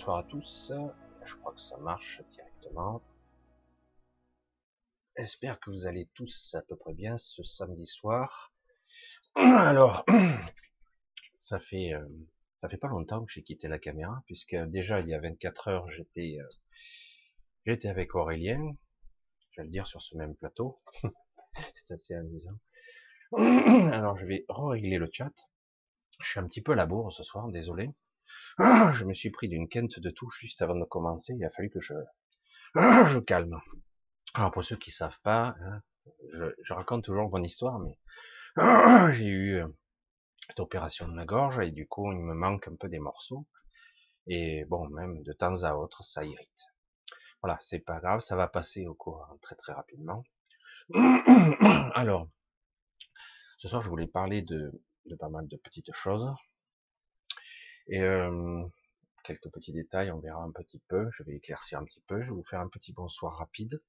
bonsoir à tous. Je crois que ça marche directement. J'espère que vous allez tous à peu près bien ce samedi soir. Alors, ça fait euh, ça fait pas longtemps que j'ai quitté la caméra, puisque déjà il y a 24 heures j'étais euh, j'étais avec Aurélien, je vais le dire sur ce même plateau. C'est assez amusant. Alors je vais régler le chat. Je suis un petit peu à la bourre ce soir, désolé. Je me suis pris d'une quinte de touche juste avant de commencer. Il a fallu que je, je calme. Alors pour ceux qui savent pas, hein, je, raconte toujours mon histoire, mais j'ai eu euh, cette opération de la gorge et du coup il me manque un peu des morceaux. Et bon, même de temps à autre, ça irrite. Voilà, c'est pas grave, ça va passer au cours très très rapidement. Alors, ce soir je voulais parler de pas mal de petites choses. Et euh, quelques petits détails, on verra un petit peu. Je vais éclaircir un petit peu. Je vais vous faire un petit bonsoir rapide.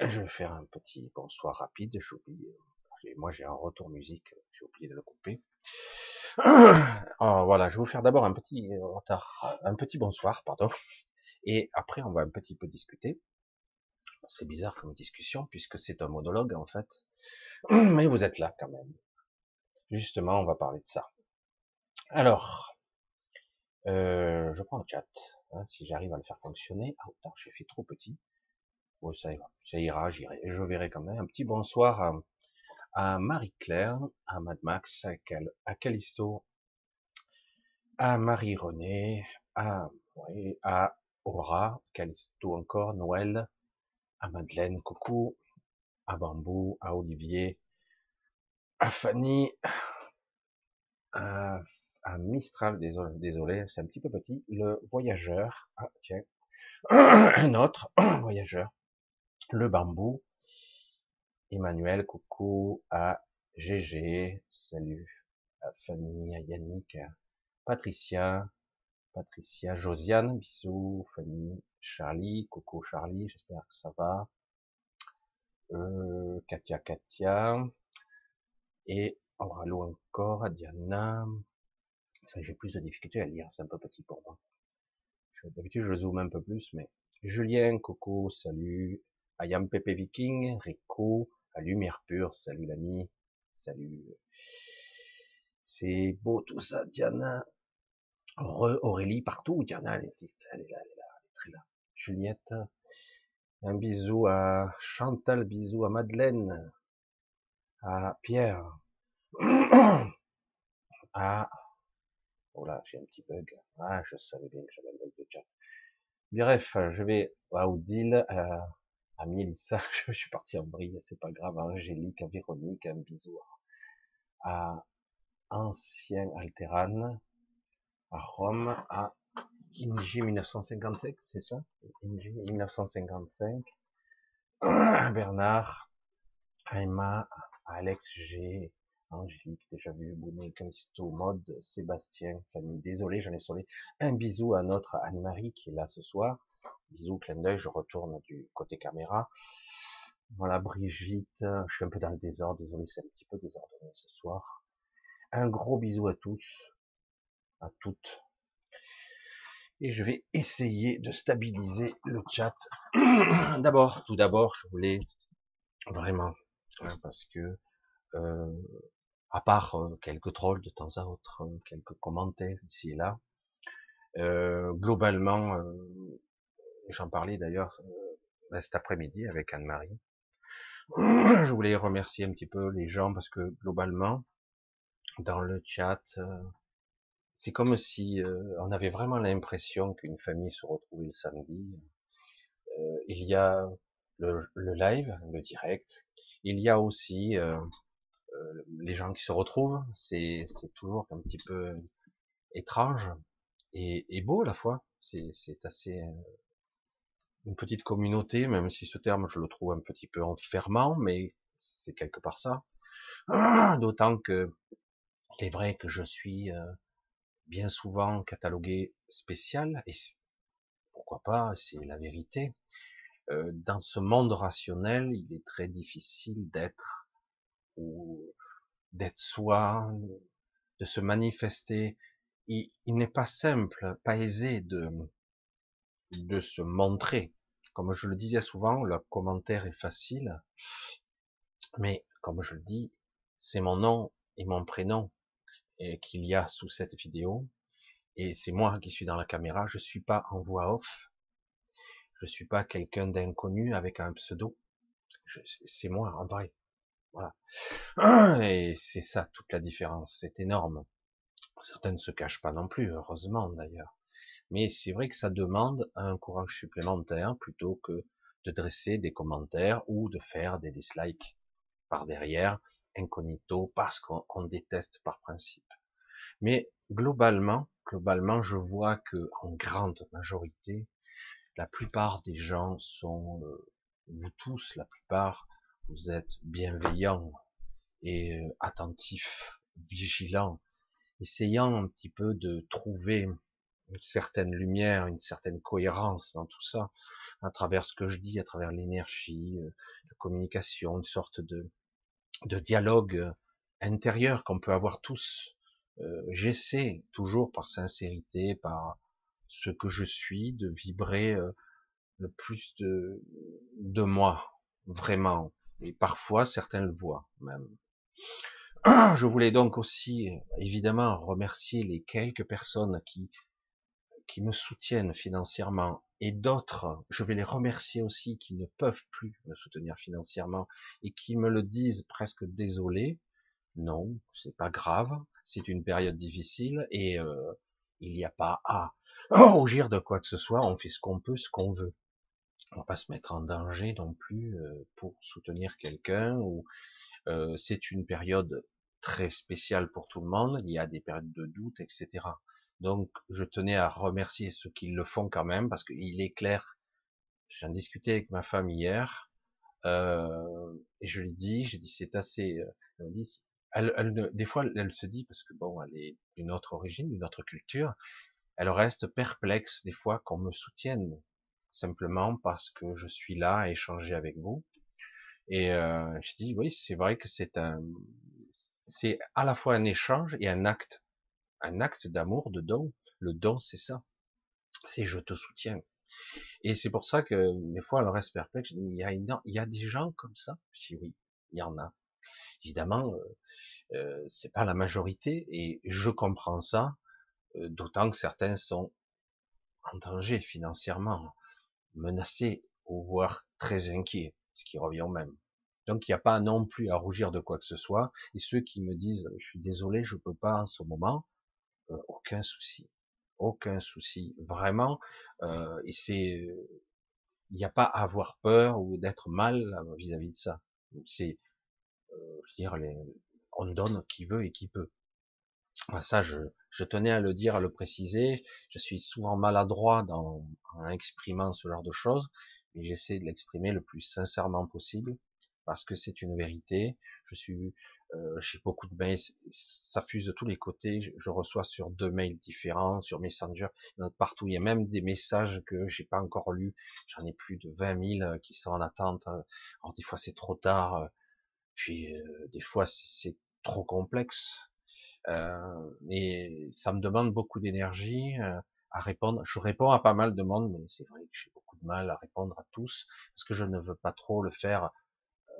Je vais faire un petit bonsoir rapide. J'oublie. Moi, j'ai un retour musique. J'ai oublié de le couper. Alors, voilà, je vais vous faire d'abord un petit un petit bonsoir, pardon. Et après, on va un petit peu discuter. C'est bizarre comme discussion puisque c'est un monologue en fait. Mais vous êtes là quand même. Justement, on va parler de ça. Alors, euh, je prends le chat, hein, si j'arrive à le faire fonctionner. Ah, attends, j'ai fait trop petit. Ça ira, j'irai. Je verrai quand même. Un petit bonsoir à, Marie-Claire, à Mad Max, à, Cal, à Callisto, à Marie-Renée, à, oui, à Aura, Callisto encore, Noël, à Madeleine, coucou, à Bambou, à Olivier, à Fanny, un Mistral, désolé, c'est un petit peu petit, le voyageur, ah tiens, un autre voyageur, le bambou, Emmanuel, coucou, à GG, salut, à Fanny, à Yannick, à Patricia, Patricia, Josiane, bisous, Fanny, Charlie, coucou Charlie, j'espère que ça va, euh, Katia, Katia, et Auralo encore, Diana, j'ai plus de difficultés à lire, c'est un peu petit pour moi. D'habitude, je zoome un peu plus, mais Julien, Coco, salut. Ayam Pepe Viking, Rico, à Lumière Pure, salut l'ami, salut. C'est beau tout ça, Diana. Re Aurélie partout, Diana, elle insiste, elle est là, elle est là, elle est très là. Juliette, un bisou à Chantal, bisou à Madeleine, à Pierre, à Oh là, j'ai un petit bug. Ah, je savais bien que j'avais un bug de. Bref, je vais à Odile, à, à je suis parti en vrille, c'est pas grave, à Angélique, à Véronique, un bisou à Ancien Alteran, à Rome, à Inji 1955, c'est ça? Inji 1955, à Bernard, à Emma, à Alex G, Angélique, déjà vu, Bounet, Callisto, Mode, Sébastien, Fanny, désolé, j'en ai sauvé. Un bisou à notre Anne-Marie qui est là ce soir. Bisous, clin d'œil, je retourne du côté caméra. Voilà, Brigitte, je suis un peu dans le désordre, désolé, c'est un petit peu désordonné ce soir. Un gros bisou à tous, à toutes. Et je vais essayer de stabiliser le chat. d'abord, tout d'abord, je voulais vraiment, hein, parce que euh, à part euh, quelques trolls de temps à autre, euh, quelques commentaires ici et là. Euh, globalement, j'en parlais d'ailleurs ben, cet après-midi avec Anne-Marie. Je voulais remercier un petit peu les gens parce que globalement, dans le chat, c'est comme si on avait vraiment l'impression qu'une famille se retrouvait le samedi. il y a le, live, le direct. Il y a aussi euh, les gens qui se retrouvent, c'est toujours un petit peu étrange et, beau à la fois. C'est assez euh, une petite communauté, même si ce terme je le trouve un petit peu enfermant, mais c'est quelque part ça. D'autant que il est vrai que je suis euh, bien souvent catalogué spécial, et pourquoi pas, c'est la vérité. dans ce monde rationnel, il est très difficile d'être d'être soi, de se manifester il, n'est pas simple, pas aisé de, de se montrer. Comme je le disais souvent, le commentaire est facile, mais comme je le dis, c'est mon nom et mon prénom qu'il y a sous cette vidéo, et c'est moi qui suis dans la caméra. Je suis pas en voix off, je suis pas quelqu'un d'inconnu avec un pseudo. C'est moi en vrai. Voilà. Et c'est ça toute la différence. C'est énorme. Certains ne se cachent pas non plus, heureusement d'ailleurs. Mais c'est vrai que ça demande un courage supplémentaire plutôt que de dresser des commentaires ou de faire des dislikes par derrière, incognito, parce qu'on déteste par principe. Mais globalement, globalement, je vois que en grande majorité, la plupart des gens sont, euh, vous tous, la plupart, vous êtes bienveillants et euh, attentifs, vigilants, essayant un petit peu de trouver une certaine lumière, une certaine cohérence dans tout ça, à travers ce que je dis, à travers l'énergie, euh, la communication, une sorte de, de dialogue intérieur qu'on peut avoir tous. Euh, j'essaie toujours par sincérité, par ce que je suis, de vibrer le plus de, de moi, vraiment. Et parfois, certains le voient même. Je voulais donc aussi, évidemment, remercier les quelques personnes qui, qui me soutiennent financièrement et d'autres, je vais les remercier aussi qui ne peuvent plus me soutenir financièrement et qui me le disent presque désolé. Non, c'est pas grave, c'est une période difficile et euh, il n'y a pas à rougir de quoi que ce soit, on fait ce qu'on peut, ce qu'on veut. On va pas se mettre en danger non plus euh, pour soutenir quelqu'un ou euh, c'est une période très spéciale pour tout le monde, il y a des périodes de doute, etc. Donc, je tenais à remercier ceux qui le font quand même, parce qu'il est clair, j'en discutais avec ma femme hier, euh, et je lui dis, j'ai dit, c'est assez, euh, elle, elle, des fois, elle se dit, parce que bon, elle est d'une autre origine, d'une autre culture, elle reste perplexe des fois qu'on me soutienne, simplement parce que je suis là à échanger avec vous. Et euh, je dis, oui, c'est vrai que c'est un, c'est à la fois un échange et un acte un acte d'amour, de don. Le don, c'est ça. C'est je te soutiens. Et c'est pour ça que des fois, elle reste perplexe. Il y a, il y a des gens comme ça? Je dis oui, il y en a. Évidemment, euh, euh, c'est pas la majorité, et je comprends ça. Euh, d'autant que certains sont en danger financièrement, menacés ou voire très inquiets, ce qui revient au même. Donc il n'y a pas non plus à rougir de quoi que ce soit. Et ceux qui me disent, je suis désolé, je peux pas en ce moment, euh, aucun souci, aucun souci, vraiment. Euh, et c'est, il n'y a pas à avoir peur ou d'être mal vis-à-vis de ça. C'est, euh, je veux dire, les, on donne qui veut et qui peut. Ça, je, je, tenais à le dire, à le préciser. Je suis souvent maladroit dans, en exprimant ce genre de choses, mais j'essaie de l'exprimer le plus sincèrement possible parce que c'est une vérité. Je suis euh, j'ai beaucoup de mails, ça fuse de tous les côtés. Je, reçois sur deux mails différents, sur Messenger, partout. Il y a même des messages que j'ai pas encore lus. J'en ai plus de 20 000 euh, qui sont en attente. Alors des fois c'est trop tard, euh, puis euh, des fois c'est trop complexe. Euh, et ça me demande beaucoup d'énergie à répondre. Je réponds à pas mal de monde, mais c'est vrai que j'ai beaucoup de mal à répondre à tous parce que je ne veux pas trop le faire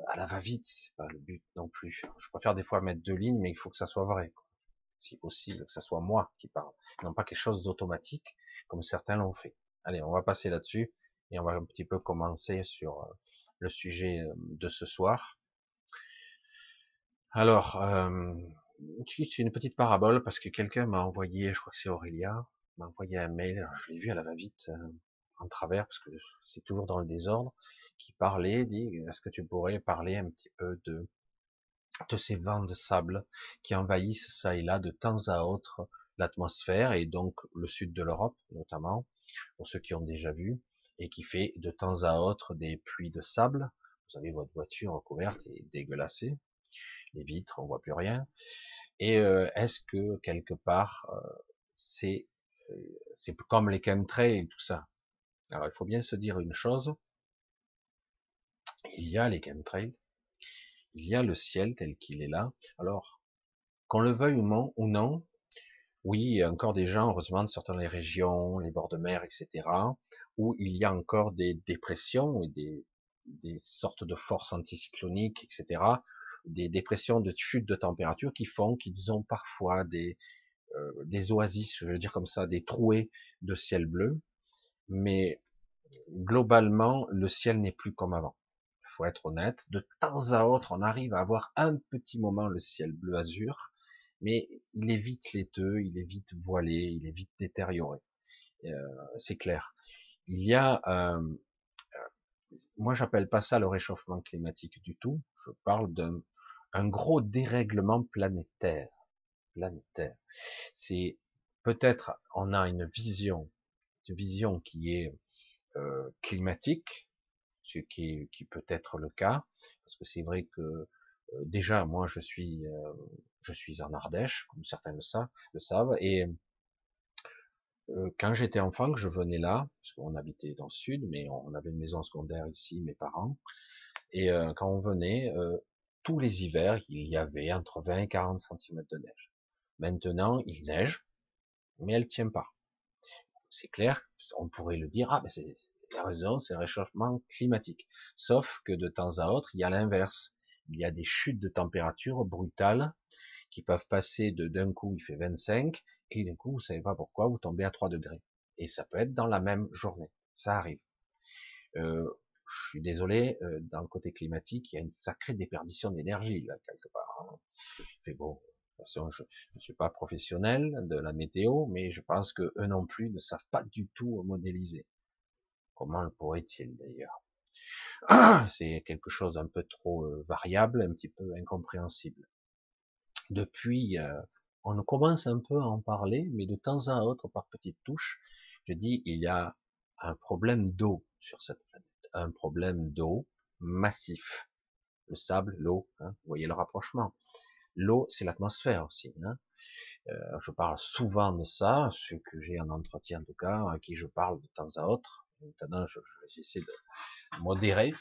à la va-vite, c'est pas le but non plus. Je préfère des fois mettre deux lignes, mais il faut que ça soit vrai, si possible, que ça soit moi qui parle, non pas quelque chose d'automatique, comme certains l'ont fait. Allez, on va passer là-dessus, et on va un petit peu commencer sur euh, le sujet euh, de ce soir. Alors, euh, c'est une petite parabole, parce que quelqu'un m'a envoyé, je crois que c'est Aurélia, m'a envoyé un mail, je l'ai vu la va-vite, euh, en travers, parce que c'est toujours dans le désordre, qui parlait, dit, est-ce que tu pourrais parler un petit peu de, de ces vents de sable qui envahissent ça et là de temps à autre l'atmosphère et donc le sud de l'Europe notamment, pour ceux qui ont déjà vu, et qui fait de temps à autre des pluies de sable. Vous avez votre voiture recouverte et dégueulassée, les vitres, on voit plus rien. Et euh, est-ce que quelque part euh, c'est euh, c'est comme les chemtrails et tout ça? Alors il faut bien se dire une chose, il y a les chemtrails, il y a le ciel tel qu'il est là. Alors, qu'on le veuille ou non, ou non oui, il y a encore des gens, heureusement, dans certaines régions, les bords de mer, etc., où il y a encore des dépressions et des sortes de forces anticycloniques, etc., des dépressions de chute de température qui font qu'ils ont parfois des, euh, des oasis, je veux dire comme ça, des trouées de ciel bleu, mais globalement, le ciel n'est plus comme avant. Il faut être honnête. De temps à autre, on arrive à avoir un petit moment le ciel bleu azur, mais il est vite laiteux, il est vite voilé, il est vite détérioré. Euh, c'est clair. Il y a, euh, euh moi j'appelle pas ça le réchauffement climatique du tout. Je parle d'un un gros dérèglement planétaire. Planétaire. C'est peut-être on a une vision, une vision qui est euh, climatique, ce qui, qui, peut être le cas, parce que c'est vrai que euh, déjà moi je suis euh, je suis en Ardèche, comme certains le savent, le savent et quand j'étais enfant, que je venais là, parce qu'on habitait dans le sud, mais on avait une maison secondaire ici, mes parents, et quand on venait, tous les hivers, il y avait entre 20 et 40 cm de neige. Maintenant, il neige, mais elle tient pas. C'est clair, on pourrait le dire, ah ben c'est la raison, c'est le réchauffement climatique. Sauf que de temps à autre, il y a l'inverse. Il y a des chutes de température brutales qui peuvent passer de d'un coup il fait 25 et d'un coup vous savez pas pourquoi vous tombez à 3 degrés. Et ça peut être dans la même journée. Ça arrive. Euh, je suis désolé, euh, dans le côté climatique, il y a une sacrée déperdition d'énergie là quelque part. Hein. Mais bon, de toute façon, je ne suis pas professionnel de la météo, mais je pense que eux non plus ne savent pas du tout modéliser. Comment le pourraient-ils d'ailleurs? C'est quelque chose d'un peu trop euh, variable, un petit peu incompréhensible. Depuis, euh, on commence un peu à en parler, mais de temps à autre, par petites touches, je dis il y a un problème d'eau sur cette planète un problème d'eau massif. Le sable, l'eau, hein, vous voyez le rapprochement. L'eau, c'est l'atmosphère aussi. Hein. Euh, je parle souvent de ça, ce que j'ai en entretien en tout cas, à qui je parle de temps à autre. Maintenant, j'essaie de modérer.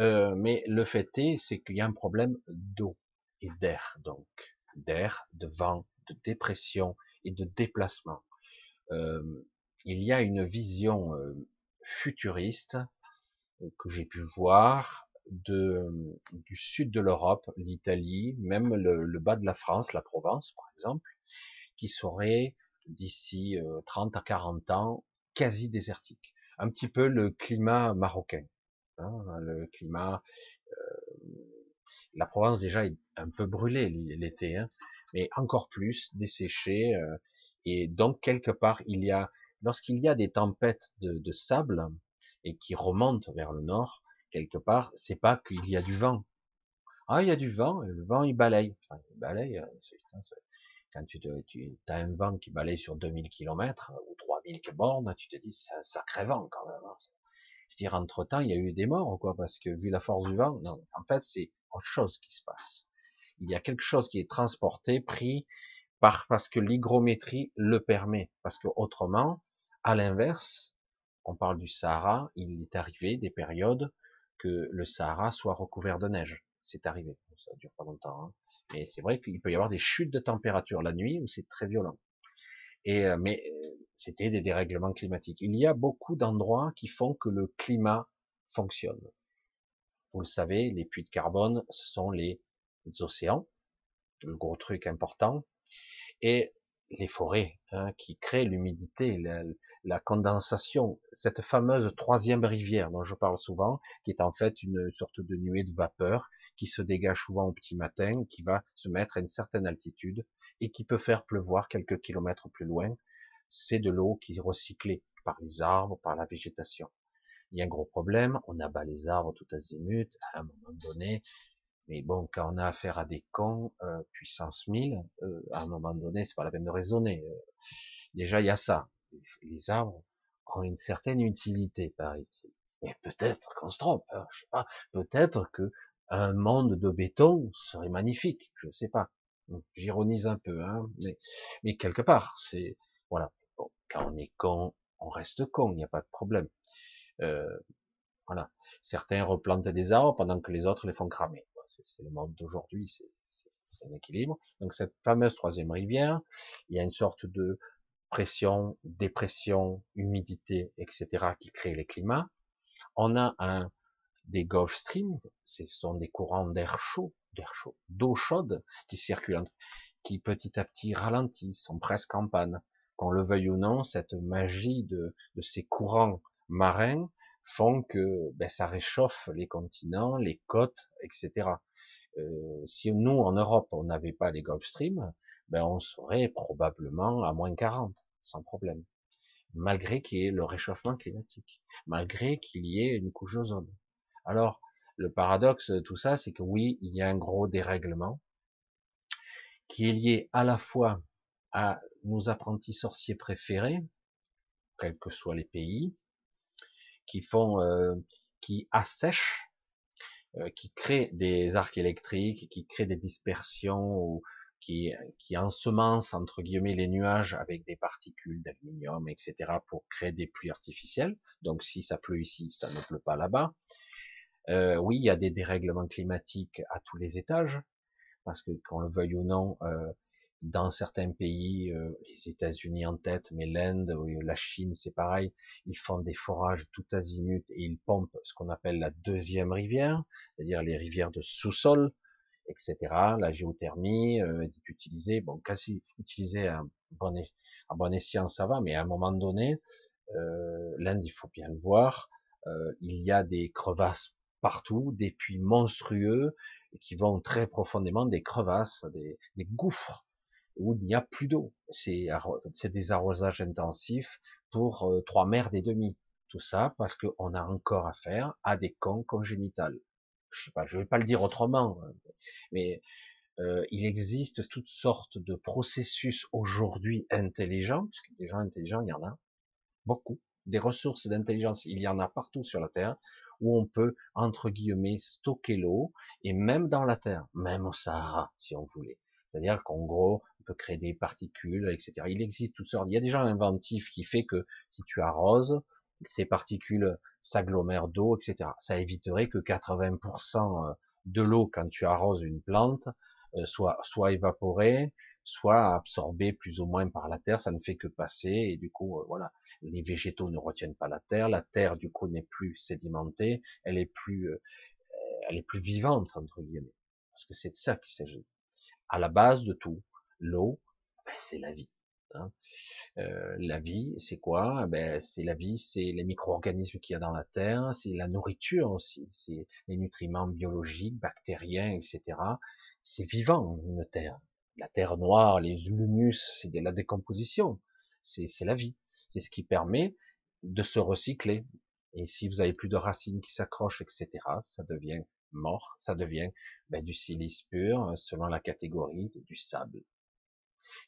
Euh, mais le fait est, c'est qu'il y a un problème d'eau et d'air, donc d'air, de vent, de dépression et de déplacement. Euh, il y a une vision futuriste euh, que j'ai pu voir de, du sud de l'Europe, l'Italie, même le, bas de la France, la Provence par exemple, qui serait d'ici 30 euh, à 40 ans quasi désertique. Un petit peu le climat marocain. Hein, le climat, euh, la Provence déjà est un peu brûlée l'été, hein, mais encore plus desséché. et donc quelque part il y a lorsqu'il y a des tempêtes de, sable et qui remontent vers le nord, quelque part, c'est pas qu'il y a du vent. Ah, il y a du vent, et le vent il balaye. Il balaye, euh, quand tu, tu as un vent qui balaye sur 2000 km ou 3000 bornes, tu te dis c'est un sacré vent quand même. Hein. Je veux dire, entre temps, il y a eu des morts, quoi, parce que vu la force du vent, non, en fait, c'est autre chose qui se passe. Il y a quelque chose qui est transporté, pris par, parce que l'hygrométrie le permet. Parce que autrement, à l'inverse, on parle du Sahara, il est arrivé des périodes que le Sahara soit recouvert de neige. C'est arrivé, ça dure pas longtemps. Hein. Mais c'est vrai qu'il peut y avoir des chutes de température la nuit où c'est très violent. Et euh, mais euh, c'était des dérèglements climatiques. Il y a beaucoup d'endroits qui font que le climat fonctionne. Vous le savez, les puits de carbone, ce sont les océans, le gros truc important. Et les forêts hein, qui créent l'humidité, la, condensation, cette fameuse troisième rivière dont je parle souvent, qui est en fait une sorte de nuée de vapeur qui se dégage souvent au petit matin, qui va se mettre à une certaine altitude et qui peut faire pleuvoir quelques kilomètres plus loin. C'est de l'eau qui est recyclée par les arbres, par la végétation. Il y a un gros problème, on abat les arbres tout azimut, à un moment donné, mais bon, quand on a affaire à des cons, euh, puissance 1000, euh, à un moment donné, c'est pas la peine de raisonner. Euh. déjà, il y a ça. Les arbres ont une certaine utilité, paraît-il. Et peut-être qu'on se trompe, hein, je sais pas. Peut-être que un monde de béton serait magnifique, je sais pas. J'ironise un peu, hein, mais, mais quelque part, c'est voilà. Bon, quand on est con, on reste con, il n'y a pas de problème. Euh, voilà. Certains replantent des arbres pendant que les autres les font cramer c'est le monde d'aujourd'hui, c'est un équilibre. Donc cette fameuse troisième rivière, il y a une sorte de pression, dépression, humidité, etc. qui crée les climats. On a un des Gulf Stream, ce sont des courants d'air chaud, d'air chaud, d'eau chaude qui circulent, qui petit à petit ralentissent, sont presque en panne. Qu'on le veuille ou non, cette magie de ces courants marins font que ben, ça réchauffe les continents, les côtes, etc. Euh, si nous, en Europe, on n'avait pas les Gulf Stream, ben, on serait probablement à moins 40, sans problème. Malgré qu'il y ait le réchauffement climatique, malgré qu'il y ait une couche d'ozone. Alors, le paradoxe de tout ça, c'est que oui, il y a un gros dérèglement qui est lié à la fois à nos apprentis sorciers préférés, quels que soient les pays, qui font, euh, qui assèchent, euh, qui créent des arcs électriques, qui créent des dispersions ou qui, qui ensemencent entre guillemets les nuages avec des particules d'aluminium, etc. pour créer des pluies artificielles. Donc si ça pleut ici, ça ne pleut pas là-bas. Euh, oui, il y a des dérèglements climatiques à tous les étages, parce que qu'on le veuille ou non, euh, dans certains pays, euh, les États-Unis en tête, mais l'Inde, la Chine, c'est pareil, ils font des forages tout azimut et ils pompent ce qu'on appelle la deuxième rivière, c'est-à-dire les rivières de sous-sol, etc. La géothermie euh, est utilisée, bon, quasi utilisée à bon, escient, ça va, mais à un moment donné, euh, l'Inde, il faut bien le voir, euh, il y a des crevasses partout, des puits monstrueux qui vont très profondément, des crevasses, des, des gouffres où il n'y a plus d'eau. C'est des arrosages intensifs pour euh, trois mers et demi. Tout ça parce qu'on a encore affaire à des cons congénitales. Je sais pas, je vais pas le dire autrement, hein, mais euh, il existe toutes sortes de processus aujourd'hui intelligents, parce des gens intelligents, il y en a beaucoup. Des ressources d'intelligence, il y en a partout sur la Terre, où on peut, entre guillemets, stocker l'eau, et même dans la Terre, même au Sahara, si on voulait. C'est-à-dire qu'en gros, on peut créer des particules, etc. Il existe toutes sortes. Il y a déjà un inventif qui fait que si tu arroses, ces particules s'agglomèrent d'eau, etc. Ça éviterait que 80% euh, de l'eau quand tu arroses une plante euh, soit soit évaporée, soit absorbée plus ou moins par la terre. Ça ne fait que passer et du coup, euh, voilà, les végétaux ne retiennent pas la terre. La terre du coup n'est plus sédimentée, elle est plus, elle est plus vivante entre guillemets. Parce que c'est de ça qu'il s'agit à la base de tout. L'eau, ben, c'est la vie. Hein. Euh, la vie, c'est quoi? Ben, C'est la vie, c'est les micro-organismes qu'il y a dans la terre, c'est la nourriture aussi, c'est les nutriments biologiques, bactériens, etc. C'est vivant, une terre. La terre noire, les humus, c'est de la décomposition. C'est la vie. C'est ce qui permet de se recycler. Et si vous avez plus de racines qui s'accrochent, etc., ça devient mort, ça devient ben, du silice pur, selon la catégorie, du sable.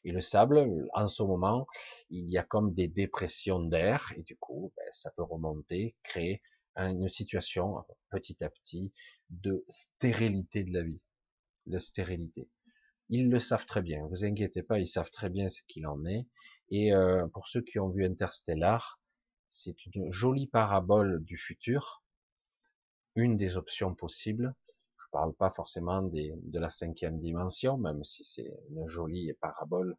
Et le sable, en ce moment, il y a comme des dépressions d'air, et du coup, ben, ça peut remonter, créer une situation petit à petit de stérilité de la vie, de stérilité. Ils le savent très bien, vous inquiétez pas, ils savent très bien ce qu'il en est. Et euh, pour ceux qui ont vu Interstellar, c'est une jolie parabole du futur, une des options possibles. Je parle pas forcément des, de la cinquième dimension, même si c'est une jolie parabole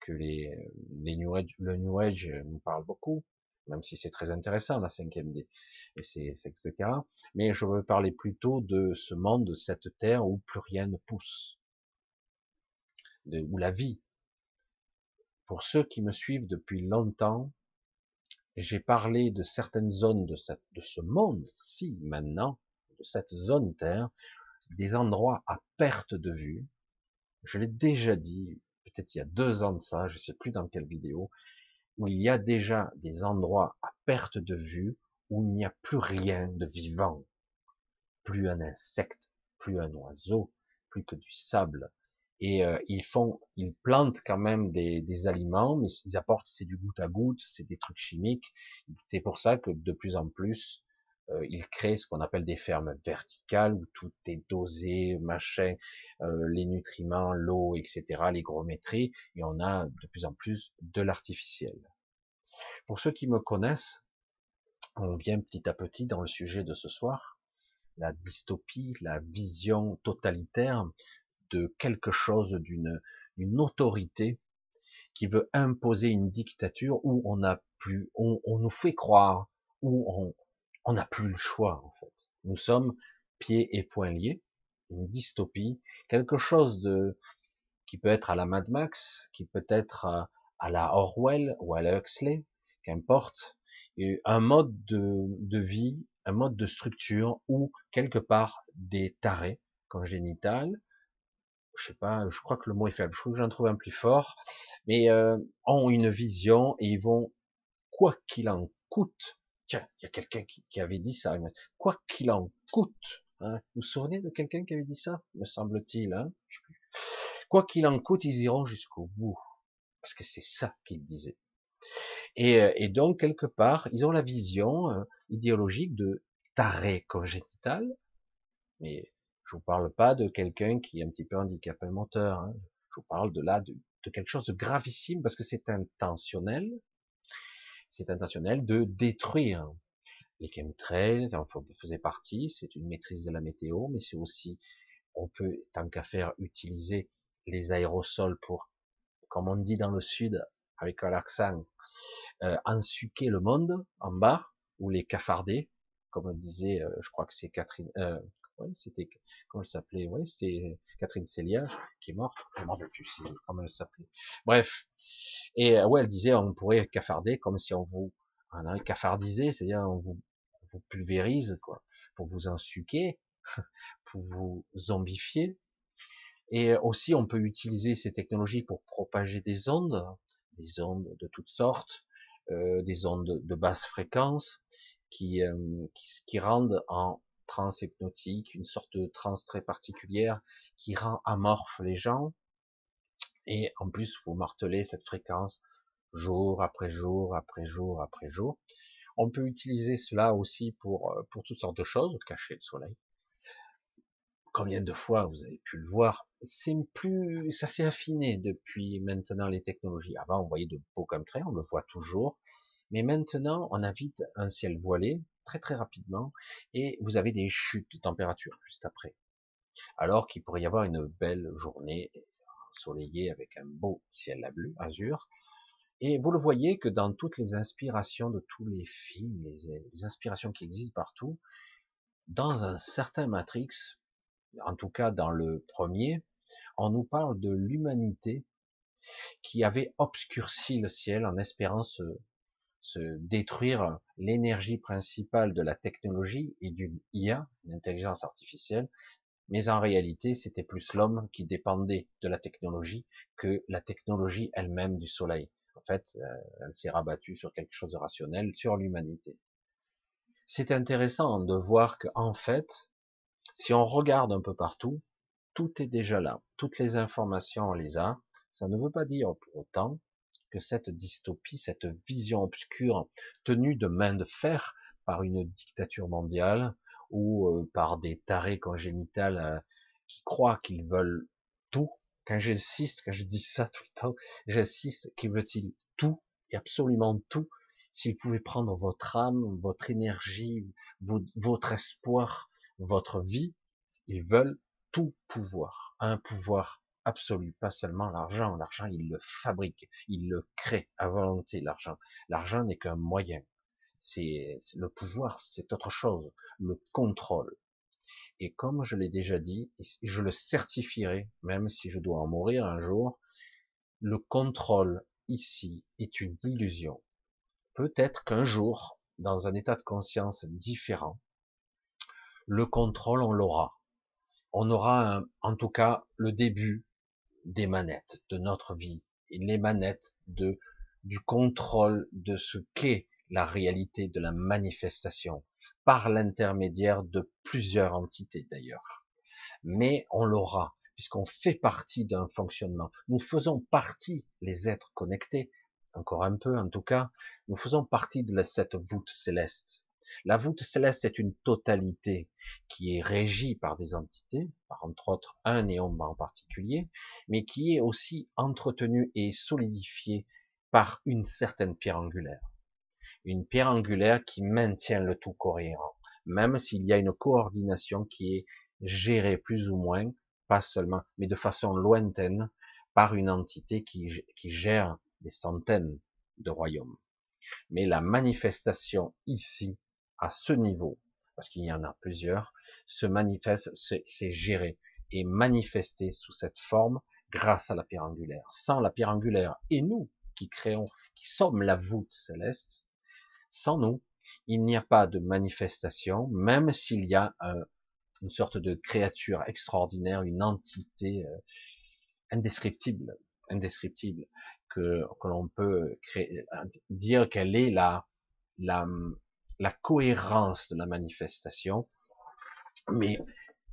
que les, les New Age, le New Age nous parle beaucoup, même si c'est très intéressant la cinquième D, et c'est etc. Mais je veux parler plutôt de ce monde, de cette terre où plus rien ne pousse, de, où la vie. Pour ceux qui me suivent depuis longtemps, j'ai parlé de certaines zones de, ce monde-ci maintenant, de cette zone Terre, des endroits à perte de vue. Je l'ai déjà dit, peut-être il y a deux ans de ça, je ne sais plus dans quelle vidéo, où il y a déjà des endroits à perte de vue où il n'y a plus rien de vivant, plus un insecte, plus un oiseau, plus que du sable, et euh, ils font, ils plantent quand même des, des aliments, mais ils apportent, c'est du goutte à goutte, c'est des trucs chimiques. C'est pour ça que de plus en plus, euh, ils créent ce qu'on appelle des fermes verticales où tout est dosé, machin, euh, les nutriments, l'eau, etc., l'hygrométrie, et on a de plus en plus de l'artificiel. Pour ceux qui me connaissent, on vient petit à petit dans le sujet de ce soir, la dystopie, la vision totalitaire, de quelque chose, d'une une autorité qui veut imposer une dictature où on n'a plus, on, on, nous fait croire, où on n'a plus le choix en fait. Nous sommes pieds et poings liés, une dystopie, quelque chose de qui peut être à la Mad Max, qui peut être à, à la Orwell ou à la Huxley, qu'importe, un mode de, de vie, un mode de structure où quelque part des tarés congénitales, je sais pas, je crois que le mot est faible, je crois que j'en trouve un plus fort, mais euh, ont une vision et ils vont, quoi qu'il en coûte, tiens, il y a quelqu'un qui, qui, avait dit ça, quoi qu'il en coûte, hein, vous vous souvenez de quelqu'un qui avait dit ça, me semble-t-il, hein, quoi qu'il en coûte, ils iront jusqu'au bout, parce que c'est ça qu'il disait. Et, euh, et, donc, quelque part, ils ont la vision euh, idéologique de taré congénital, mais je vous parle pas de quelqu'un qui est un petit peu handicapé moteur. Hein. Je vous parle de là de, quelque chose de gravissime parce que c'est intentionnel. C'est intentionnel de détruire les chemtrails. Enfin, faisait partie. C'est une maîtrise de la météo, mais c'est aussi, on peut tant qu'à faire utiliser les aérosols pour, comme on dit dans le sud, avec un accent, euh, ensuquer le monde en bas ou les cafarder, comme disait, euh, je crois que c'est Catherine, euh, ouais, c'était, comment elle s'appelait, ouais, c'était Catherine Céliage, qui est morte, je m'en rappelle plus comment elle s'appelait. Bref. Et, euh, ouais, elle disait, on pourrait cafarder comme si on vous, on avait cafardisé, c'est-à-dire on vous, pulvérise, quoi, pour vous ensuquer, pour vous zombifier. Et aussi, on peut utiliser ces technologies pour propager des ondes, des ondes de toutes sortes, euh, des ondes de basse fréquence, qui, euh, qui, qui, rendent en transe hypnotique, une sorte de transe très particulière qui rend amorphe les gens. Et en plus, vous martelez cette fréquence jour après jour après jour après jour. On peut utiliser cela aussi pour, euh, pour toutes sortes de choses, cacher le soleil. Combien de fois vous avez pu le voir C'est plus, ça s'est affiné depuis maintenant les technologies. Avant, on voyait de beaux comme traits, on le voit toujours. Mais maintenant, on a vite un ciel voilé, très très rapidement, et vous avez des chutes de température juste après. Alors qu'il pourrait y avoir une belle journée ensoleillée avec un beau ciel à bleu, azur. Et vous le voyez que dans toutes les inspirations de tous les films, les, les inspirations qui existent partout, dans un certain Matrix, en tout cas dans le premier, on nous parle de l'humanité qui avait obscurci le ciel en espérant se, se détruire l'énergie principale de la technologie et d'une IA, une artificielle, mais en réalité, c'était plus l'homme qui dépendait de la technologie que la technologie elle-même du soleil. En fait, euh, elle s'est rabattue sur quelque chose de rationnel, sur l'humanité. C'est intéressant de voir que, en fait, si on regarde un peu partout, tout est déjà là. Toutes les informations, on les a. Ça ne veut pas dire pour autant que cette dystopie, cette vision obscure tenue de main de fer par une dictature mondiale ou euh, par des tarés congénitales euh, qui croient qu'ils veulent tout. Quand j'insiste, quand je dis ça tout le temps, j'insiste qu'ils veulent-ils tout et absolument tout. S'ils pouvaient prendre votre âme, votre énergie, votre espoir, votre vie, ils veulent tout pouvoir, un pouvoir absolu, pas seulement l'argent. L'argent, il le fabrique, il le crée à volonté, l'argent. L'argent n'est qu'un moyen. C'est le pouvoir, c'est autre chose, le contrôle. Et comme je l'ai déjà dit, je le certifierai, même si je dois en mourir un jour, le contrôle ici est une illusion. Peut-être qu'un jour, dans un état de conscience différent, le contrôle, on l'aura. On aura en tout cas le début des manettes de notre vie, et les manettes de, du contrôle de ce qu'est la réalité de la manifestation, par l'intermédiaire de plusieurs entités d'ailleurs. Mais on l'aura, puisqu'on fait partie d'un fonctionnement. Nous faisons partie, les êtres connectés, encore un peu en tout cas, nous faisons partie de cette voûte céleste. La voûte céleste est une totalité qui est régie par des entités, par entre autres un néon en particulier, mais qui est aussi entretenue et solidifiée par une certaine pierre angulaire. Une pierre angulaire qui maintient le tout cohérent, même s'il y a une coordination qui est gérée plus ou moins pas seulement, mais de façon lointaine, par une entité qui, qui gère des centaines de royaumes. Mais la manifestation ici, à ce niveau, parce qu'il y en a plusieurs, se manifeste, c'est géré et manifesté sous cette forme grâce à la pierre angulaire. Sans la pierre angulaire et nous qui créons, qui sommes la voûte céleste, sans nous, il n'y a pas de manifestation, même s'il y a une sorte de créature extraordinaire, une entité euh, indescriptible, indescriptible, que, que l'on peut dire qu'elle est la, la, la cohérence de la manifestation, mais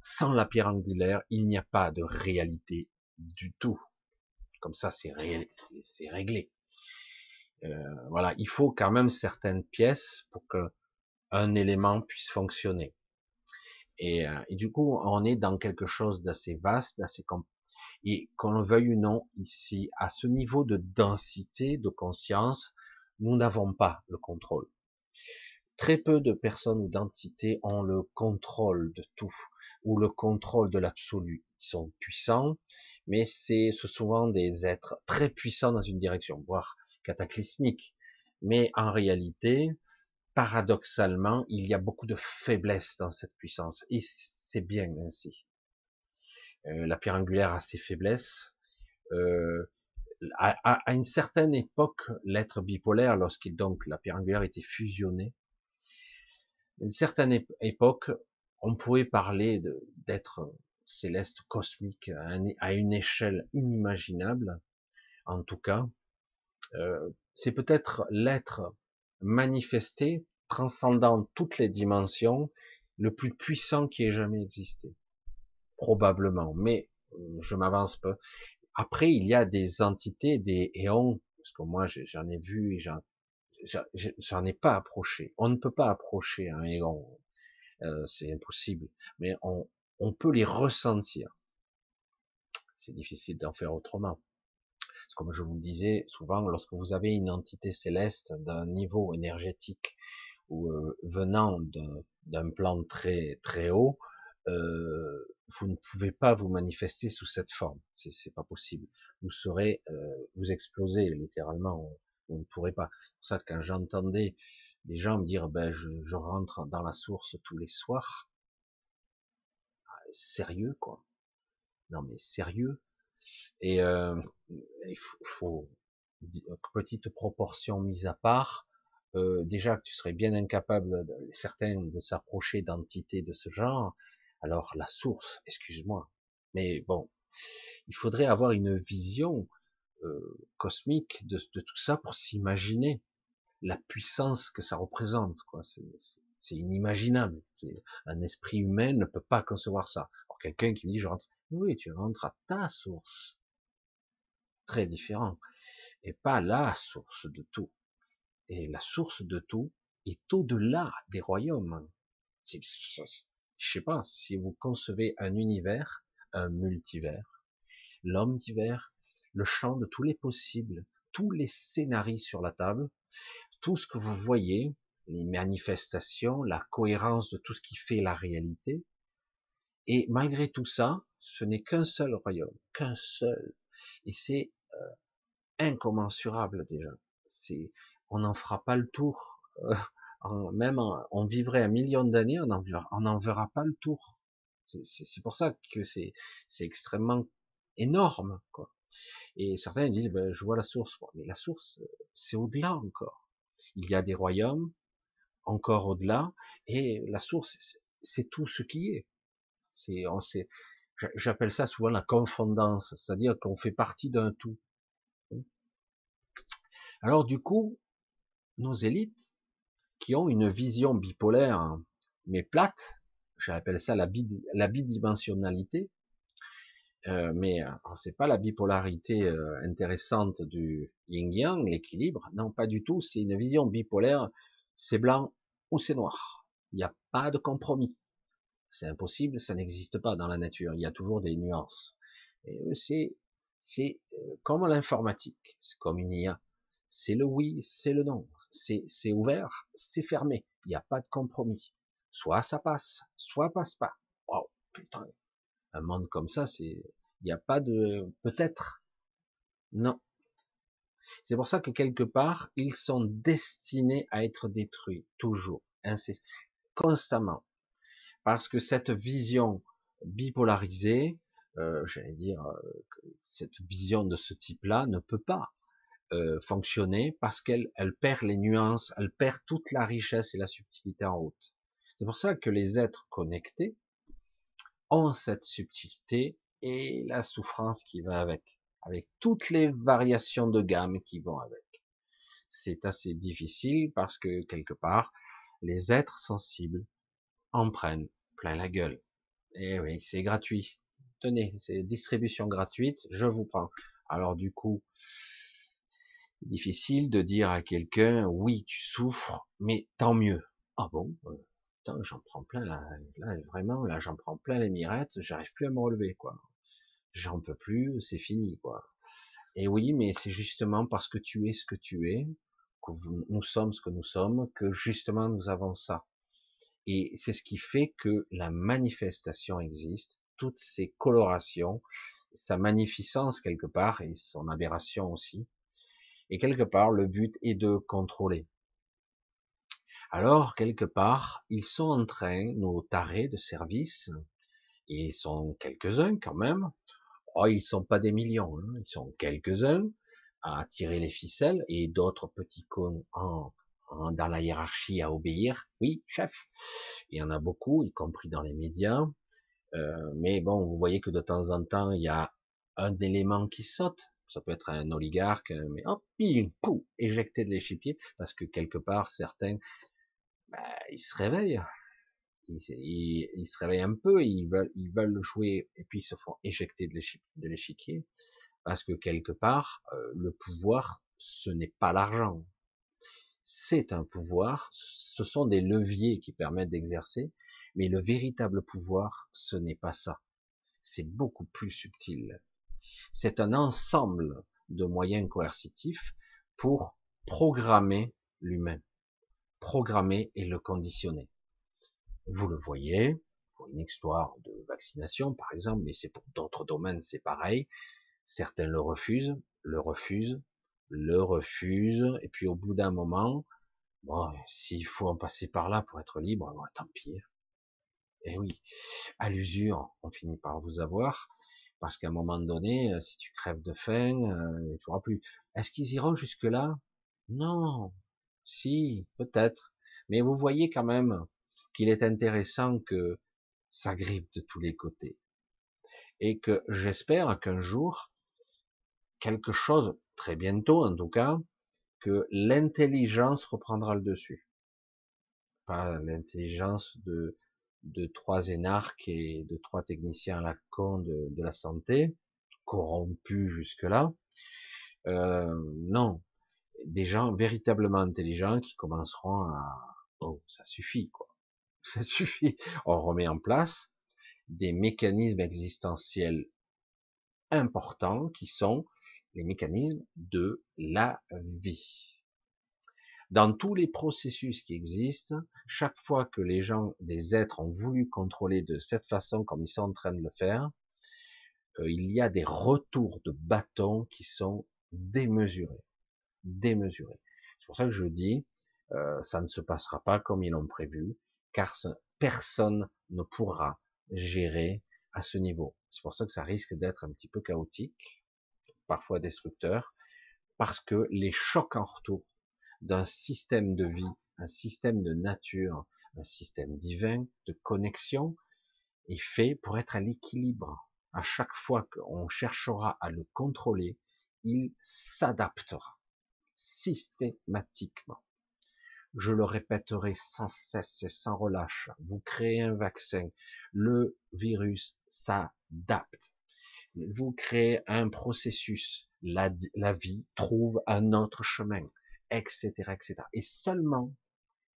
sans la pierre angulaire, il n'y a pas de réalité du tout. Comme ça, c'est réglé. Euh, voilà, il faut quand même certaines pièces pour que un élément puisse fonctionner. Et, euh, du coup, on est dans quelque chose d'assez vaste, d'assez et qu'on le veuille ou non, ici, à ce niveau de densité de conscience, nous n'avons pas le contrôle. Très peu de personnes ou d'entités ont le contrôle de tout, ou le contrôle de l'absolu. Ils sont puissants, mais c'est souvent des êtres très puissants dans une direction, voire cataclysmiques. Mais en réalité, paradoxalement, il y a beaucoup de faiblesse dans cette puissance, et c'est bien ainsi. Euh, la pierre angulaire a ses faiblesses. Euh, à, une certaine époque, l'être bipolaire, lorsqu'il donc la pierre angulaire était fusionnée, à une certaine époque, on pouvait parler d'être céleste cosmique à, une échelle inimaginable. En tout cas, euh, c'est peut-être l'être manifesté, transcendant toutes les dimensions, le plus puissant qui ait jamais existé probablement, mais euh, je m'avance peu. Après, il y a des entités, des éons, parce que moi j'en ai vu et j'en ai pas approché. On ne peut pas approcher un euh, c'est impossible, mais on, on peut les ressentir. C'est difficile d'en faire autrement. Comme je vous le disais, souvent, lorsque vous avez une entité céleste d'un niveau énergétique ou euh, venant d'un plan très très haut, euh, vous ne pouvez pas vous manifester sous cette forme. C'est pas possible. Vous serez, euh, vous explosez littéralement. Vous ne pourrez pas. C'est pour ça que quand j'entendais des gens me dire, ben je, je, rentre dans la source tous les soirs, ah, sérieux quoi. Non mais sérieux. Et euh, il faut, petite proportion mise à part. Euh, déjà que tu serais bien incapable, certains, de s'approcher d'entités de ce genre, alors la source, excuse-moi, mais bon, il faudrait avoir une vision euh, cosmique de, tout ça pour s'imaginer la puissance que ça représente. Quoi. C'est, inimaginable. un esprit humain ne peut pas concevoir ça. Alors quelqu'un qui me dit je rentre, oui, tu rentres à ta source, très différent, et pas la source de tout. Et la source de tout est au-delà des royaumes. Je sais pas, si vous concevez un univers, un multivers, l'homme divers, le champ de tous les possibles, tous les scénarios sur la table, tout ce que vous voyez, les manifestations, la cohérence de tout ce qui fait la réalité, et malgré tout ça, ce n'est qu'un seul royaume, qu'un seul, et c'est euh, incommensurable déjà. On n'en fera pas le tour. Euh, même on vivrait un million d'années, on n'en verra pas le tour. C'est pour ça que c'est extrêmement énorme. Et certains disent, ben, je vois la source. Mais la source, c'est au-delà encore. Il y a des royaumes encore au-delà, et la source, c'est tout ce qui est. C'est, on j'appelle ça souvent la confondance, c'est-à-dire qu'on fait partie d'un tout. Alors du coup, nos élites, qui ont une vision bipolaire, mais plate, j'appelle ça la bidimensionnalité, euh, mais euh, c'est pas la bipolarité euh, intéressante du yin-yang, l'équilibre, non pas du tout, c'est une vision bipolaire, c'est blanc ou c'est noir, il n'y a pas de compromis, c'est impossible, ça n'existe pas dans la nature, il y a toujours des nuances, c'est c'est comme l'informatique, c'est comme une IA, c'est le oui, c'est le non, c'est ouvert, c'est fermé, il n'y a pas de compromis. Soit ça passe, soit passe pas. Oh putain, Un monde comme ça, c'est, il n'y a pas de peut-être. Non. C'est pour ça que quelque part, ils sont destinés à être détruits, toujours, constamment. Parce que cette vision bipolarisée, euh, j'allais dire, euh, cette vision de ce type-là ne peut pas euh, fonctionner parce qu'elle elle perd les nuances, elle perd toute la richesse et la subtilité en route. C'est pour ça que les êtres connectés ont cette subtilité et la souffrance qui va avec, avec toutes les variations de gamme qui vont avec. C'est assez difficile parce que quelque part, les êtres sensibles en prennent plein la gueule. Et eh oui, c'est gratuit. Tenez, c'est distribution gratuite, je vous prends. Alors du coup, difficile de dire à quelqu'un, oui, tu souffres, mais tant mieux. Ah bon, j'en prends plein là vraiment, là j'en prends plein les mirettes, j'arrive plus à me relever quoi. J'en peux plus, c'est fini quoi. Et oui, mais c'est justement parce que tu es ce que tu es, que nous sommes ce que nous sommes, que justement nous avons ça. Et c'est ce qui fait que la manifestation existe, toutes ces colorations, sa magnificence quelque part et son aberration aussi. Et quelque part, le but est de contrôler. Alors, quelque part, ils sont en train, nos tarés de service, ils sont quelques-uns quand même, oh, ils sont pas des millions, hein, ils sont quelques-uns à tirer les ficelles, et d'autres petits cons dans la hiérarchie à obéir. Oui, chef. Il y en a beaucoup, y compris dans les médias. Euh, mais bon, vous voyez que de temps en temps, il y a un élément qui saute ça peut être un oligarque, mais hop, il pou, éjecté de l'échiquier, parce que quelque part, certains, bah, ils se réveillent. Ils, se réveillent un peu, ils veulent, ils veulent jouer, et puis ils se font éjecter de l'échiquier, parce que quelque part, euh, le pouvoir, ce n'est pas l'argent. C'est un pouvoir, ce sont des leviers qui permettent d'exercer, mais le véritable pouvoir, ce n'est pas ça. C'est beaucoup plus subtil. C'est un ensemble de moyens coercitifs pour programmer l'humain, programmer et le conditionner. Vous le voyez, pour une histoire de vaccination par exemple, mais c'est pour d'autres domaines, c'est pareil. Certains le refusent, le refusent, le refusent, et puis au bout d'un moment, bon, s'il faut en passer par là pour être libre, tant pis. Et eh oui, à l'usure, on finit par vous avoir. Parce qu'à un moment donné, euh, si tu crèves de faim, euh, tu n'auras plus. Est-ce qu'ils iront jusque-là? Non. Si, peut-être. Mais vous voyez quand même qu'il est intéressant que ça grippe de tous les côtés. Et que j'espère qu'un jour, quelque chose, très bientôt en tout cas, que l'intelligence reprendra le dessus. Pas l'intelligence de trois énarques et de trois techniciens à la con de, la santé, corrompus jusque-là. Euh, non, des gens véritablement intelligents qui commenceront à... Oh, ça suffit, quoi. Ça suffit. On remet en place des mécanismes existentiels importants qui sont les mécanismes de la vie. Dans tous les processus qui existent, chaque fois que les gens, des êtres ont voulu contrôler de cette façon comme ils sont en train de le faire, euh, il y a des retours de bâtons qui sont démesurés. Démesurés. C'est pour ça que je dis, euh, ça ne se passera pas comme ils l'ont prévu, car personne ne pourra gérer à ce niveau. C'est pour ça que ça risque d'être un petit peu chaotique, parfois destructeur, parce que les chocs en retour d'un système de vie, un système de nature, un système divin de connexion est fait pour être à l'équilibre. À chaque fois qu'on cherchera à le contrôler, il s'adaptera systématiquement. Je le répéterai sans cesse et sans relâche. Vous créez un vaccin, le virus s'adapte. Vous créez un processus, la, la vie trouve un autre chemin etc., etc. Et seulement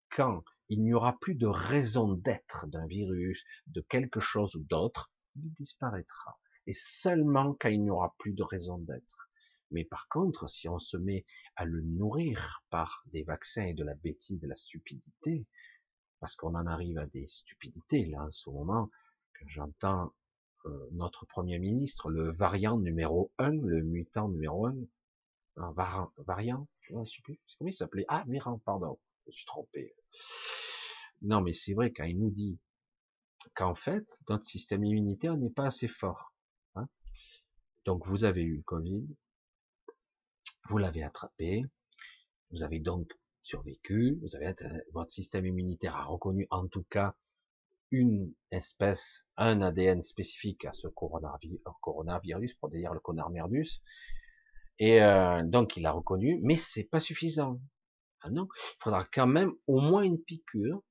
quand il n'y aura plus de raison d'être d'un virus, de quelque chose ou d'autre, il disparaîtra. Et seulement quand il n'y aura plus de raison d'être. Mais par contre, si on se met à le nourrir par des vaccins et de la bêtise, de la stupidité, parce qu'on en arrive à des stupidités là en ce moment, quand j'entends euh, notre premier ministre, le variant numéro 1, le mutant numéro 1, un variant, je sais plus, comment il s'appelait? Ah, Miran, pardon, je me suis trompé. Non, mais c'est vrai, quand il nous dit qu'en fait, notre système immunitaire n'est pas assez fort. Hein donc, vous avez eu le Covid, vous l'avez attrapé, vous avez donc survécu, vous avez, votre système immunitaire a reconnu en tout cas une espèce, un ADN spécifique à ce coronavirus, pour dire le coronavirus, et euh, donc il l'a reconnu, mais c'est pas suffisant. Ah il faudra quand même au moins une piqûre,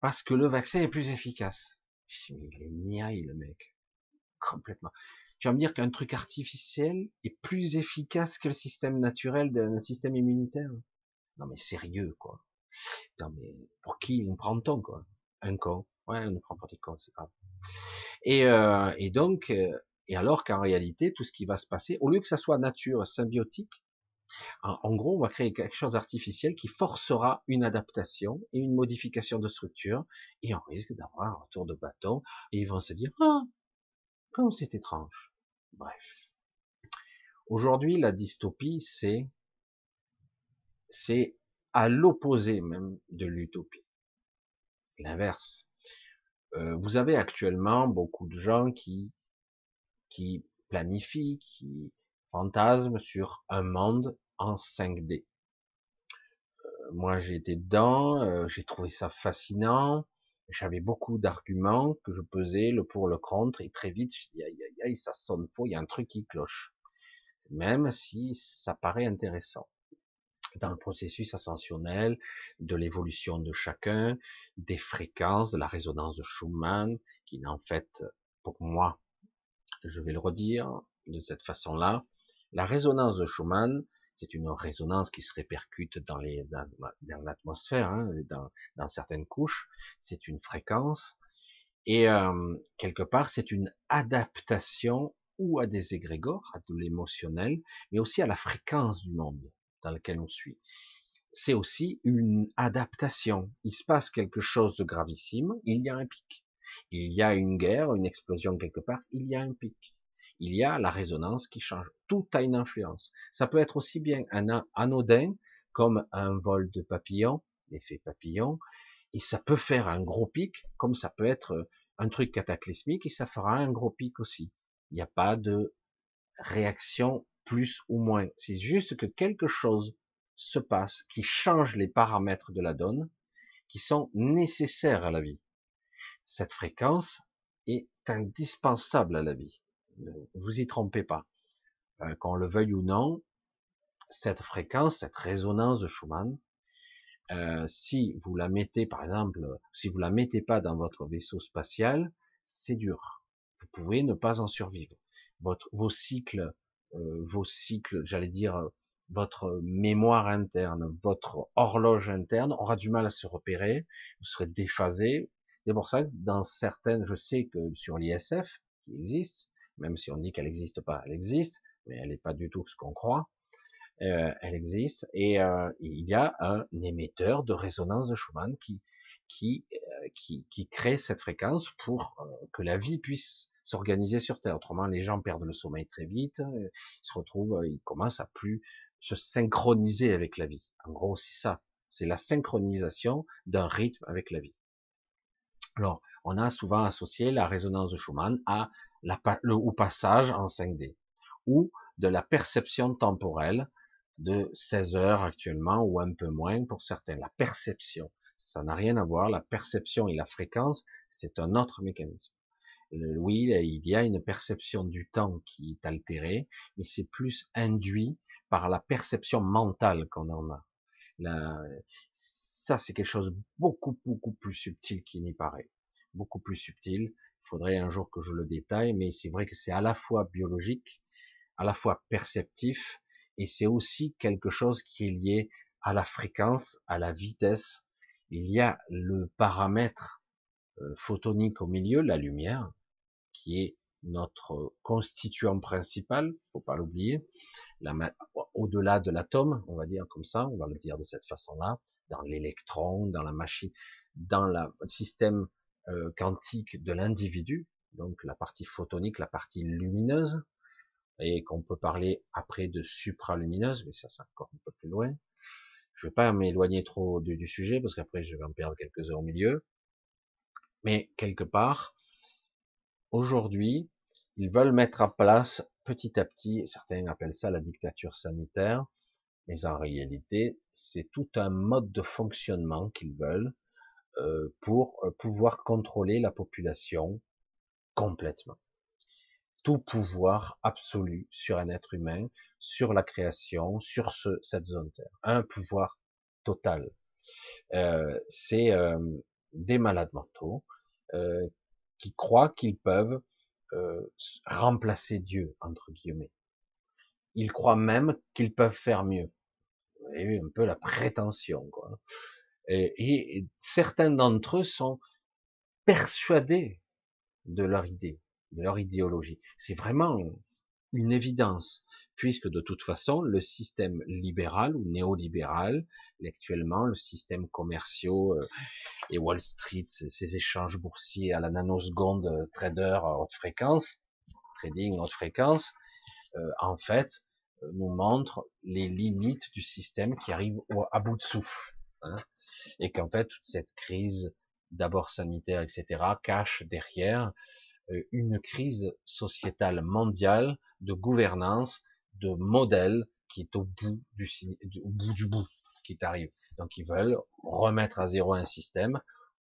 parce que le vaccin est plus efficace. Il est niaille le mec, complètement. Tu vas me dire qu'un truc artificiel est plus efficace que le système naturel d'un système immunitaire Non mais sérieux quoi. Non mais pour qui nous prend-on quoi? Un con. Ouais, on ne prend pas des cons, c'est grave. Et, euh, et donc, euh, et alors qu'en réalité, tout ce qui va se passer, au lieu que ça soit nature symbiotique, en, gros, on va créer quelque chose d'artificiel qui forcera une adaptation et une modification de structure, et on risque d'avoir un retour de bâton, et ils vont se dire, ah, comme c'est étrange. Bref. Aujourd'hui, la dystopie, c'est, c'est à l'opposé même de l'utopie. L'inverse. Euh, vous avez actuellement beaucoup de gens qui, qui planifient, qui fantasment sur un monde en 5D. Euh, moi, j'ai été dedans, euh, j'ai trouvé ça fascinant. J'avais beaucoup d'arguments que je pesais le pour le contre et très vite, je dis aïe aïe aïe, ça sonne faux, il y a un truc qui cloche. Même si ça paraît intéressant dans le processus ascensionnel, de l'évolution de chacun, des fréquences, de la résonance de Schumann, qui en fait, pour moi, je vais le redire de cette façon-là, la résonance de Schumann, c'est une résonance qui se répercute dans l'atmosphère, hein, dans, dans, certaines couches. C'est une fréquence et euh, quelque part c'est une adaptation ou à des égrégores, à de l'émotionnel, mais aussi à la fréquence du monde dans lequel on suit. C'est aussi une adaptation. Il se passe quelque chose de gravissime, il y a un pic. Il y a une guerre, une explosion quelque part, il y a un pic il y a la résonance qui change. Tout a une influence. Ça peut être aussi bien un anodin comme un vol de papillon, l'effet papillon, et ça peut faire un gros pic, comme ça peut être un truc cataclysmique et ça fera un gros pic aussi. Il n'y a pas de réaction plus ou moins. C'est juste que quelque chose se passe qui change les paramètres de la donne, qui sont nécessaires à la vie. Cette fréquence est indispensable à la vie vous y trompez pas. Euh, qu'on le veuille ou non, cette fréquence, cette résonance de Schumann, euh, si vous la mettez, par exemple, si vous la mettez pas dans votre vaisseau spatial, c'est dur. Vous pouvez ne pas en survivre. Votre, vos cycles, euh, vos cycles, j'allais dire, votre mémoire interne, votre horloge interne aura du mal à se repérer. Vous serez déphasé. C'est pour ça que dans certaines, je sais que sur l'ISF qui existe, même si on dit qu'elle n'existe pas, elle existe, mais elle n'est pas du tout ce qu'on croit. Euh, elle existe et euh, il y a un émetteur de résonance de Schumann qui euh, crée cette fréquence pour que la vie puisse s'organiser sur Terre. Autrement, les gens perdent le sommeil très vite, ils se retrouvent, ils commencent à plus se synchroniser avec la vie. En gros, c'est ça. C'est la synchronisation d'un rythme avec la vie. Alors, on a souvent associé la résonance de Schumann à le, au passage en 5D, ou de la perception temporelle de 16 heures actuellement, ou un peu moins pour certains. La perception, ça n'a rien à voir. La perception et la fréquence, c'est un autre mécanisme. Oui, il y a une perception du temps qui est altérée, mais c'est plus induit par la perception mentale qu'on en a. ça, c'est quelque chose beaucoup, beaucoup plus subtil qui n'y paraît. Beaucoup plus subtil faudrait un jour que je le détaille, mais c'est vrai que c'est à la fois biologique, à la fois perceptif, et c'est aussi quelque chose qui est lié à la fréquence, à la vitesse. Il y a le paramètre euh, photonique au milieu, la lumière, qui est notre constituant principal, faut pas l'oublier, au-delà de l'atome, on va dire comme ça, on va le dire de cette façon-là, dans l'électron, dans la machine, dans le système euh, quantique de l'individu, donc la partie photonique, la partie lumineuse, et qu'on peut parler après de supralumineuse, mais ça c'est encore un peu plus loin. Je vais pas m'éloigner trop du, sujet parce qu'après je vais en perdre quelques heures au milieu. Mais quelque part, aujourd'hui, ils veulent mettre en place petit à petit, certains appellent ça la dictature sanitaire, mais en réalité, c'est tout un mode de fonctionnement qu'ils veulent pour euh, pouvoir contrôler la population complètement. Tout pouvoir absolu sur un être humain, sur la création, sur ce, cette zone Terre. Un pouvoir total. Euh, c'est euh, des malades mentaux euh, qui croient qu'ils peuvent euh, remplacer Dieu, entre guillemets. Ils croient même qu'ils peuvent faire mieux. Vous voyez un peu la prétention, quoi. Et, certains d'entre eux sont persuadés de leur idée, de leur idéologie. C'est vraiment une évidence, puisque de toute façon, le système libéral ou néolibéral, actuellement, le système commerciaux euh, et Wall Street, ces échanges boursiers à la nanoseconde, euh, trader à haute fréquence, trading haute fréquence, euh, en fait, nous montre les limites du système qui arrive à bout de souffle. Hein, et qu'en fait, toute cette crise, d'abord sanitaire, etc., cache derrière une crise sociétale mondiale de gouvernance, de modèle qui est au bout du, au bout du bout qui t'arrive. Donc ils veulent remettre à zéro un système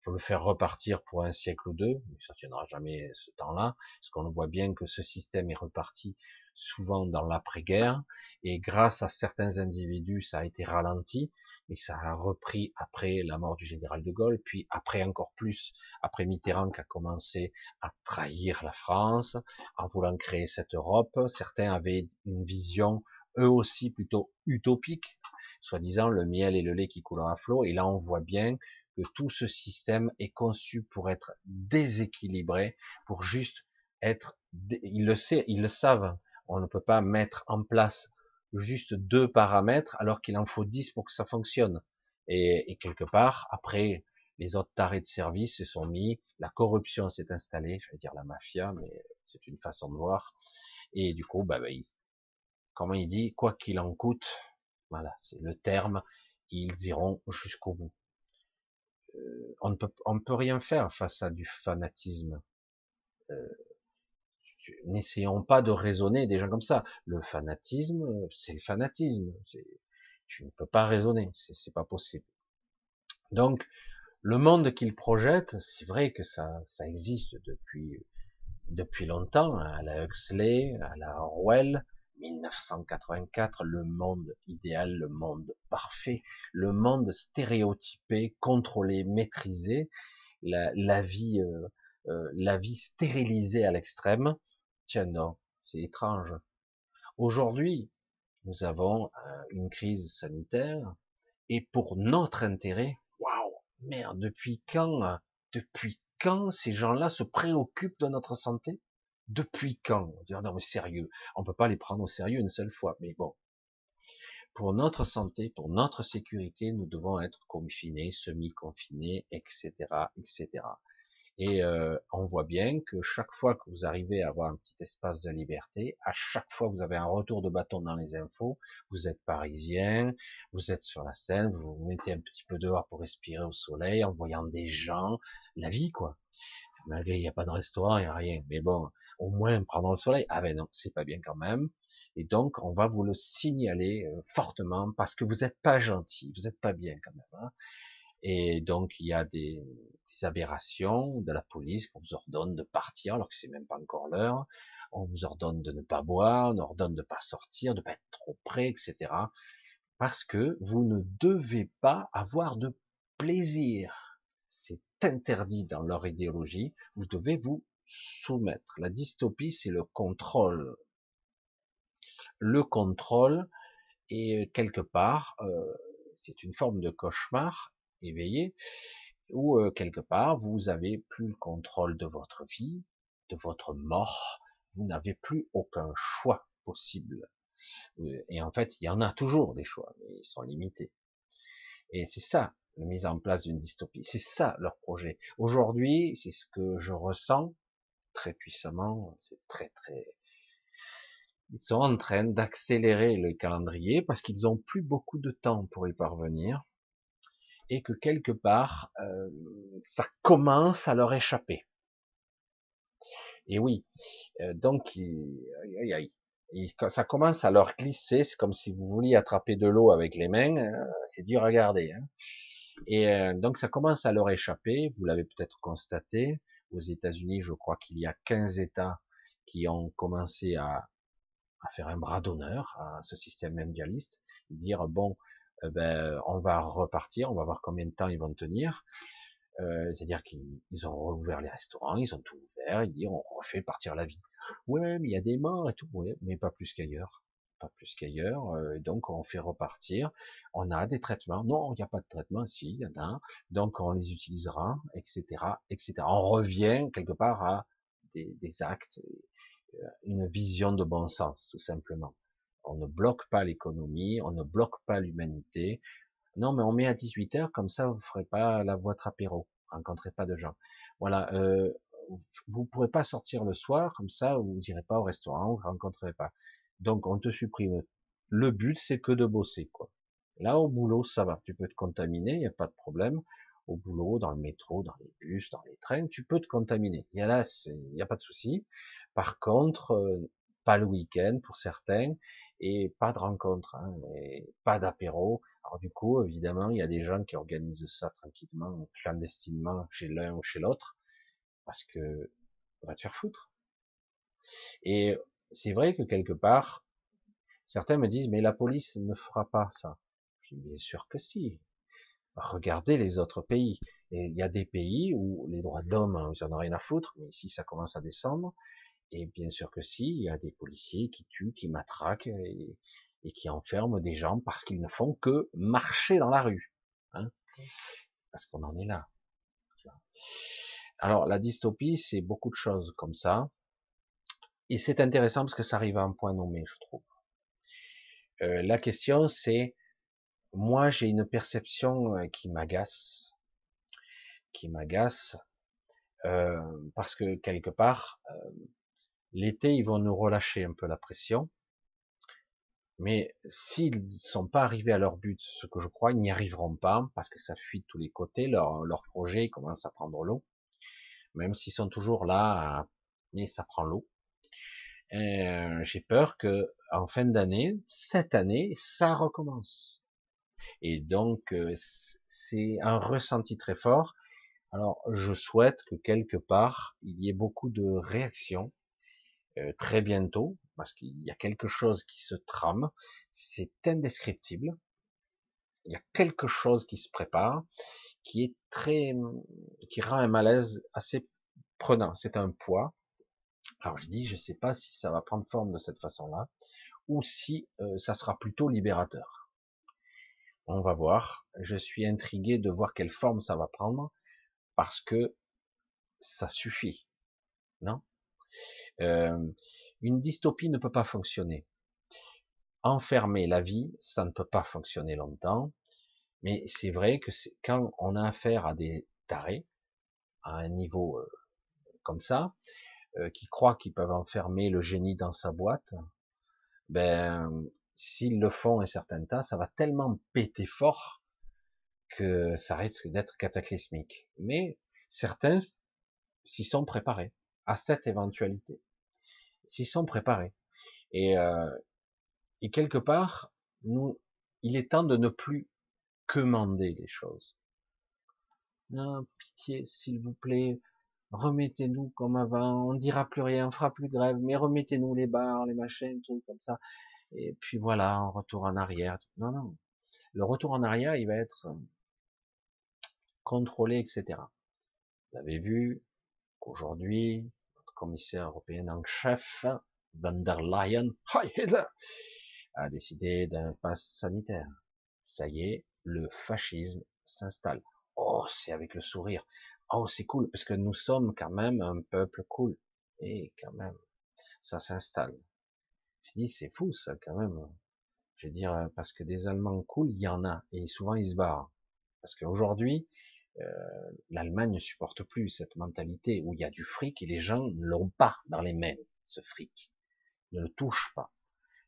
pour le faire repartir pour un siècle ou deux, mais ça tiendra jamais ce temps-là, parce qu'on voit bien que ce système est reparti souvent dans l'après-guerre, et grâce à certains individus, ça a été ralenti, mais ça a repris après la mort du général de Gaulle, puis après encore plus, après Mitterrand qui a commencé à trahir la France, en voulant créer cette Europe. Certains avaient une vision, eux aussi, plutôt utopique, soi-disant le miel et le lait qui coulent à flot, et là on voit bien que tout ce système est conçu pour être déséquilibré, pour juste être, ils le savent, ils le savent, on ne peut pas mettre en place juste deux paramètres alors qu'il en faut dix pour que ça fonctionne. Et, quelque part, après, les autres tarés de service se sont mis, la corruption s'est installée, je vais dire la mafia, mais c'est une façon de voir. Et du coup, bah, bah comment il dit, quoi qu'il en coûte, voilà, c'est le terme, ils iront jusqu'au bout. Euh, on ne peut, on peut rien faire face à du fanatisme. Euh, n'essayons pas de raisonner des gens comme ça. Le fanatisme, c'est le fanatisme. Tu ne peux pas raisonner, c'est pas possible. Donc, le monde qu'il projette, c'est vrai que ça, ça existe depuis depuis longtemps, hein, à la Huxley, à la Orwell, 1984, le monde idéal, le monde parfait, le monde stéréotypé, contrôlé, maîtrisé, la, la vie, euh, euh, la vie stérilisée à l'extrême, Tiens, non, c'est étrange. Aujourd'hui, nous avons euh, une crise sanitaire et pour notre intérêt, waouh, merde, depuis quand, euh, depuis quand ces gens-là se préoccupent de notre santé? Depuis quand? Dire non mais sérieux, on peut pas les prendre au sérieux une seule fois. Mais bon, pour notre santé, pour notre sécurité, nous devons être confinés, semi-confinés, etc., etc. Et euh, on voit bien que chaque fois que vous arrivez à avoir un petit espace de liberté, à chaque fois que vous avez un retour de bâton dans les infos, vous êtes parisien, vous êtes sur la scène, vous vous mettez un petit peu dehors pour respirer au soleil, en voyant des gens, la vie quoi. Malgré il n'y a pas de restaurant, il n'y a rien, mais bon, au moins prendre le soleil. Ah ben non, c'est pas bien quand même. Et donc on va vous le signaler euh, fortement parce que vous n'êtes pas gentil, vous n'êtes pas bien quand même. Hein. Et donc il y a des, des aberrations de la police qu'on vous ordonne de partir alors que c'est même pas encore l'heure. On vous ordonne de ne pas boire, on ordonne de pas sortir, de pas être trop près, etc. Parce que vous ne devez pas avoir de plaisir. C'est interdit dans leur idéologie. Vous devez vous soumettre. La dystopie, c'est le contrôle. Le contrôle est quelque part, euh, c'est une forme de cauchemar éveillé où euh, quelque part vous avez plus le contrôle de votre vie, de votre mort, vous n'avez plus aucun choix possible. Euh, et en fait, il y en a toujours des choix, mais ils sont limités. Et c'est ça, la mise en place d'une dystopie. C'est ça leur projet. Aujourd'hui, c'est ce que je ressens très puissamment. C'est très très. Ils sont en train d'accélérer le calendrier parce qu'ils ont plus beaucoup de temps pour y parvenir et que quelque part euh, ça commence à leur échapper. Et oui, euh, donc ça commence à leur glisser. C'est comme si vous vouliez attraper de l'eau avec les mains. Hein, c'est dur à garder. Hein. Et euh, donc ça commence à leur échapper. Vous l'avez peut-être constaté. Aux États-Unis, je crois qu'il y a 15 États qui ont commencé à, à faire un bras d'honneur à ce système mondialiste, dire bon, ben, on va repartir, on va voir combien de temps ils vont tenir. Euh, c'est-à-dire qu'ils ont rouvert les restaurants, ils ont tout ouvert, ils disent on refait partir la vie. Ouais, mais il y a des morts et tout, ouais, mais pas plus qu'ailleurs, pas plus qu'ailleurs. Euh, donc on fait repartir. On a des traitements. Non, il n'y a pas de traitement. Si, il y en a. Donc on les utilisera, etc., etc. On revient quelque part à des, des actes, une vision de bon sens, tout simplement. On ne bloque pas l'économie, on ne bloque pas l'humanité, non, mais on met à 18 heures, comme ça, vous ferez pas la votre vous rencontrez pas de gens. Voilà, euh, vous pourrez pas sortir le soir, comme ça, vous n'irez pas au restaurant, vous rencontrerez pas. Donc, on te supprime. Le but, c'est que de bosser, quoi. Là, au boulot, ça va. Tu peux te contaminer, il n'y a pas de problème. Au boulot, dans le métro, dans les bus, dans les trains, tu peux te contaminer. Il y a là, il n'y a pas de souci. Par contre, euh, pas le week-end pour certains, et pas de rencontre, hein, pas d'apéro. Alors du coup, évidemment, il y a des gens qui organisent ça tranquillement, clandestinement, chez l'un ou chez l'autre, parce que on va te faire foutre. Et c'est vrai que quelque part, certains me disent, mais la police ne fera pas ça. Je dis, bien sûr que si. Regardez les autres pays. Il y a des pays où les droits de l'homme, ils en ont rien à foutre, mais ici ça commence à descendre. Et bien sûr que si, il y a des policiers qui tuent, qui matraquent et, qui enferment des gens parce qu'ils ne font que marcher dans la rue. Hein parce qu'on en est là. Alors la dystopie, c'est beaucoup de choses comme ça. Et c'est intéressant parce que ça arrive à un point nommé, je trouve. Euh, la question, c'est, moi j'ai une perception euh, qui m'agace, qui m'agace, euh, parce que quelque part, euh, L'été, ils vont nous relâcher un peu la pression. Mais s'ils ne sont pas arrivés à leur but, ce que je crois, ils n'y arriveront pas, parce que ça fuit de tous les côtés, leur, projet commence à prendre l'eau. Même s'ils sont toujours là, mais ça prend l'eau. Euh, j'ai peur que en fin d'année, cette année, ça recommence. Et donc, euh, c'est un ressenti très fort. Alors, je souhaite que quelque part, il y ait beaucoup de réactions euh, très bientôt, parce qu'il y a quelque chose qui se trame, c'est indescriptible. Il y a quelque chose qui se prépare, qui est très, qui rend un malaise assez prenant. C'est un poids. Alors je dis, je sais pas si ça va prendre forme de cette façon-là, ou si euh, ça sera plutôt libérateur. On va voir. Je suis intrigué de voir quelle forme ça va prendre, parce que ça suffit. Non? Euh, une dystopie ne peut pas fonctionner. Enfermer la vie, ça ne peut pas fonctionner longtemps. Mais c'est vrai que quand on a affaire à des tarés, à un niveau euh, comme ça, euh, qui croient qu'ils peuvent enfermer le génie dans sa boîte, ben s'ils le font un certain temps, ça va tellement péter fort que ça risque d'être cataclysmique. Mais certains s'y sont préparés à cette éventualité s'y sont préparés. Et, euh, et quelque part, nous, il est temps de ne plus commander les choses. Non, pitié, s'il vous plaît, remettez-nous comme avant, on dira plus rien, on fera plus grève, mais remettez-nous les bars, les machines, tout comme ça. Et puis voilà, on retour en arrière. Non, non. Le retour en arrière, il va être contrôlé, etc. Vous avez vu qu'aujourd'hui, commissaire européen en chef, van der Leyen, a décidé d'un pass sanitaire. Ça y est, le fascisme s'installe. Oh, c'est avec le sourire. Oh, c'est cool, parce que nous sommes quand même un peuple cool. Et quand même, ça s'installe. Je dis, c'est fou, ça, quand même. Je veux dire, parce que des Allemands cool, il y en a. Et souvent, ils se barrent. Parce qu'aujourd'hui, Euh, L'Allemagne ne supporte plus cette mentalité où il y a du fric et les gens ne l'ont pas dans les mains, ce fric. Ils ne le touchent pas.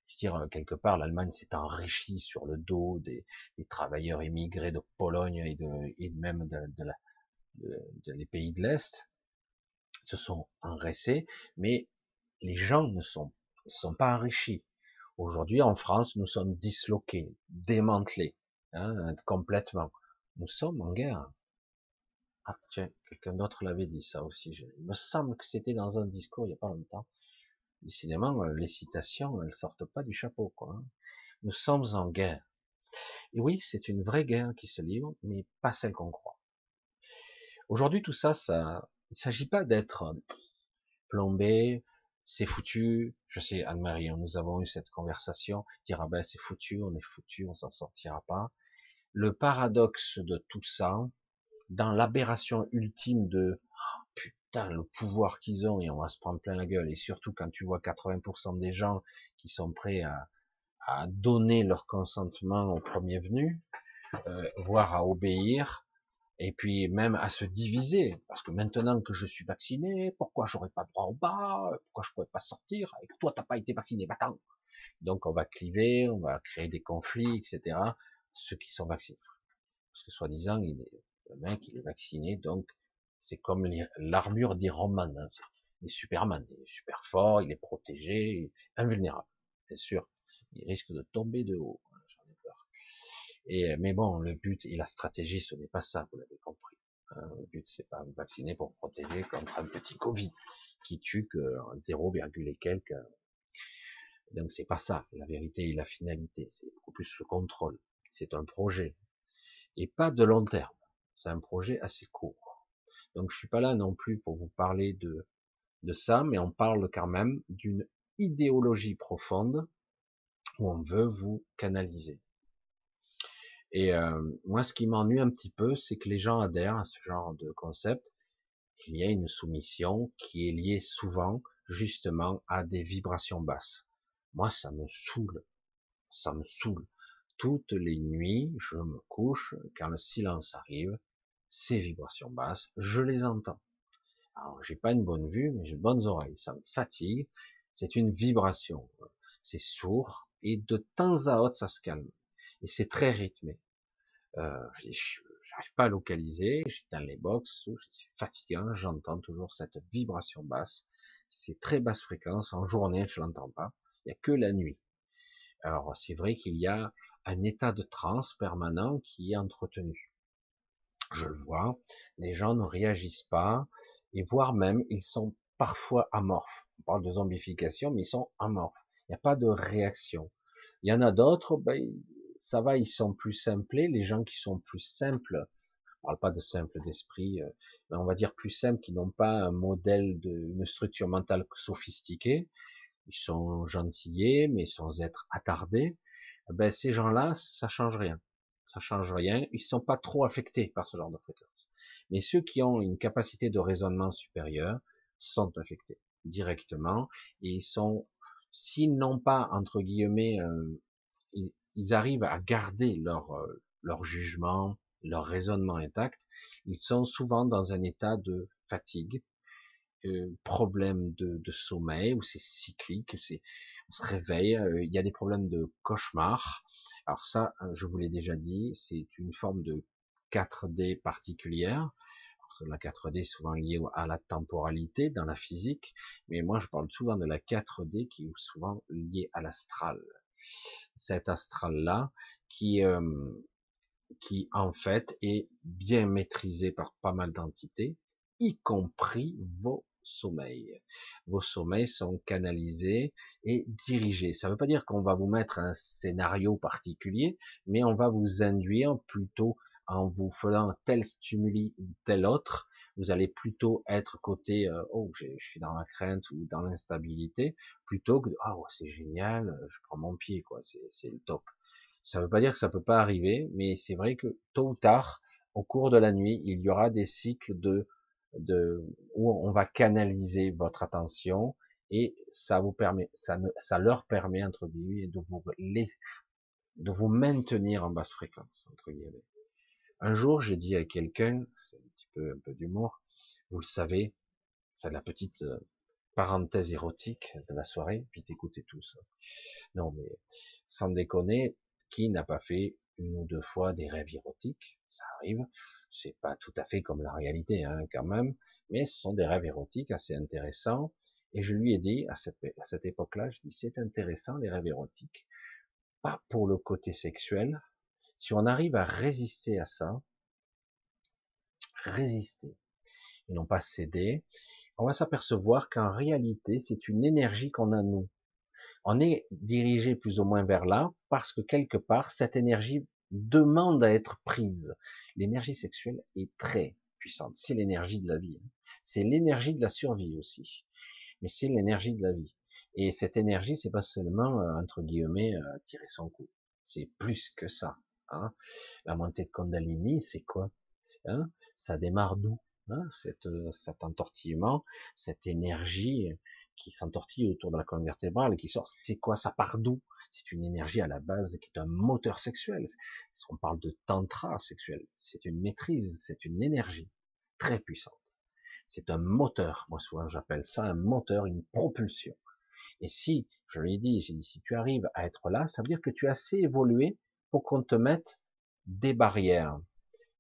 Je veux dire, quelque part, l'Allemagne s'est enrichie sur le dos des, travailleurs immigrés de Pologne et, de, et même de, la, de, les pays de l'Est, se sont engraissés, mais les gens ne sont, sont pas enrichis. Aujourd'hui, en France, nous sommes disloqués, démantelés, hein, complètement. Nous sommes en guerre. Ah, tiens, quelqu'un d'autre l'avait dit ça aussi. Il me semble que c'était dans un discours il n'y a pas longtemps. Décidément, les citations, elles sortent pas du chapeau, quoi. Hein. Nous sommes en guerre. Et oui, c'est une vraie guerre qui se livre, mais pas celle qu'on croit. Aujourd'hui, tout ça, ça, il s'agit pas d'être plombé, c'est foutu. Je sais, Anne-Marie, nous avons eu cette conversation, dire, ah ben, c'est foutu, on est foutu, on s'en sortira pas. Le paradoxe de tout ça, dans l'aberration ultime de, oh, putain, le pouvoir qu'ils ont et on va se prendre plein la gueule. Et surtout quand tu vois 80% des gens qui sont prêts à, à donner leur consentement au premier venu, euh, voire à obéir, et puis même à se diviser, parce que maintenant que je suis vacciné, pourquoi j'aurais pas droit au bas, pourquoi je pourrais pas sortir, et toi t'as pas été vacciné, bah Donc on va cliver, on va créer des conflits, etc. Ceux qui sont vaccinés, parce que soi-disant le mec il est vacciné, donc c'est comme l'armure d'Iron Man, hein. il est Superman, il est super fort, il est protégé, invulnérable, bien sûr, il risque de tomber de haut. Et, mais bon, le but et la stratégie, ce n'est pas ça, vous l'avez compris. Hein, le but, c'est pas vacciner pour protéger contre un petit Covid qui tue que 0, et quelques. Donc c'est pas ça, la vérité et la finalité. C'est beaucoup plus le contrôle. C'est un projet. Et pas de long terme. C'est un projet assez court. Donc je suis pas là non plus pour vous parler de, de ça, mais on parle quand même d'une idéologie profonde où on veut vous canaliser. Et euh, moi, ce qui m'ennuie un petit peu, c'est que les gens adhèrent à ce genre de concept. Il y a une soumission qui est liée souvent justement à des vibrations basses. Moi, ça me saoule. Ça me saoule. Toutes les nuits, je me couche, quand le silence arrive, ces vibrations basses, je les entends. Alors, j'ai pas une bonne vue, mais j'ai de bonnes oreilles. Ça me fatigue. C'est une vibration. C'est sourd. Et de temps à autre, ça se calme et c'est très rythmé. Euh, j'arrive pas à localiser, j'étais dans les box, c'est fatigant, j'entends toujours cette vibration basse. C'est très basse fréquence, en journée je l'entends pas, il y a que la nuit. Alors c'est vrai qu'il y a un état de transe permanent qui est entretenu. Je le vois, les gens ne réagissent pas, et voire même ils sont parfois amorphes. On parle de zombification, mais ils sont amorphes. Il n'y a pas de réaction. Il y en a d'autres, ben, ça va, ils sont plus simplés, les gens qui sont plus simples, je parle pas de simple d'esprit, euh, mais on va dire plus simples, qui n'ont pas un modèle une structure mentale sophistiquée, ils sont gentillés, mais sans être attardés, ben ces gens-là, ça change rien. Ça change rien, ils sont pas trop affectés par ce genre de fréquence. Mais ceux qui ont une capacité de raisonnement supérieure sont affectés directement et ils sont, s'ils n'ont pas entre guillemets euh, ils arrivent à garder leur, euh, leur jugement, leur raisonnement intact, ils sont souvent dans un état de fatigue, euh, problème de, de, sommeil, où c'est cyclique, c'est, on se réveille, euh, il y a des problèmes de cauchemar. Alors ça, euh, je vous l'ai déjà dit, c'est une forme de 4D particulière. la 4D est souvent liée à la temporalité dans la physique, mais moi je parle souvent de la 4D qui est souvent liée à l'astral cet astral-là, qui, euh, qui en fait est bien maîtrisé par pas mal d'entités, y compris vos sommeils. Vos sommeils sont canalisés et dirigés. Ça ne veut pas dire qu'on va vous mettre un scénario particulier, mais on va vous induire plutôt en vous faisant tel stimuli ou tel autre vous allez plutôt être côté euh, oh je suis dans la crainte ou dans l'instabilité plutôt que ah oh, c'est génial je prends mon pied quoi c'est le top ça ne veut pas dire que ça peut pas arriver mais c'est vrai que tôt ou tard au cours de la nuit il y aura des cycles de de où on va canaliser votre attention et ça vous permet ça ne, ça leur permet entre guillemets de vous les, de vous maintenir en basse fréquence entre guillemets Un jour, j'ai dit à quelqu'un, c'est un petit peu un peu d'humour, vous le savez, c'est la petite euh, parenthèse érotique de la soirée, puis t'écoutez tous. Non, mais sans déconner, qui n'a pas fait une ou deux fois des rêves érotiques? Ça arrive. C'est pas tout à fait comme la réalité, hein, quand même, mais ce sont des rêves érotiques assez intéressants. Et je lui ai dit à cette, époque-là, je dis c'est intéressant les rêves érotiques, pas pour le côté sexuel. Si on arrive à résister à ça, résister et non pas céder, on va s'apercevoir qu'en réalité, c'est une énergie qu'on a nous. On est dirigé plus ou moins vers là parce que quelque part, cette énergie demande à être prise. L'énergie sexuelle est très puissante. C'est l'énergie de la vie. Hein. C'est l'énergie de la survie aussi. Mais c'est l'énergie de la vie. Et cette énergie, c'est pas seulement, euh, entre guillemets, euh, tirer son coup. C'est plus que ça. Hein. La montée de Kundalini, c'est quoi hein? Ça démarre d'où Hein, cette, euh, cet entortillement, cette énergie qui s'entortille autour de la colonne vertébrale et qui sort, c'est quoi Ça? Part d'où? C'est une énergie à la base qui est un moteur sexuel. On parle de tantra sexuel? C'est une maîtrise, c'est une énergie très puissante. C'est un moteur. Moi, souvent, j'appelle ça un moteur, une propulsion. Et si, je l'ai dit, j'ai dit, si tu arrives à être là, ça veut dire que tu as assez évolué pour qu'on te mette des barrières,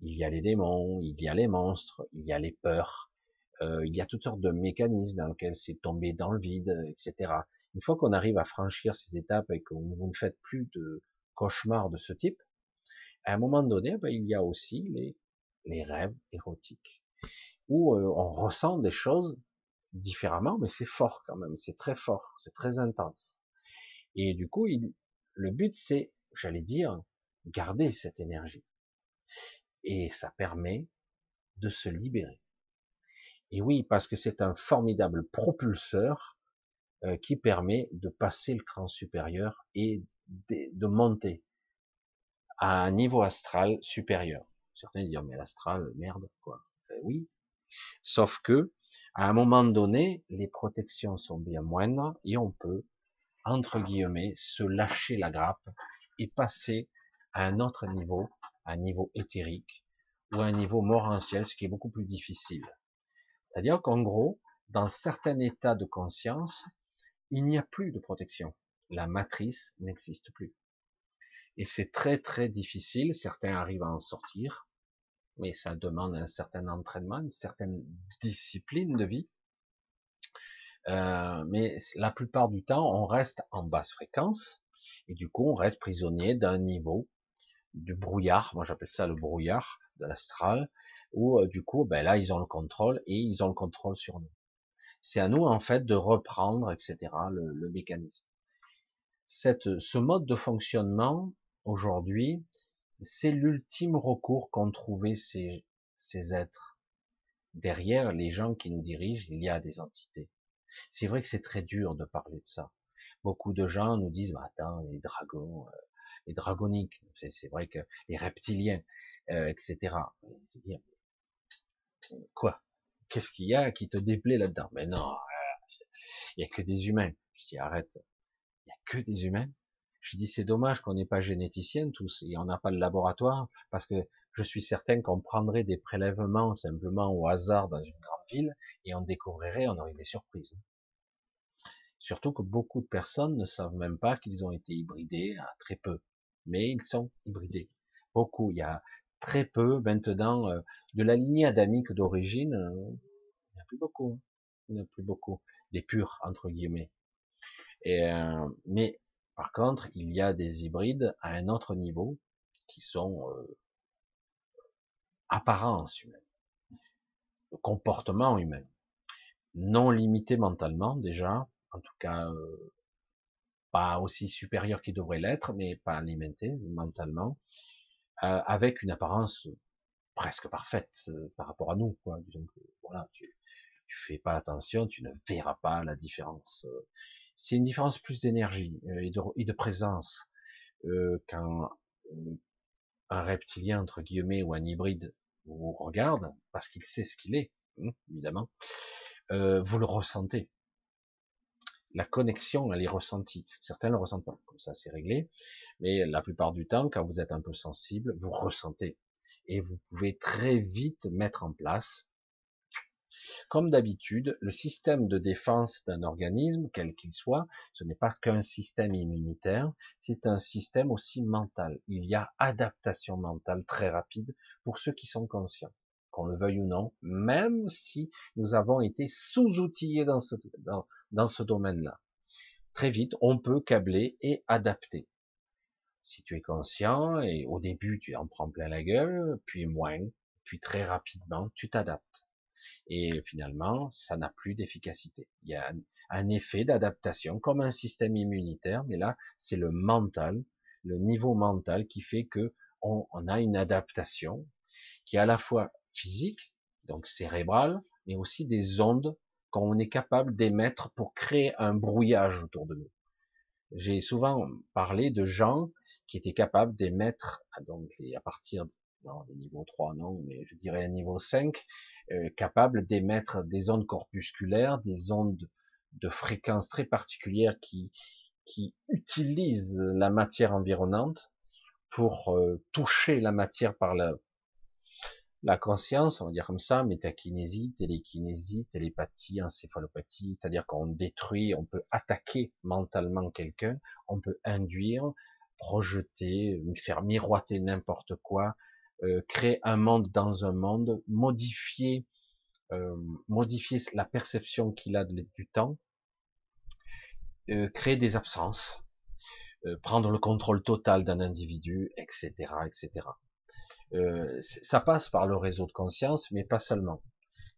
il y a les démons, il y a les monstres, il y a les peurs, euh, il y a toutes sortes de mécanismes dans lesquels c'est tombé dans le vide, etc. Une fois qu'on arrive à franchir ces étapes et que vous ne faites plus de cauchemars de ce type, à un moment donné, ben, il y a aussi les, rêves érotiques, où euh, on ressent des choses différemment, mais c'est fort quand même, c'est très fort, c'est très intense. Et du coup, le but, c'est, j'allais dire, garder cette énergie et ça permet de se libérer. Et oui, parce que c'est un formidable propulseur euh, qui permet de passer le cran supérieur et de, monter à un niveau astral supérieur. Certains disent mais l'astral, merde, quoi. Ben oui. Sauf que, à un moment donné, les protections sont bien moindres et on peut, entre guillemets, se lâcher la grappe et passer à un autre niveau un niveau éthérique ou à un niveau morantiel, ce qui est beaucoup plus difficile. C'est-à-dire qu'en gros, dans certains états de conscience, il n'y a plus de protection. La matrice n'existe plus. Et c'est très très difficile. Certains arrivent à en sortir, mais ça demande un certain entraînement, une certaine discipline de vie. Euh, mais la plupart du temps, on reste en basse fréquence et du coup, on reste prisonnier d'un niveau du brouillard, moi j'appelle ça le brouillard de l'astral, où euh, du coup, ben là, ils ont le contrôle et ils ont le contrôle sur nous. C'est à nous en fait de reprendre, etc., le, mécanisme. Cette, ce mode de fonctionnement aujourd'hui, c'est l'ultime recours qu'ont trouvé ces, ces êtres. Derrière les gens qui nous dirigent, il y a des entités. C'est vrai que c'est très dur de parler de ça. Beaucoup de gens nous disent, bah, attends, les dragons, euh, les dragoniques, c'est vrai que les reptiliens, euh, etc. Quoi? Qu'est-ce qu'il y a qui te déplaît là-dedans? Mais non, il y a que des humains. Je dis arrête, il y a que des humains? Je dis c'est dommage qu'on n'ait pas généticien tous et on n'a pas de laboratoire parce que je suis certain qu'on prendrait des prélèvements simplement au hasard dans une grande ville et on découvrirait, on aurait des surprises. Surtout que beaucoup de personnes ne savent même pas qu'ils ont été hybridés à très peu mais ils sont hybridés. Beaucoup. Il y a très peu maintenant euh, de la lignée adamique d'origine. Euh, il n'y a plus beaucoup. Il n'y a plus beaucoup. Des purs entre guillemets. Et, euh, mais par contre, il y a des hybrides à un autre niveau qui sont euh, apparence humaine, comportement humain, non limité mentalement déjà, en tout cas pas aussi supérieur qu'il devrait l'être, mais pas alimenté mentalement, avec une apparence presque parfaite euh, par rapport à nous. Quoi. Donc, voilà, tu, tu fais pas attention, tu ne verras pas la différence. C'est une différence plus d'énergie euh, et, de, et de présence euh, quand un reptilien entre guillemets ou un hybride vous regarde parce qu'il sait ce qu'il est, hein, évidemment. Euh, vous le ressentez la connexion, elle est ressentie. Certains le ressentent pas, comme ça c'est réglé. Mais la plupart du temps, quand vous êtes un peu sensible, vous ressentez. et vous pouvez très vite mettre en place comme d'habitude, le système de défense d'un organisme, quel qu'il soit, ce n'est pas qu'un système immunitaire, c'est un système aussi mental. Il y a adaptation mentale très rapide pour ceux qui sont conscients, qu'on le veuille ou non, même si nous avons été sous-outillés dans ce, domaine-là. Très vite, on peut câbler et adapter. Si tu es conscient et au début tu en prends plein la gueule, puis moins, puis très rapidement tu t'adaptes et finalement, ça n'a plus d'efficacité. Il y a un, effet d'adaptation, comme un système immunitaire, mais là, c'est le mental, le niveau mental qui fait que on, a une adaptation qui est à la fois physique, donc cérébrale, mais aussi des ondes qu'on est capable d'émettre pour créer un brouillage autour de nous. J'ai souvent parlé de gens qui étaient capables d'émettre, donc à partir des niveau 3 non, mais je dirais un niveau 5, euh, capable d'émettre des ondes corpusculaires, des ondes de fréquence très particulières qui, qui utilisent la matière environnante pour euh, toucher la matière par la, la conscience, on va dire comme ça, métakinésie, télékinésie, télépathie, encéphalopathie, c'est-à-dire qu'on détruit, on peut attaquer mentalement quelqu'un, on peut induire, projeter, faire miroiter n'importe quoi, euh, créer un monde dans un monde, modifier, euh, modifier la perception qu'il a du temps, euh, créer des absences, prendre le contrôle total d'un individu, etc., etc. ça passe par le réseau de conscience, mais pas seulement.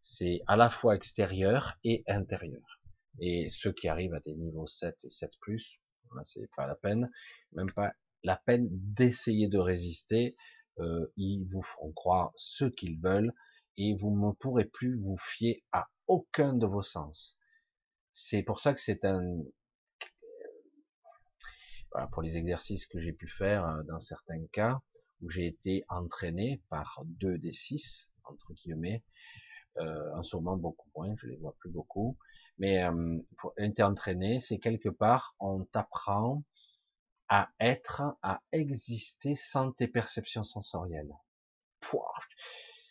C'est à la fois extérieur et intérieur. Et ceux qui arrivent à des niveaux 7 et 7 plus, c'est pas la peine, même pas la peine d'essayer de résister euh, ils vous feront croire ce qu'ils veulent et vous ne pourrez plus vous fier à aucun de vos sens. C'est pour ça que c'est un voilà, pour les exercices que j'ai pu faire euh, dans certains cas où j'ai été entraîné par deux des six entre guillemets, euh, en ce moment beaucoup moins, je les vois plus beaucoup, mais euh, pour être entraîné, c'est quelque part on t'apprend à être, à exister sans tes perceptions sensorielles.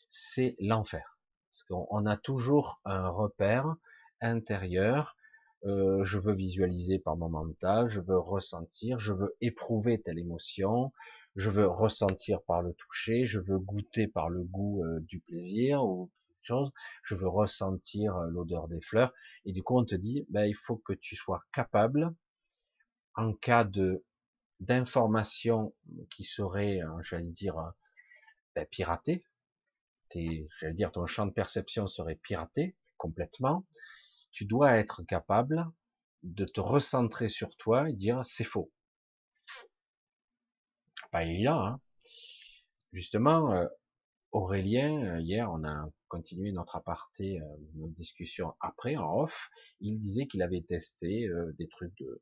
C'est l'enfer. Parce qu'on a toujours un repère intérieur. Euh, je veux visualiser par mon mental, je veux ressentir, je veux éprouver telle émotion, je veux ressentir par le toucher, je veux goûter par le goût euh, du plaisir ou chose, je veux ressentir euh, l'odeur des fleurs. Et du coup, on te dit, ben, il faut que tu sois capable, en cas de d'informations qui seraient, euh, j'allais dire, ben, piratées. J'allais dire, ton champ de perception serait piraté complètement. Tu dois être capable de te recentrer sur toi et dire c'est faux. Pas évident, hein. Justement, euh, Aurélien, hier, on a continué notre aparté, notre discussion après, en off, il disait qu'il avait testé des trucs de,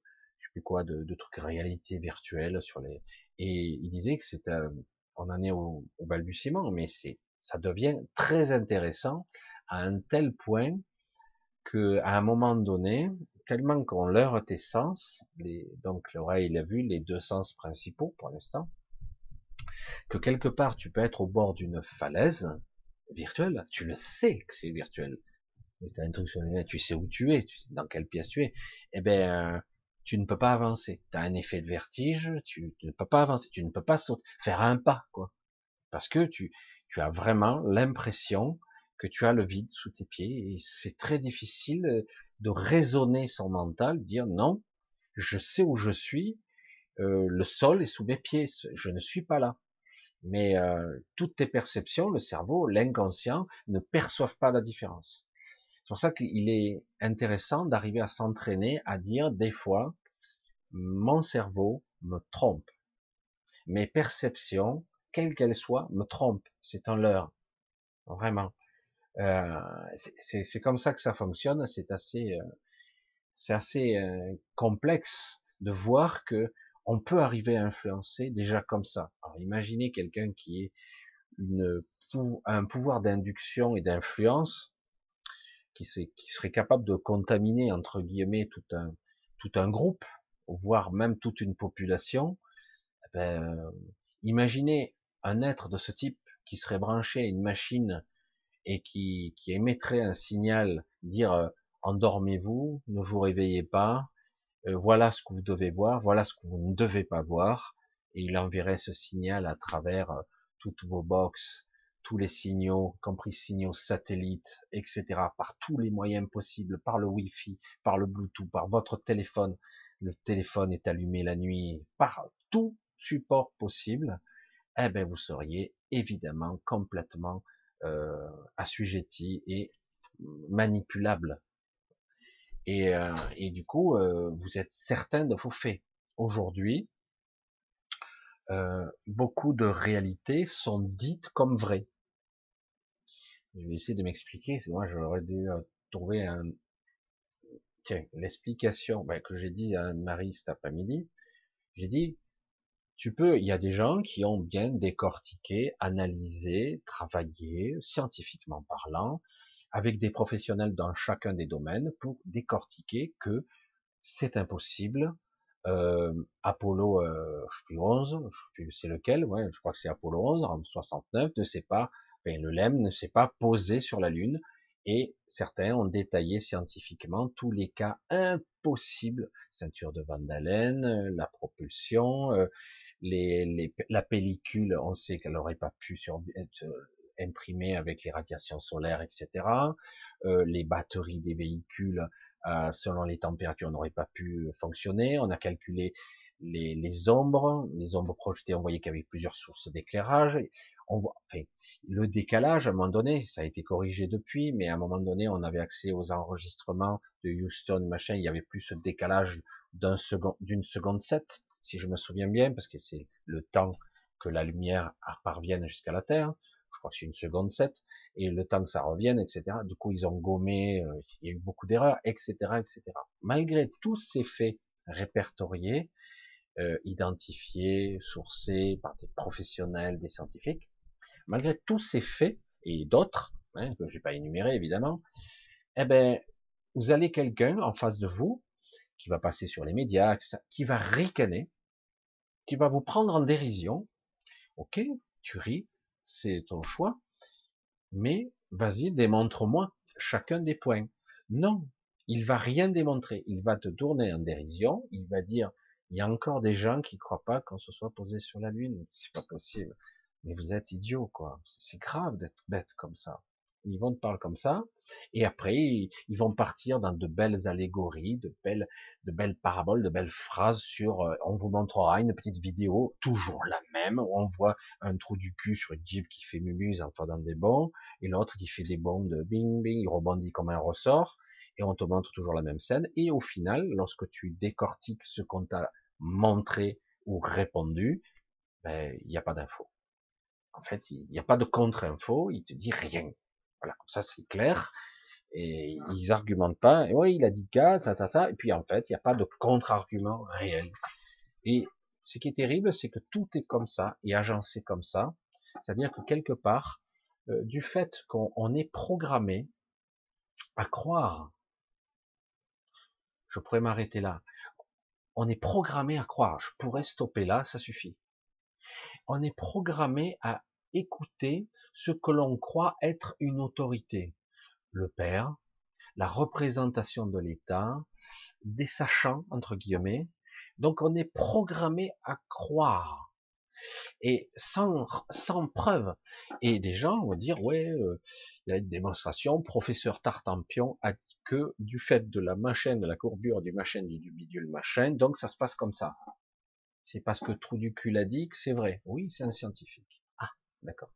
plus quoi, de, trucs réalité virtuelle sur les, et il disait que c'est, on en est au, balbutiement, mais c'est, ça devient très intéressant à un tel point que, à un moment donné, tellement qu'on leurre tes sens, donc l'oreille, la vue, les deux sens principaux pour l'instant, que quelque part tu peux être au bord d'une falaise virtuelle, tu le sais que c'est virtuel, tu as un truc sur tu sais où tu es, dans quelle pièce tu es, eh ben tu ne peux pas avancer. Tu as un effet de vertige, tu, ne peux pas avancer, tu ne peux pas sauter, faire un pas, quoi. Parce que tu, tu as vraiment l'impression que tu as le vide sous tes pieds et c'est très difficile de raisonner son mental, dire non, je sais où je suis, euh, le sol est sous mes pieds, je ne suis pas là. Mais euh, toutes tes perceptions, le cerveau, l'inconscient, ne perçoivent pas la différence. C'est pour ça qu'il est intéressant d'arriver à s'entraîner à dire des fois, mon cerveau me trompe. Mes perceptions, quelles qu'elles soient, me trompent. C'est un leurre. Vraiment. Euh, c'est comme ça que ça fonctionne. C'est assez, euh, c'est assez euh, complexe de voir que on peut arriver à influencer déjà comme ça. Alors imaginez quelqu'un qui est une, un pouvoir d'induction et d'influence qui, serait capable de contaminer entre guillemets tout un groupe, voire même toute une population. Eh ben, imaginez un être de ce type qui serait branché à une machine et qui, qui émettrait un signal, dire euh, endormez-vous, ne vous réveillez pas, euh, voilà ce que vous devez voir, voilà ce que vous ne devez pas voir, et il enverrait ce signal à travers euh, toutes vos boxes, tous les signaux, compris signaux satellites, etc., par tous les moyens possibles, par le Wi-Fi, par le Bluetooth, par votre téléphone. Le téléphone est allumé la nuit, par tout support possible. Eh ben, vous seriez évidemment complètement euh, assujetti et manipulable. Et, euh, et du coup, euh, vous êtes certain de vos faits. Aujourd'hui, euh, beaucoup de réalités sont dites comme vraies. Je vais essayer de m'expliquer. Moi, j'aurais dû euh, trouver un, tiens, l'explication ben, que j'ai dit à Anne-Marie cet après-midi. J'ai dit, tu peux, il y a des gens qui ont bien décortiqué, analysé, travaillé, scientifiquement parlant, avec des professionnels dans chacun des domaines pour décortiquer que c'est impossible. Euh, Apollo, euh, je sais plus 11, je sais plus c'est lequel, je crois que c'est Apollo 11 en 69, ne s'est pas, enfin, le LEM ne s'est pas posé sur la Lune et certains ont détaillé scientifiquement tous les cas impossibles, ceinture de Van Allen, la propulsion, euh, la pellicule, on sait qu'elle n'aurait pas pu sur, imprimée avec les radiations solaires, etc. Euh, les batteries des véhicules, euh, selon les températures, n'auraient pas pu fonctionner. On a calculé les, ombres, les ombres projetées, on voyait qu'il y avait plusieurs sources d'éclairage. On voit, le décalage, à un moment donné, ça a été corrigé depuis, mais à un moment donné, on avait accès aux enregistrements de Houston, machin, il y avait plus ce décalage d'un second, d'une seconde sept, si je me souviens bien, parce que c'est le temps que la lumière parvienne jusqu'à la Terre. Je crois que c'est une seconde 7, et le temps que ça revienne, etc. Du coup, ils ont gommé, euh, il y a eu beaucoup d'erreurs, etc., etc. Malgré tous ces faits répertoriés, euh, identifiés, sourcés par des professionnels, des scientifiques, malgré tous ces faits et d'autres, hein, que je vais pas énumérer évidemment, eh ben, vous allez quelqu'un en face de vous qui va passer sur les médias, tout ça, qui va ricaner, qui va vous prendre en dérision. Ok, tu ris, c'est ton choix, mais vas-y, démontre-moi chacun des points. Non, il va rien démontrer. Il va te tourner en dérision. Il va dire, il y a encore des gens qui croient pas qu'on se soit posé sur la lune. C'est pas possible. Mais vous êtes idiot, quoi. C'est grave d'être bête comme ça. Ils vont te parler comme ça, et après ils vont partir dans de belles allégories, de belles, de belles paraboles, de belles phrases sur. Euh, on vous montrera une petite vidéo, toujours la même, où on voit un trou du cul sur une jeep qui fait mumuse en faisant des bons, et l'autre qui fait des bons de bing bing, il rebondit comme un ressort, et on te montre toujours la même scène. Et au final, lorsque tu décortiques ce qu'on t'a montré ou répondu, ben il n'y a pas d'info. En fait, il n'y a pas de contre-info, il te dit rien. Voilà, comme ça c'est clair. Et ils argumentent pas. Et oui, il a dit ça, ça. Et puis en fait, il n'y a pas de contre-argument réel. Et ce qui est terrible, c'est que tout est comme ça et agencé comme ça. C'est-à-dire que quelque part, euh, du fait qu'on est programmé à croire, je pourrais m'arrêter là. On est programmé à croire. Je pourrais stopper là, ça suffit. On est programmé à écouter ce que l'on croit être une autorité. Le père, la représentation de l'État, des sachants, entre guillemets. Donc on est programmé à croire. Et sans, sans preuve. Et des gens vont dire, ouais, euh, il y a une démonstration, professeur Tartampion a dit que du fait de la machine, de la courbure du machin, du bidule machin, donc ça se passe comme ça. C'est parce que Trou du cul a dit que c'est vrai. Oui, c'est un scientifique. D'accord.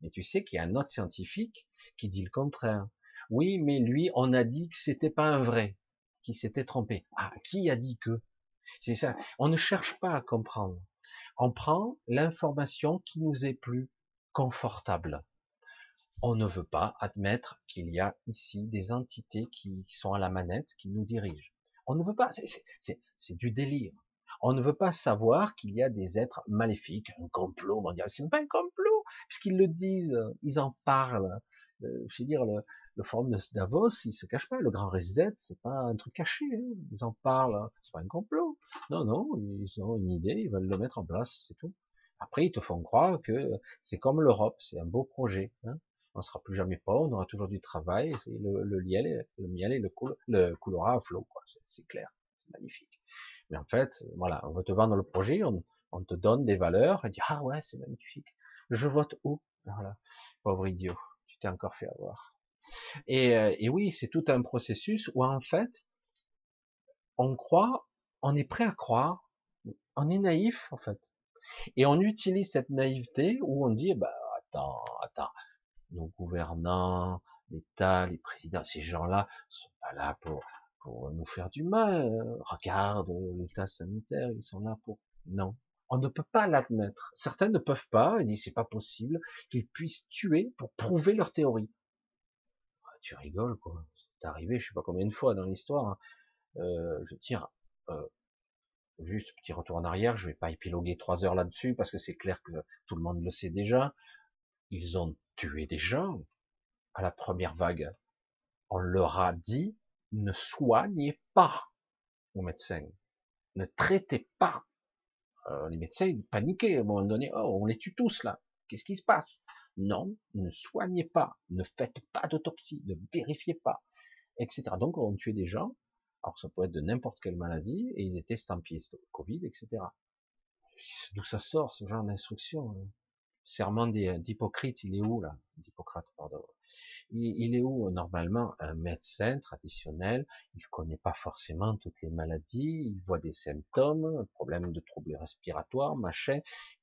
Mais tu sais qu'il y a un autre scientifique qui dit le contraire. Oui, mais lui, on a dit que c'était pas un vrai, qui s'était trompé. Ah, qui a dit que? C'est ça. On ne cherche pas à comprendre. On prend l'information qui nous est plus confortable. On ne veut pas admettre qu'il y a ici des entités qui sont à la manette, qui nous dirigent. On ne veut pas, c'est du délire. On ne veut pas savoir qu'il y a des êtres maléfiques, un complot mondial. C'est pas un complot, puisqu'ils le disent, ils en parlent. Euh, je veux dire, le, le forum de Davos, il se cache pas. Le grand reset, c'est pas un truc caché. Hein. Ils en parlent. C'est pas un complot. Non, non, ils ont une idée, ils veulent le mettre en place, c'est tout. Après, ils te font croire que c'est comme l'Europe, c'est un beau projet. Hein on sera plus jamais pauvre, on aura toujours du travail, le, le, miel, le miel et le, le coulera à flot, C'est clair, c'est magnifique. Mais en fait, voilà, on va te vendre le projet, on, on te donne des valeurs, et dit ah ouais, c'est magnifique. Je vote où Voilà, pauvre idiot, tu t'es encore fait avoir. Et, euh, et oui, c'est tout un processus où en fait, on croit, on est prêt à croire, on est naïf en fait, et on utilise cette naïveté où on dit bah attends, attends, nos gouvernants, l'État, les présidents, ces gens-là sont pas là pour, pour nous faire du mal. Regarde l'État sanitaire, ils sont là pour. Non, on ne peut pas l'admettre. Certains ne peuvent pas, et c'est pas possible qu'ils puissent tuer pour prouver leur théorie. Ah, tu rigoles quoi. C'est arrivé, je sais pas combien de fois dans l'histoire. Hein. Euh, je tire. Euh, juste petit retour en arrière, je vais pas épiloguer trois heures là-dessus parce que c'est clair que tout le monde le sait déjà. Ils ont tué des gens à la première vague. On leur a dit ne soignez pas aux médecins, ne traitez pas. Euh, les médecins ils paniquaient à un moment donné. Oh, on les tue tous là. Qu'est-ce qui se passe? Non, ne soignez pas, ne faites pas d'autopsie, ne vérifiez pas, etc. Donc on tuait des gens. Alors ça peut être de n'importe quelle maladie et ils étaient estampillés Covid, etc. D'où ça sort ce genre d'instruction hein? Serment d'Hippocrate, il est où là? D'Hippocrate, pardon. Il, est où normalement un médecin traditionnel? Il connaît pas forcément toutes les maladies, il voit des symptômes, problème de troubles respiratoires, machin.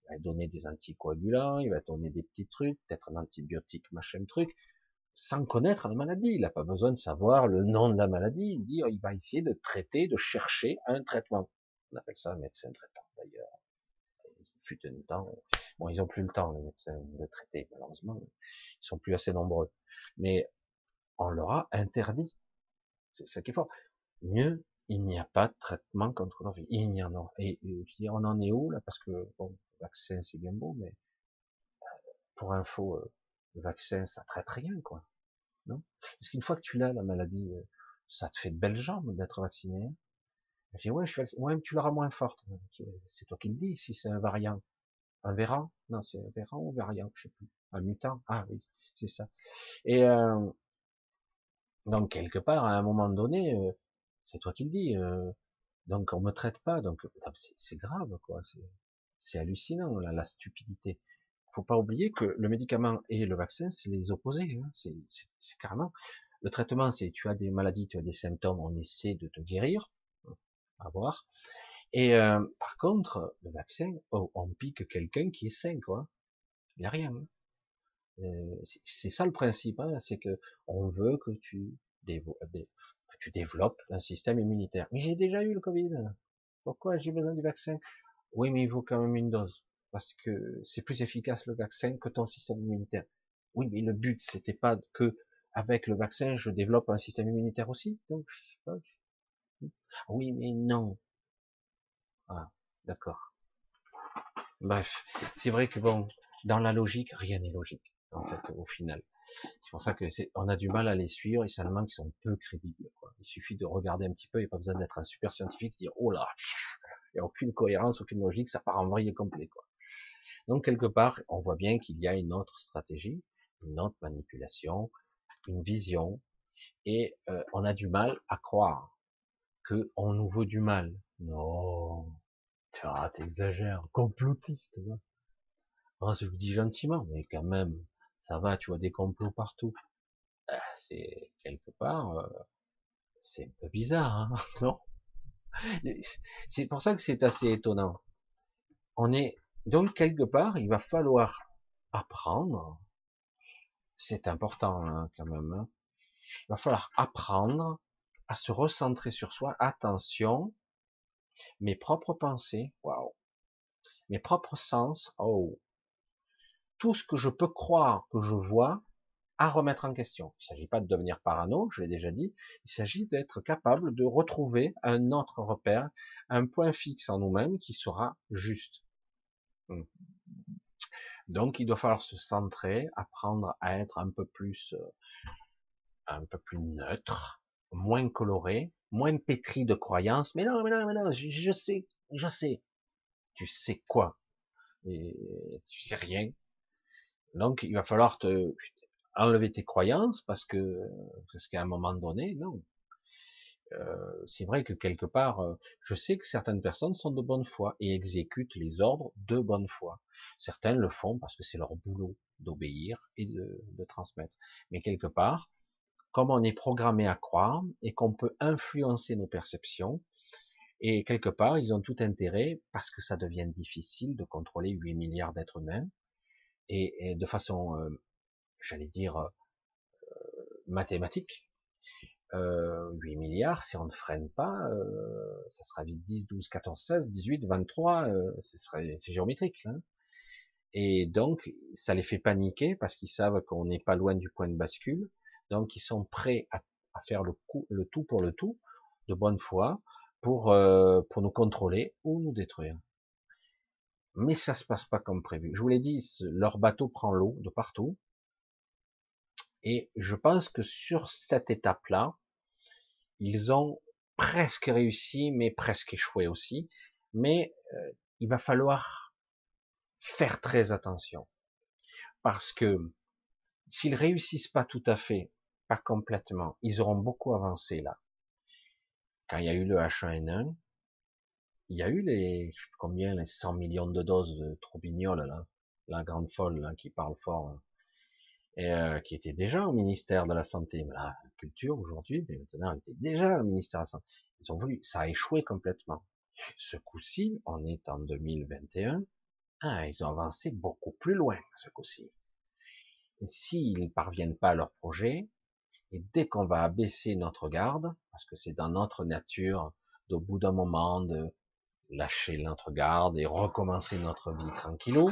Il va donner des anticoagulants, il va donner des petits trucs, peut-être un antibiotique, machin truc, sans connaître la maladie. Il n'a pas besoin de savoir le nom de la maladie. Il dit, il va essayer de traiter, de chercher un traitement. On appelle ça un médecin traitant d'ailleurs. Il fut un temps Bon, ils ont plus le temps, les médecins, de traiter, malheureusement. Ils sont plus assez nombreux. Mais on leur a interdit. C'est ça qui est fort. Mieux, il n'y a pas de traitement contre l'envie. Il n'y en a. Et, je dis, on en est où, là? Parce que, bon, le vaccin, c'est bien beau, mais, euh, pour info, euh, le vaccin, ça traite rien, quoi. Non? Parce qu'une fois que tu l'as, la maladie, euh, ça te fait de belles jambes d'être vacciné. Je dis, ouais, je suis. Ouais, tu l'auras moins forte. C'est toi qui le dis, si c'est un variant. Un Véran? Non, c'est un Véran ou Variant, je sais plus. Un mutant? Ah oui, c'est ça. Et euh, donc quelque part, à un moment donné, euh, c'est toi qui le dis. Euh, donc on me traite pas. Donc c'est grave, quoi. C'est hallucinant la, la stupidité. Faut pas oublier que le médicament et le vaccin, c'est les opposés. Hein. C'est carrément. Le traitement, c'est tu as des maladies, tu as des symptômes, on essaie de te guérir, à voir. Et euh, par contre, le vaccin, oh, on pique quelqu'un qui est sain, quoi. Il n'y a rien. Hein. Euh, c'est ça le principe, hein, c'est que on veut que tu, que tu développes un système immunitaire. Mais j'ai déjà eu le Covid. Pourquoi j'ai besoin du vaccin? Oui, mais il faut quand même une dose parce que c'est plus efficace le vaccin que ton système immunitaire. Oui, mais le but c'était pas que avec le vaccin je développe un système immunitaire aussi. Donc, oui, mais non. Ah, d'accord. Bref, c'est vrai que bon, dans la logique, rien n'est logique, en fait, au final. C'est pour ça que c'est, on a du mal à les suivre, et demande qu'ils sont peu crédibles, quoi. Il suffit de regarder un petit peu, il n'y a pas besoin d'être un super scientifique, dire, oh là, il n'y a aucune cohérence, aucune logique, ça part en vrille complet, quoi. Donc, quelque part, on voit bien qu'il y a une autre stratégie, une autre manipulation, une vision, et euh, on a du mal à croire que on nous veut du mal. Non, ah, t'exagères, complotiste. Ah, je vous dis gentiment, mais quand même, ça va, tu vois des complots partout. Ah, c'est quelque part, euh, c'est un peu bizarre, hein non? C'est pour ça que c'est assez étonnant. On est donc quelque part, il va falloir apprendre. C'est important hein, quand même. Hein. il va falloir apprendre à se recentrer sur soi. Attention, mes propres pensées, waouh, mes propres sens, oh, tout ce que je peux croire que je vois, à remettre en question. Il ne s'agit pas de devenir parano, je l'ai déjà dit, il s'agit d'être capable de retrouver un autre repère, un point fixe en nous-mêmes qui sera juste. Hmm. Donc il doit falloir se centrer, apprendre à être un peu plus, euh, un peu plus neutre, moins coloré, moins pétri de croyances. Mais non, mais non, mais non, je, sais, je sais. Tu sais quoi? Et tu sais rien. Donc, il va falloir te enlever tes croyances parce que parce qu'à un moment donné, non. Euh, c'est vrai que quelque part, euh, je sais que certaines personnes sont de bonne foi et exécutent les ordres de bonne foi. Certaines le font parce que c'est leur boulot d'obéir et de, de transmettre. Mais quelque part, comme on est programmé à croire et qu'on peut influencer nos perceptions, et quelque part, ils ont tout intérêt, parce que ça devient difficile de contrôler 8 milliards d'êtres humains, et, de façon, euh, j'allais dire, euh, mathématique. Euh, 8 milliards, si on ne freine pas, euh, ça sera vite 10, 12, 14, 16, 18, 23, euh, ce serait géométrique. Hein. Et donc, ça les fait paniquer parce qu'ils savent qu'on n'est pas loin du point de bascule. Donc, ils sont prêts à, faire le, tout pour le tout, de bonne foi, pour, euh, pour nous contrôler ou nous détruire. Mais ça se passe pas comme prévu. Je vous l'ai dit, leur bateau prend l'eau de partout. Et je pense que sur cette étape-là, ils ont presque réussi, mais presque échoué aussi. Mais euh, il va falloir faire très attention. Parce que s'ils réussissent pas tout à fait, complètement, ils auront beaucoup avancé là. Quand il y a eu le H1N1, il y a eu les, combien, les 100 millions de doses de Troubignol, là, la grande folle, qui parle fort, hein, et euh, qui était déjà au ministère de la Santé, la culture aujourd'hui, mais maintenant, elle était déjà au ministère de la Santé. Ils ont voulu, ça a échoué complètement. Ce coup-ci, on est en 2021, ah, ils ont avancé beaucoup plus loin, ce coup-ci. S'ils ne parviennent pas à leur projet, et dès qu'on va abaisser notre garde, parce que c'est dans notre nature, au bout d'un moment, de lâcher notre garde et recommencer notre vie tranquillou,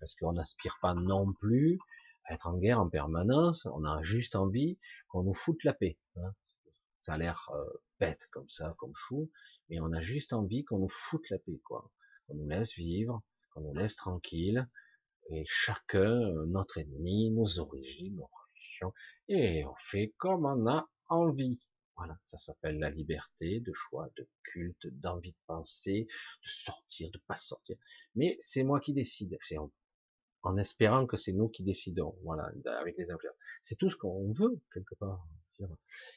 parce qu'on n'aspire pas non plus à être en guerre en permanence, on a juste envie qu'on nous foute la paix. Hein. Ça a l'air euh, bête comme ça, comme chou, mais on a juste envie qu'on nous foute la paix, quoi. Qu'on nous laisse vivre, qu'on nous laisse tranquille, et chacun, euh, notre ennemi, nos origines, et on fait comme on a envie. Voilà, ça s'appelle la liberté de choix, de culte, d'envie de penser, de sortir, de pas sortir. Mais c'est moi qui décide. En, en espérant que c'est nous qui décidons. Voilà, avec les influences. C'est tout ce qu'on veut quelque part.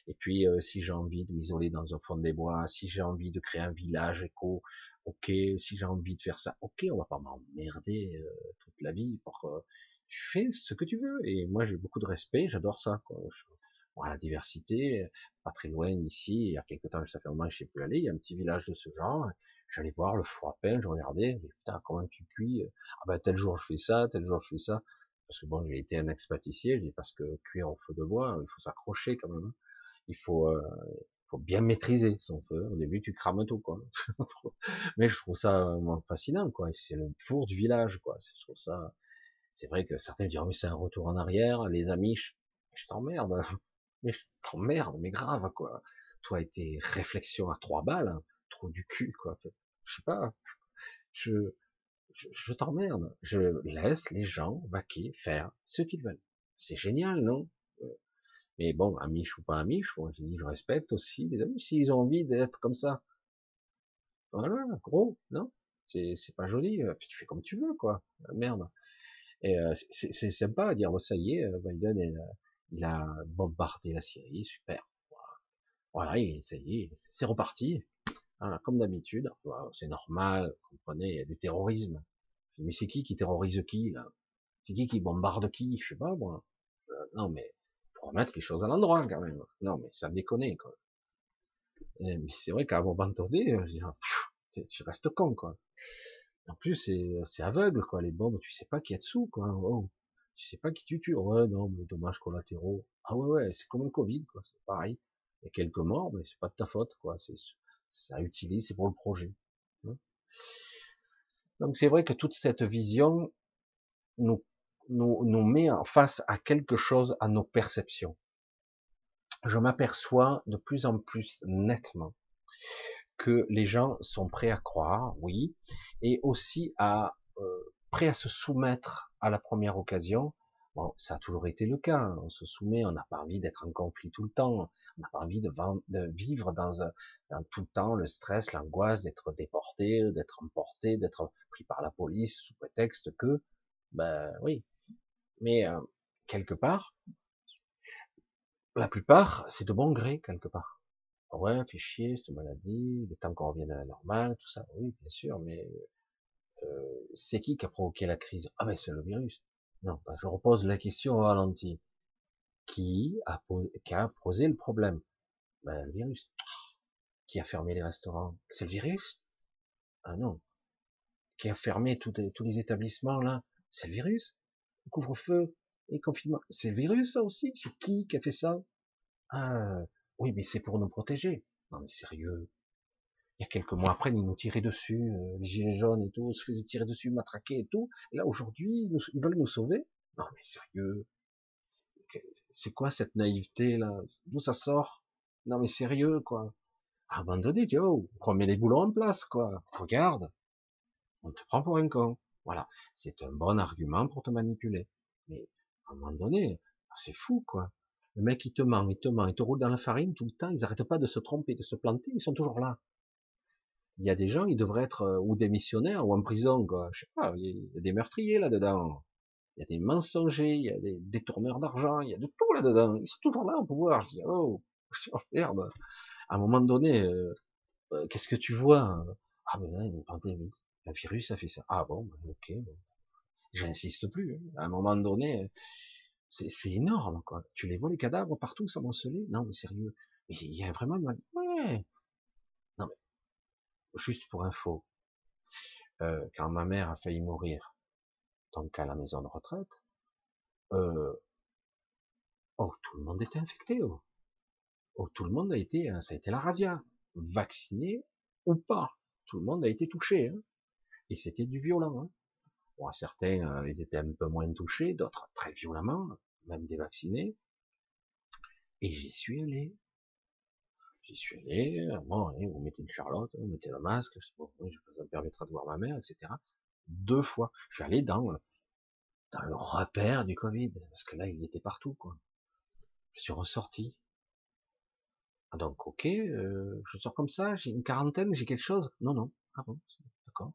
Et puis, euh, si j'ai envie de m'isoler dans un fond des bois, si j'ai envie de créer un village éco, ok. Si j'ai envie de faire ça, ok. On va pas m'emmerder euh, toute la vie pour. Euh, tu fais ce que tu veux. Et moi, j'ai beaucoup de respect. J'adore ça. Quoi la diversité, pas très loin d'ici, il y a quelques temps, ça fait un moment que je sais plus aller, il y a un petit village de ce genre, j'allais voir le four à pain, je regardais, mais putain, comment tu cuis, ah ben, tel jour je fais ça, tel jour je fais ça, parce que bon, j'ai été un ex-pâtissier, je dis parce que cuire au feu de bois, il faut s'accrocher quand même, hein. il faut, euh, faut bien maîtriser son feu, au début tu crames tout, quoi, mais je trouve ça fascinant, quoi, c'est le four du village, quoi, je trouve ça, c'est vrai que certains diront, mais c'est un retour en arrière, les amis, je t'emmerde, mais je merde, mais grave, quoi. Toi et tes réflexions à trois balles, hein, trop du cul, quoi. Je sais pas. Je, je, t'emmerde. Je laisse les gens vaquer, faire ce qu'ils veulent. C'est génial, non? Euh, mais bon, amiche ou pas amiche, je dis, je respecte aussi les amis s'ils ont envie d'être comme ça. Voilà, gros, non? C'est, c'est pas joli. Euh, tu fais comme tu veux, quoi. Merde. Et euh, c'est, sympa à dire, ça y est, Biden est, il a bombardé la Syrie, super. Voilà, ça y est, c'est reparti. comme d'habitude, c'est normal, vous comprenez, il y a du terrorisme. Mais c'est qui qui terrorise qui, là? C'est qui qui bombarde qui? Je sais pas, moi. Euh, non, mais faut remettre les choses à l'endroit, quand même. Non, mais ça me déconne, quoi. mais c'est vrai qu'à donné, je tu restes con, quoi. En plus, c'est aveugle, quoi, les bombes, tu sais pas qui est dessous, quoi. Oh tu sais pas qui tu tues. Ouais, non, mais dommages collatéraux. Ah ouais, ouais, c'est comme le Covid, quoi. C'est pareil. Il y a quelques morts, mais c'est pas de ta faute, quoi. C'est, ça utilise, c'est pour le projet. Hein. Donc c'est vrai que toute cette vision nous, nous, nous met en face à quelque chose, à nos perceptions. Je m'aperçois de plus en plus nettement que les gens sont prêts à croire, oui, et aussi à euh, prêts à se soumettre à la première occasion, Bon, ça a toujours été le cas. Hein. On se soumet, on n'a pas envie d'être en conflit tout le temps. On n'a pas envie de, vivre dans, dans, tout le temps le stress, l'angoisse d'être déporté, d'être emporté, d'être pris par la police sous prétexte que, ben oui. Mais euh, quelque part, la plupart, c'est de bon gré quelque part. Ouais, fait chier cette maladie, il est temps qu'on revienne à la normale, tout ça. Oui, bien sûr, mais euh, c'est qui qui a provoqué la crise? Ah ben c'est le virus. Non, ben, je repose la question au ralenti. Qui a, qui a posé le problème? Ben le virus. Qui a fermé les restaurants? C'est le virus? Ah non. Qui a fermé tous les établissements là? C'est le virus? Couvre-feu? Et confinement. C'est le virus ça aussi? C'est qui qui a fait ça? Ah oui, mais c'est pour nous protéger. Non mais sérieux il y a quelques mois après, ils nous tiraient dessus, euh, les gilets jaunes et tout, se faisait tirer dessus, matraquer et tout. Et là, aujourd'hui, ils veulent nous sauver. Non, mais sérieux. C'est quoi cette naïveté, là? D'où ça sort? Non, mais sérieux, quoi. À un moment donné, oh, remets les boulons en place, quoi. Regarde. On te prend pour un con. Voilà. C'est un bon argument pour te manipuler. Mais, à un moment donné, c'est fou, quoi. Le mec, il te ment, il te ment, il te roule dans la farine tout le temps, ils n'arrêtent pas de se tromper, de se planter, ils sont toujours là il y a des gens, ils devraient être euh, ou démissionnaires ou en prison, quoi. Je sais pas, il y a des meurtriers là-dedans. Il y a des mensongers, il y a des détourneurs d'argent, il y a de tout là-dedans. Ils sont toujours là au pouvoir. Je dis, oh, merde. À un moment donné, euh, euh, qu'est-ce que tu vois? Ah ben là, une pandémie. Un virus a fait ça. Ah bon, ben, ok. Bon. J'insiste plus. Hein. À un moment donné, c'est énorme, quoi. Tu les vois les cadavres partout s'amonceler Non, mais sérieux. Mais il y a vraiment ouais. Juste pour info, euh, quand ma mère a failli mourir, donc à la maison de retraite, euh, oh, tout le monde était infecté. Oh. oh. tout le monde a été, hein, ça a été la radia, vacciné ou pas, tout le monde a été touché, hein. et c'était du violent. Hein. Bon, certains, euh, ils étaient un peu moins touchés, d'autres très violemment, même des vaccinés. Et j'y suis allé. J'y suis allé, bon, vous mettez une charlotte, vous mettez le masque, bon, ça me permettra de voir ma mère, etc. Deux fois. Je suis allé dans, dans le repère du Covid, parce que là, il était partout, quoi. Je suis ressorti. Ah, donc, ok, euh, je sors comme ça, j'ai une quarantaine, j'ai quelque chose. Non, non. Ah bon, d'accord.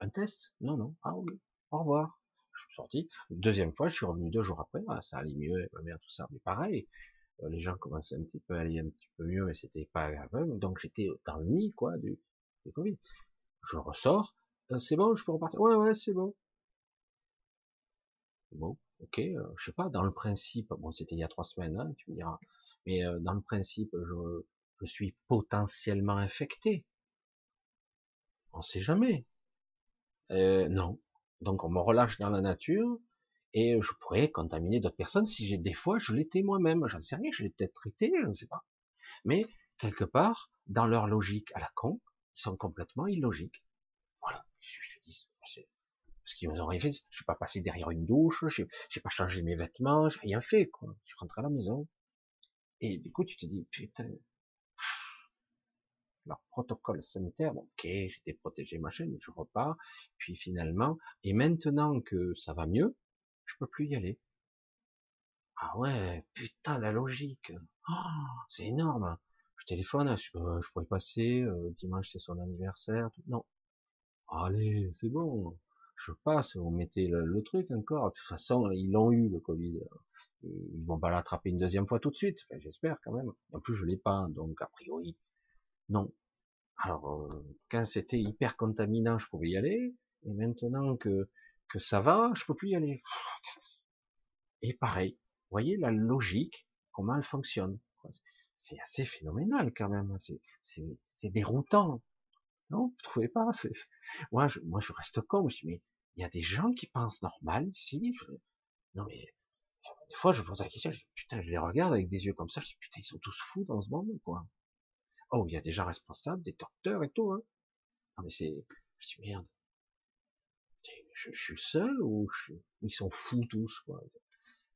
Un test? Non, non. Ah ok. Au revoir. Je suis sorti. Deuxième fois, je suis revenu deux jours après. Ah, ça allait mieux, ma mère, tout ça. Mais pareil, euh, les gens commençaient un petit peu à aller un petit peu mieux, mais c'était pas grave. Donc j'étais dans le nid, quoi, du, du Covid. Je ressors, euh, c'est bon, je peux repartir. Ouais, ouais, c'est bon. Bon, ok, euh, je sais pas, dans le principe, bon, c'était il y a trois semaines, hein, tu me diras, mais dans le principe, je, je suis potentiellement infecté. On sait jamais. Non. Donc on me relâche dans la nature, et je pourrais contaminer d'autres personnes si j'ai des fois je l'étais moi-même, j'en sais rien, je l'ai peut-être traité, je ne sais pas. Mais quelque part, dans leur logique à la con, ils sont complètement illogiques. Voilà. Je, dis, parce qu'ils ont rien fait. Je suis pas passé derrière une douche, j'ai pas changé mes vêtements, j'ai rien fait, quoi. Je suis à la maison. Et du coup, tu te dis, putain, leur protocole sanitaire, ok, j'étais protégé, machin, je repars, puis finalement, et maintenant que ça va mieux, je peux plus y aller. Ah ouais, putain, la logique. Oh, c'est énorme. Je téléphone, je, euh, pourrais passer, euh, dimanche c'est son anniversaire. Non. Allez, c'est bon. Je passe, vous mettez le, truc encore. De toute façon, ils l'ont eu, le Covid. ils vont pas l'attraper une deuxième fois tout de suite. J'espère quand même. En plus, je l'ai pas, donc a priori, non. Alors, euh, quand c'était hyper contaminant, je pouvais y aller. Et maintenant que que ça va, je peux plus y aller. Et pareil, vous voyez la logique, comment elle fonctionne. C'est assez phénoménal quand même. C'est déroutant. Non, vous trouvez pas? Moi, je, moi, je reste con. Je dis, mais il y a des gens qui pensent normal ici. Non, mais des fois, je pose la question. Je putain, je les regarde avec des yeux comme ça. Je dis, putain, ils sont tous fous dans ce monde, quoi. Oh, il y a des gens responsables, des docteurs et tout. Hein. Non, mais c'est, je dis merde je, suis seul ou ils sont fous tous quoi.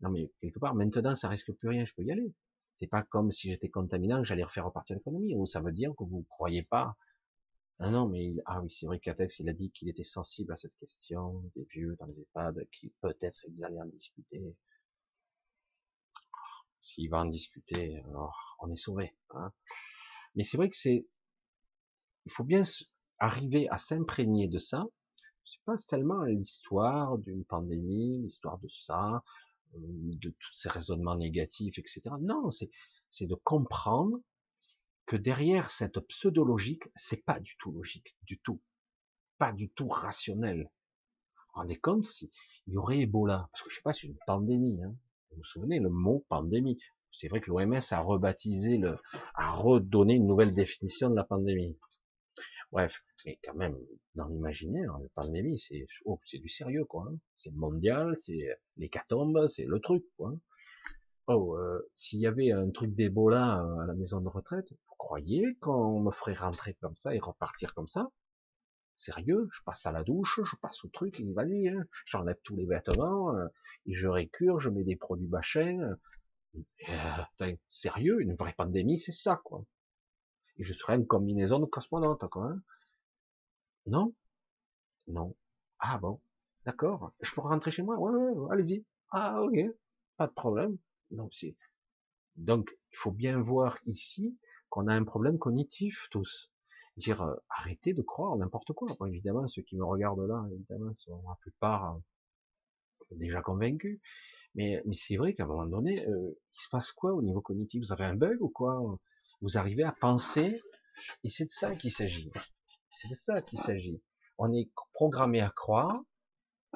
Non mais quelque part maintenant ça risque plus rien, je peux y aller. C'est pas comme si j'étais contaminant, j'allais refaire repartir l'économie. Ou ça veut dire que vous croyez pas Ah non, mais il... ah oui, c'est vrai qu'Atex, il a dit qu'il était sensible à cette question des vieux dans les EHPAD qui peut-être ils allaient en discuter. S'il va en discuter, alors on est sauvé. Hein. Mais c'est vrai que c'est, il faut bien arriver à s'imprégner de ça. C'est pas seulement l'histoire d'une pandémie, l'histoire de ça, euh, de tous ces raisonnements négatifs, etc. Non, c'est, c'est de comprendre que derrière cette pseudo-logique, c'est pas du tout logique, du tout. Pas du tout rationnel. Vous rendez compte s'il y aurait Ebola, parce que je sais pas, c'est une pandémie, hein. Vous vous souvenez le mot pandémie C'est vrai que l'OMS a rebaptisé le, a redonné une nouvelle définition de la pandémie. Bref, mais quand même, dans l'imaginaire, la pandémie, c'est, oh, du sérieux, quoi. Hein. C'est mondial, c'est l'hécatombe, c'est le truc, quoi. Oh, euh, s'il y avait un truc d'Ebola à la maison de retraite, vous croyez qu'on me ferait rentrer comme ça et repartir comme ça? Sérieux? Je passe à la douche, je passe au truc, et vas-y, hein, j'enlève tous les vêtements, euh, et je récure, je mets des produits bachins. Euh, sérieux, une vraie pandémie, c'est ça, quoi. Et je serais une combinaison de cosmonautes, quoi. Hein. non? Non. Ah bon, d'accord. Je peux rentrer chez moi? Ouais, ouais, allez-y. Ah ok, pas de problème. Donc c'est donc il faut bien voir ici qu'on a un problème cognitif tous. Dire euh, arrêtez de croire n'importe quoi. évidemment, ceux qui me regardent là, évidemment, sont la plupart euh, déjà convaincus. Mais, mais c'est vrai qu'à un moment donné, euh, il se passe quoi au niveau cognitif? Vous avez un bug ou quoi? Vous arrivez à penser Et c'est de ça qu'il s'agit. C'est de ça qu'il s'agit. On est programmé à croire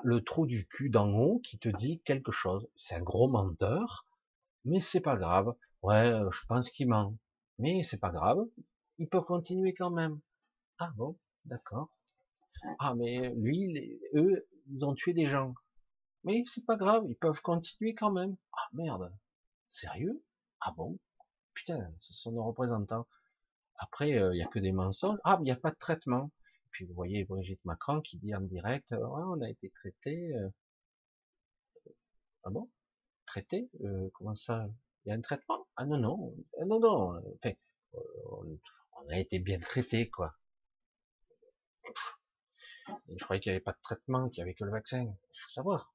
le trou du cul d'en haut qui te dit quelque chose. C'est un gros menteur, mais c'est pas grave. Ouais, je pense qu'il ment, mais c'est pas grave il peut continuer quand même. Ah bon, d'accord. Ah mais lui, eux, ils ont tué des gens. Mais c'est pas grave, ils peuvent continuer quand même. Ah merde, sérieux? Ah bon? Putain, ce sont nos représentants. Après, il n'y a que des mensonges. Ah, il n'y a pas de traitement. puis vous voyez Brigitte Macron qui dit en direct, on a été traité. Euh. Ah bon? Traité euh, Comment ça? Il y a un traitement? Ah non, non. non, non. Enfin, on a été bien traité, quoi. Je croyais qu'il n'y avait pas de traitement, qu'il n'y avait que le vaccin. Il faut savoir.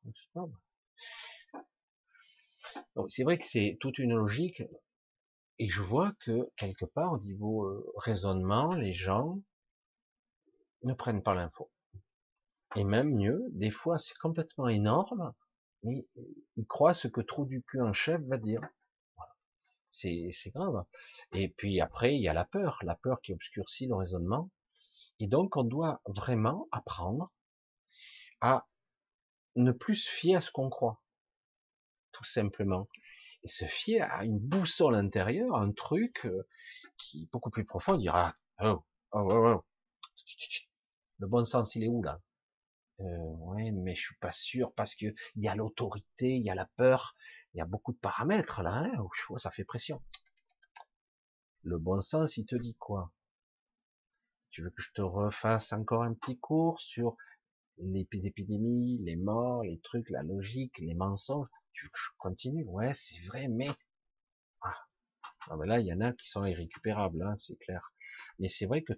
c'est vrai que c'est toute une logique. Et je vois que quelque part, au niveau euh, raisonnement, les gens ne prennent pas l'info. Et même mieux, des fois c'est complètement énorme, mais ils croient ce que Trou du cul en chef va dire. C'est grave. Et puis après, il y a la peur, la peur qui obscurcit le raisonnement. Et donc, on doit vraiment apprendre à ne plus se fier à ce qu'on croit, tout simplement, et se fier à une boussole intérieure, un truc euh, qui est beaucoup plus profond. Dira, oh, oh, oh, oh. le bon sens, il est où là? Euh, Ouais, mais je suis pas sûr parce que il y a l'autorité, il y a la peur, il y a beaucoup de paramètres là, hein ça fait pression. Le bon sens, il te dit quoi? Tu veux que je te refasse encore un petit cours sur les épidémies, les morts, les trucs, la logique, les mensonges? Tu veux que je continue? Ouais, c'est vrai, mais ah. ah ben là, il y en a qui sont irrécupérables, hein, c'est clair. Mais c'est vrai que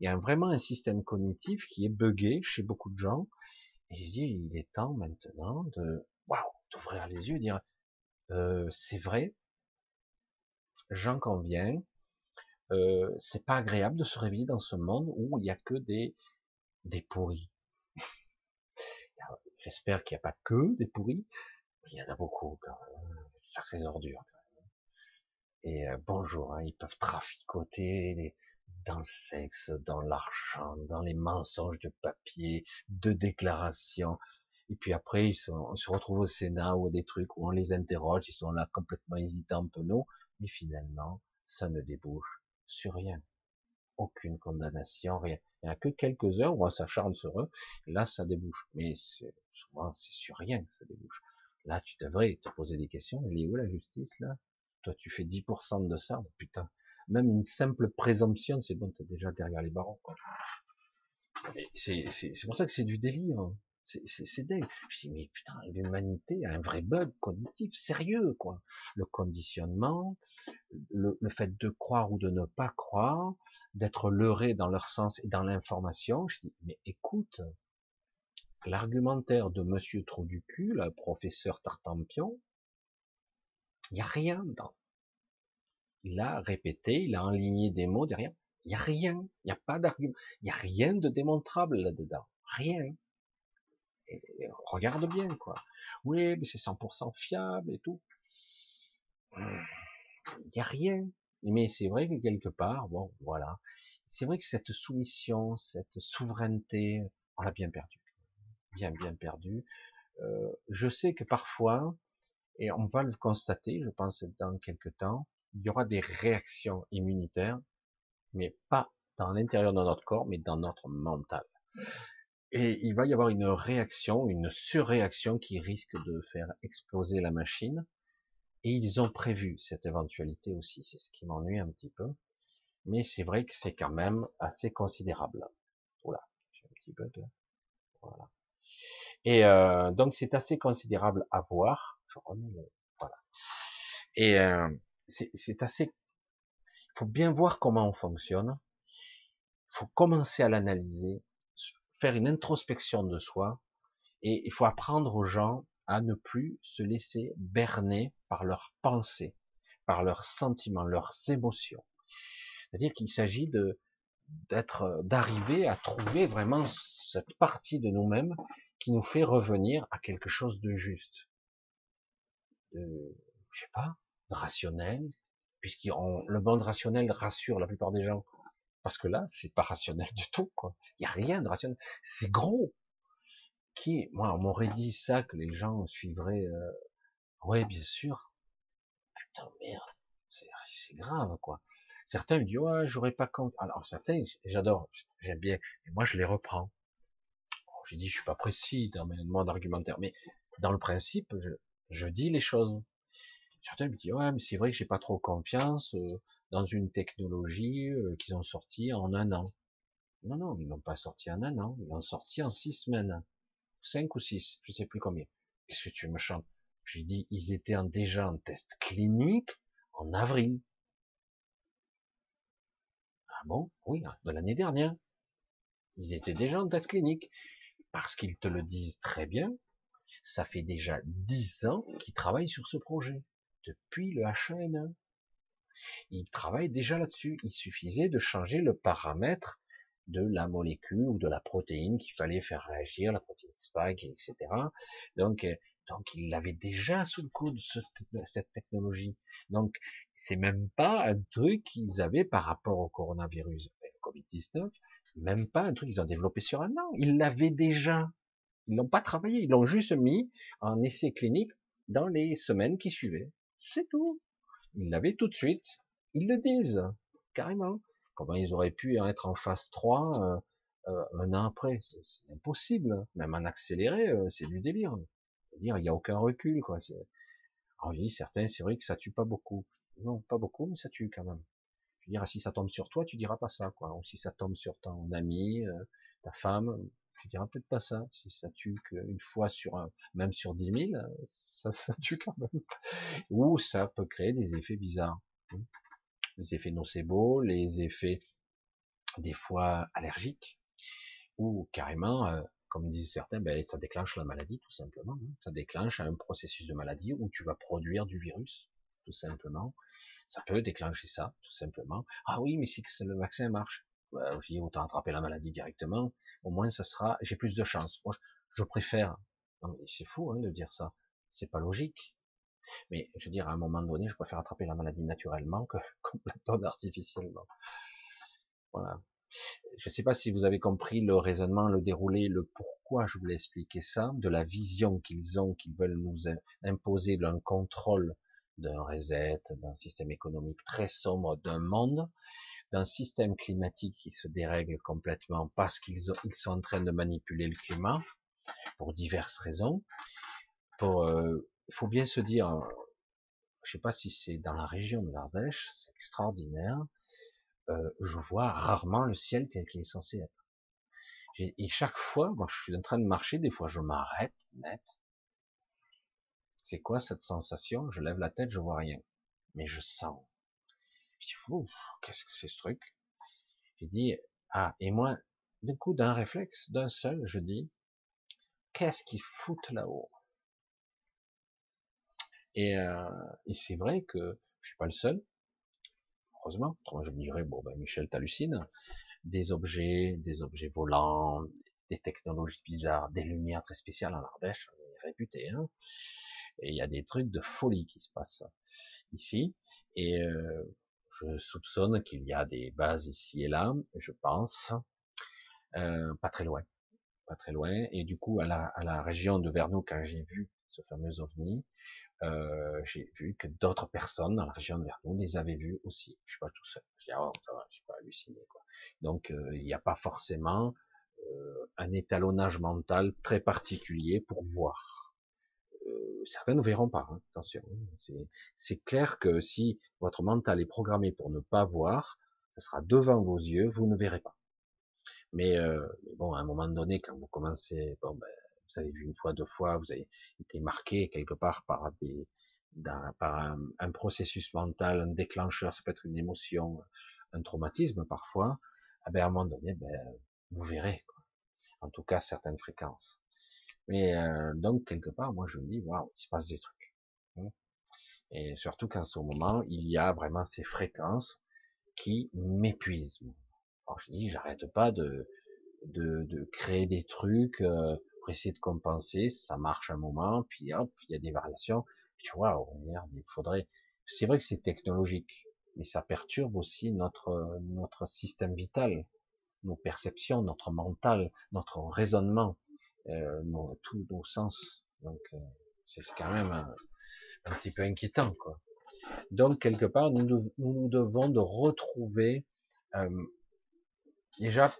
il y a vraiment un système cognitif qui est buggé chez beaucoup de gens. Et je dis, il est temps maintenant de, waouh, d'ouvrir les yeux, dire, euh, c'est vrai, j'en conviens, euh, c'est pas agréable de se réveiller dans ce monde où il n'y a que des, des pourris. J'espère qu'il n'y a pas que des pourris, mais il y en a beaucoup quand même, sacrées ordures. Et euh, bonjour, hein, ils peuvent traficoter dans le sexe, dans l'argent, dans les mensonges de papier, de déclaration, et puis après, ils sont, on se retrouve au Sénat ou des trucs où on les interroge, ils sont là complètement hésitants, penaud, mais finalement, ça ne débouche sur rien. Aucune condamnation, rien. Il n'y a que quelques heures où on s'acharne sur eux, là, ça débouche. Mais souvent, c'est sur rien que ça débouche. Là, tu devrais te poser des questions. Elle est où la justice, là? Toi, tu fais 10% de ça, putain. Même une simple présomption, c'est bon, t'es déjà derrière les barreaux, C'est pour ça que c'est du délire. C'est dingue. Je dis, mais putain, l'humanité a un vrai bug cognitif sérieux, quoi. Le conditionnement, le, fait de croire ou de ne pas croire, d'être leurré dans leur sens et dans l'information. Je dis, mais écoute, l'argumentaire de monsieur Trou le professeur Tartampion, il n'y a rien dedans. Il a répété, il a enligné des mots derrière. Il n'y a rien. Il n'y a pas d'argument. Il n'y a rien de démontrable là-dedans. Rien. Regarde bien, quoi. Oui, mais c'est 100% fiable et tout. Il n'y a rien. Mais c'est vrai que quelque part, bon, voilà. C'est vrai que cette soumission, cette souveraineté, on l'a bien perdue. Bien, bien perdue. Euh, je sais que parfois, et on va le constater, je pense dans quelques temps, il y aura des réactions immunitaires, mais pas dans l'intérieur de notre corps, mais dans notre mental. Et il va y avoir une réaction, une surréaction qui risque de faire exploser la machine. Et ils ont prévu cette éventualité aussi. C'est ce qui m'ennuie un petit peu. Mais c'est vrai que c'est quand même assez considérable. Voilà. J'ai un petit bug là. Voilà. Et euh, donc c'est assez considérable à voir. Je remets le... Voilà. Et euh, c'est assez. Il faut bien voir comment on fonctionne. Il faut commencer à l'analyser, faire une introspection de soi, et il faut apprendre aux gens à ne plus se laisser berner par leurs pensées, par leurs sentiments, leurs émotions. C'est-à-dire qu'il s'agit de d'être, d'arriver à trouver vraiment cette partie de nous-mêmes qui nous fait revenir à quelque chose de juste, de, je sais pas, rationnel, puisque le monde rationnel rassure la plupart des gens, parce que là, c'est pas rationnel du tout, quoi. Il y a rien de rationnel. C'est gros. Qui, moi, on m'aurait dit ça, que les gens suivraient, euh... ouais, bien sûr. Putain, merde. C'est grave, quoi. Certains me disent, ouais, j'aurais pas compte. Alors, certains, j'adore, j'aime bien. Et moi, je les reprends. J'ai dit, je suis pas précis dans mes mots argumentaire, mais dans le principe, je, je dis les choses. Certains me disent, ouais, mais c'est vrai que j'ai pas trop confiance euh, dans une technologie euh, qu'ils ont sorti en un an. Non, non, ils l'ont pas sorti en un an, ils l'ont sorti en six semaines. Cinq ou six, je sais plus combien. Qu'est-ce que tu me chantes? J'ai dit, ils étaient en, déjà en test clinique en avril. Ah bon? Oui, de l'année dernière. Ils étaient déjà en test clinique. Parce qu'ils te le disent très bien, ça fait déjà dix ans qu'ils travaillent sur ce projet depuis le H1N1. Il travaille déjà là-dessus. Il suffisait de changer le paramètre de la molécule ou de la protéine qu'il fallait faire réagir, la protéine spike, etc. Donc, euh, donc il l'avait déjà sous le coude cette technologie. Donc, c'est même pas un truc qu'ils avaient par rapport au coronavirus, le Covid-19, même pas un truc qu'ils ont développé sur un an. Ils l'avaient déjà. Ils l'ont pas travaillé, ils l'ont juste mis en essai clinique dans les semaines qui suivaient. C'est tout. Ils l'avaient tout de suite. Ils le disent, carrément. Comment ils auraient pu être en phase 3 euh, euh, un an après? C'est impossible. Même en accéléré, euh, c'est du délire. dire il n'y a aucun recul. Quoi. Alors oui, certains, c'est vrai que ça tue pas beaucoup. Non, pas beaucoup, mais ça tue quand même. Je veux dire, si ça tombe sur toi, tu diras pas ça. Quoi. Ou si ça tombe sur ton ami, ta femme, tu diras peut-être pas ça. Si ça tue qu'une fois sur un, même sur 10 000, ça, ça tue quand même. Ou ça peut créer des effets bizarres. Les effets nocebo, les effets des fois allergiques, ou carrément, euh, comme disent certains, ben, ça déclenche la maladie tout simplement. Hein. Ça déclenche un processus de maladie où tu vas produire du virus, tout simplement. Ça peut déclencher ça, tout simplement. Ah oui, mais si le vaccin marche, bah, autant attraper la maladie directement, au moins ça sera, j'ai plus de chance. Moi, je, préfère, c'est fou hein, de dire ça, c'est pas logique. Mais je veux dire, à un moment donné, je préfère attraper la maladie naturellement que complètement artificiellement. Voilà. Je ne sais pas si vous avez compris le raisonnement, le déroulé, le pourquoi je voulais expliquer ça, de la vision qu'ils ont, qu'ils veulent nous imposer d'un contrôle d'un reset, d'un système économique très sombre, d'un monde d'un système climatique qui se dérègle complètement parce qu'ils sont en train de manipuler le climat pour diverses raisons. Pour, euh, faut bien se dire, je sais pas si c'est dans la région de l'Ardèche, c'est extraordinaire. Euh, je vois rarement le ciel tel qu'il est censé être. Et chaque fois, moi, je suis en train de marcher, des fois, je m'arrête net. C'est quoi cette sensation? Je lève la tête, je vois rien, mais je sens. Qu'est-ce que c'est ce truc? J'ai dit, ah, et moi, du coup, d'un réflexe, d'un seul, je dis, qu'est-ce qu'ils foutent là-haut? Et, euh, et c'est vrai que je suis pas le seul, heureusement. je me dirais, bon, ben, Michel, t'hallucines. Des objets, des objets volants, des technologies bizarres, des lumières très spéciales en Ardèche, on est réputé, hein. Et il y a des trucs de folie qui se passent ici. Et euh, je soupçonne qu'il y a des bases ici et là, je pense, euh, pas très loin, pas très loin. Et du coup, à la, à la région de Vernou, quand j'ai vu ce fameux ovni, euh, j'ai vu que d'autres personnes dans la région de Vernou les avaient vus aussi. Je suis pas tout seul. Je dis, oh, je suis pas halluciné, quoi. Donc, euh, il n'y a pas forcément euh, un étalonnage mental très particulier pour voir. Certains ne verront pas, hein, attention. Hein. C'est clair que si votre mental est programmé pour ne pas voir, ce sera devant vos yeux, vous ne verrez pas. Mais, euh, bon, à un moment donné, quand vous commencez, ben, vous avez vu une fois, deux fois, vous avez été marqué quelque part par un, processus mental, un déclencheur, ça peut être une émotion, un traumatisme parfois, eh ben, à un moment donné, ben, vous verrez, en tout cas certaines fréquences. Mais euh, donc quelque part, moi je me dis, waouh, il se passe des trucs. Hein. Et surtout qu'en ce moment, il y a vraiment ces fréquences qui m'épuisent. Alors je dis, j'arrête pas de, de, de, créer des trucs euh, pour essayer de compenser, ça marche un moment, puis hop, il y a des variations. Tu vois, il faudrait. C'est vrai que c'est technologique, mais ça perturbe aussi notre notre système vital, nos perceptions, notre mental, notre raisonnement, euh, nos, tous nos sens. Donc euh, c'est quand même un, petit peu inquiétant, quoi. Donc quelque part, nous, nous, devons de retrouver euh, déjà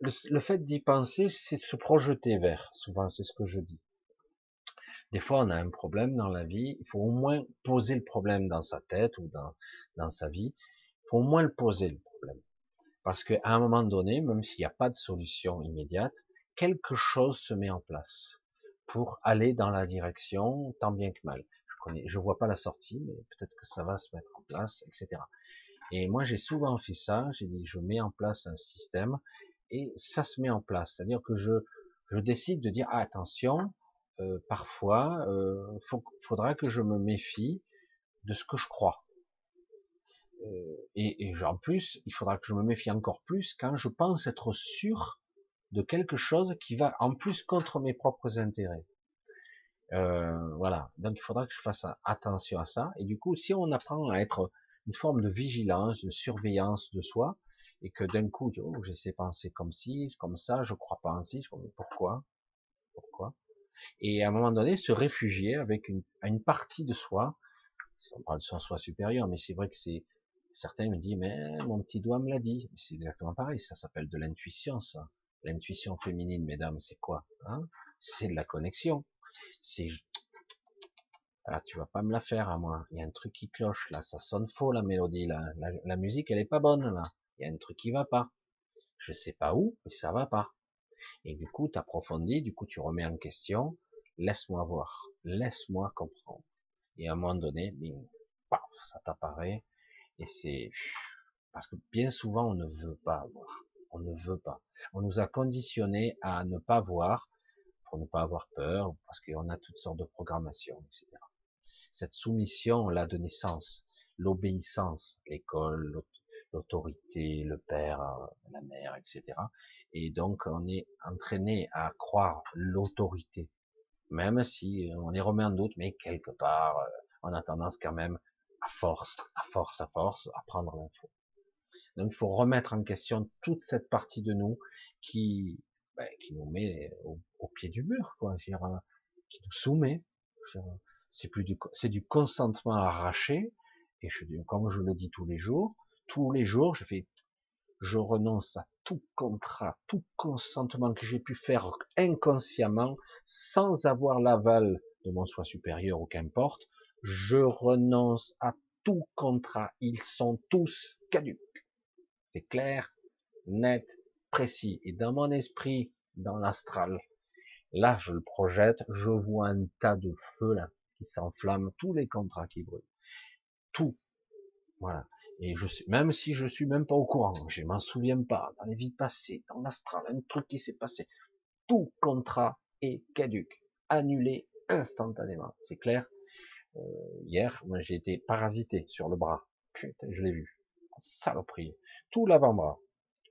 le, fait d'y penser, c'est de se projeter vers. Souvent, c'est ce que je dis. Des fois, on a un problème dans la vie. Il faut au moins poser le problème dans sa tête ou dans, dans sa vie. Il faut au moins le poser, le problème. Parce qu'à un moment donné, même s'il n'y a pas de solution immédiate, quelque chose se met en place pour aller dans la direction tant bien que mal. Je connais, je vois pas la sortie, mais peut-être que ça va se mettre en place, etc. Et moi, j'ai souvent fait ça. J'ai dit, je mets en place un système et ça se met en place. C'est-à-dire que je, décide de dire ah, attention, euh, parfois, euh, faudra que je me méfie de ce que je crois. Euh, et, en plus, il faudra que je me méfie encore plus quand je pense être sûr de quelque chose qui va en plus contre mes propres intérêts. Euh, voilà. Donc il faudra que je fasse attention à ça. Et du coup, si on apprend à être une forme de vigilance, de surveillance de soi, et que d'un coup, oh, j'essaie de penser comme ci, comme ça, je crois pas ainsi, je pourquoi, pourquoi, et à un moment donné, se réfugier avec une, une partie de soi, on parle de son soi supérieur, mais c'est vrai que c'est, certains me disent, mais mon petit doigt me l'a dit, c'est exactement pareil, ça s'appelle de l'intuition, ça, l'intuition féminine, mesdames, c'est quoi, hein? C'est de la connexion, c'est, ah, tu vas pas me la faire à moi. Il y a un truc qui cloche là, ça sonne faux la mélodie là. La, musique elle est pas bonne là il y a un truc qui va pas. Je sais pas où, mais ça va pas. Et du coup, tu approfondis, du coup, tu remets en question, laisse-moi voir, laisse-moi comprendre. Et à un moment donné, paf, ça t'apparaît, et c'est, parce que bien souvent, on ne veut pas voir. On ne veut pas. On nous a conditionnés à ne pas voir, pour ne pas avoir peur, parce qu'on a toutes sortes de programmations, etc. Cette soumission, là, de naissance, l'obéissance, l'école, l'autorité, le père, euh, la mère, etc. Et donc on est entraîné à croire l'autorité, même si on les remet en doute, mais quelque part euh, on a tendance quand même à force, à force, à force, à prendre l'info. Donc il faut remettre en question toute cette partie de nous qui, ben, qui nous met au, pied du mur, quoi, dire, euh, qui nous soumet. C'est plus du, c'est du consentement arraché. Et je, comme je le dis tous les jours, tous les jours, je fais, je renonce à tout contrat, tout consentement que j'ai pu faire inconsciemment, sans avoir l'aval de mon soi supérieur ou qu'importe, je renonce à tout contrat. Ils sont tous caduques. C'est clair, net précis. Et dans mon esprit, dans l'astral, là, je le projette, je vois un tas de feux là qui s'enflamment, tous les contrats qui brûlent, tout. Voilà. Et je sais, même si je suis même pas au courant, je m'en souviens pas, dans les vies passées, dans l'astral, un truc qui s'est passé, tout contrat est caduque, annulé instantanément. C'est clair. Euh, hier, moi, j'ai été parasité sur le bras. Putain, je l'ai vu. Saloperie. Tout l'avant-bras.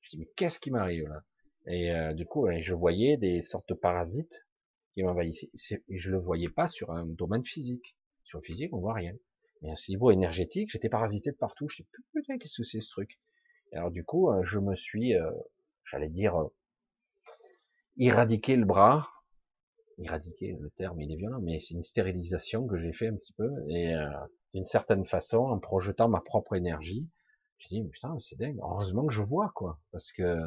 Je dis, mais qu'est-ce qui m'arrive là? Et euh, du coup, je voyais des sortes de parasites qui m'envahissaient. Et je le voyais pas sur un domaine physique. Sur le physique, on voit rien. Mais à niveau énergétique, j'étais parasité de partout. Je dis, putain, qu'est-ce que c'est ce truc? Et Alors du coup, euh, je me suis, euh, j'allais dire, éradiqué le bras. Éradiquer, le terme il est violent, mais c'est une stérilisation que j'ai fait un petit peu. Et d'une certaine façon, en projetant ma propre énergie, je dis, putain, c'est dingue. Heureusement que je vois, quoi. Parce que,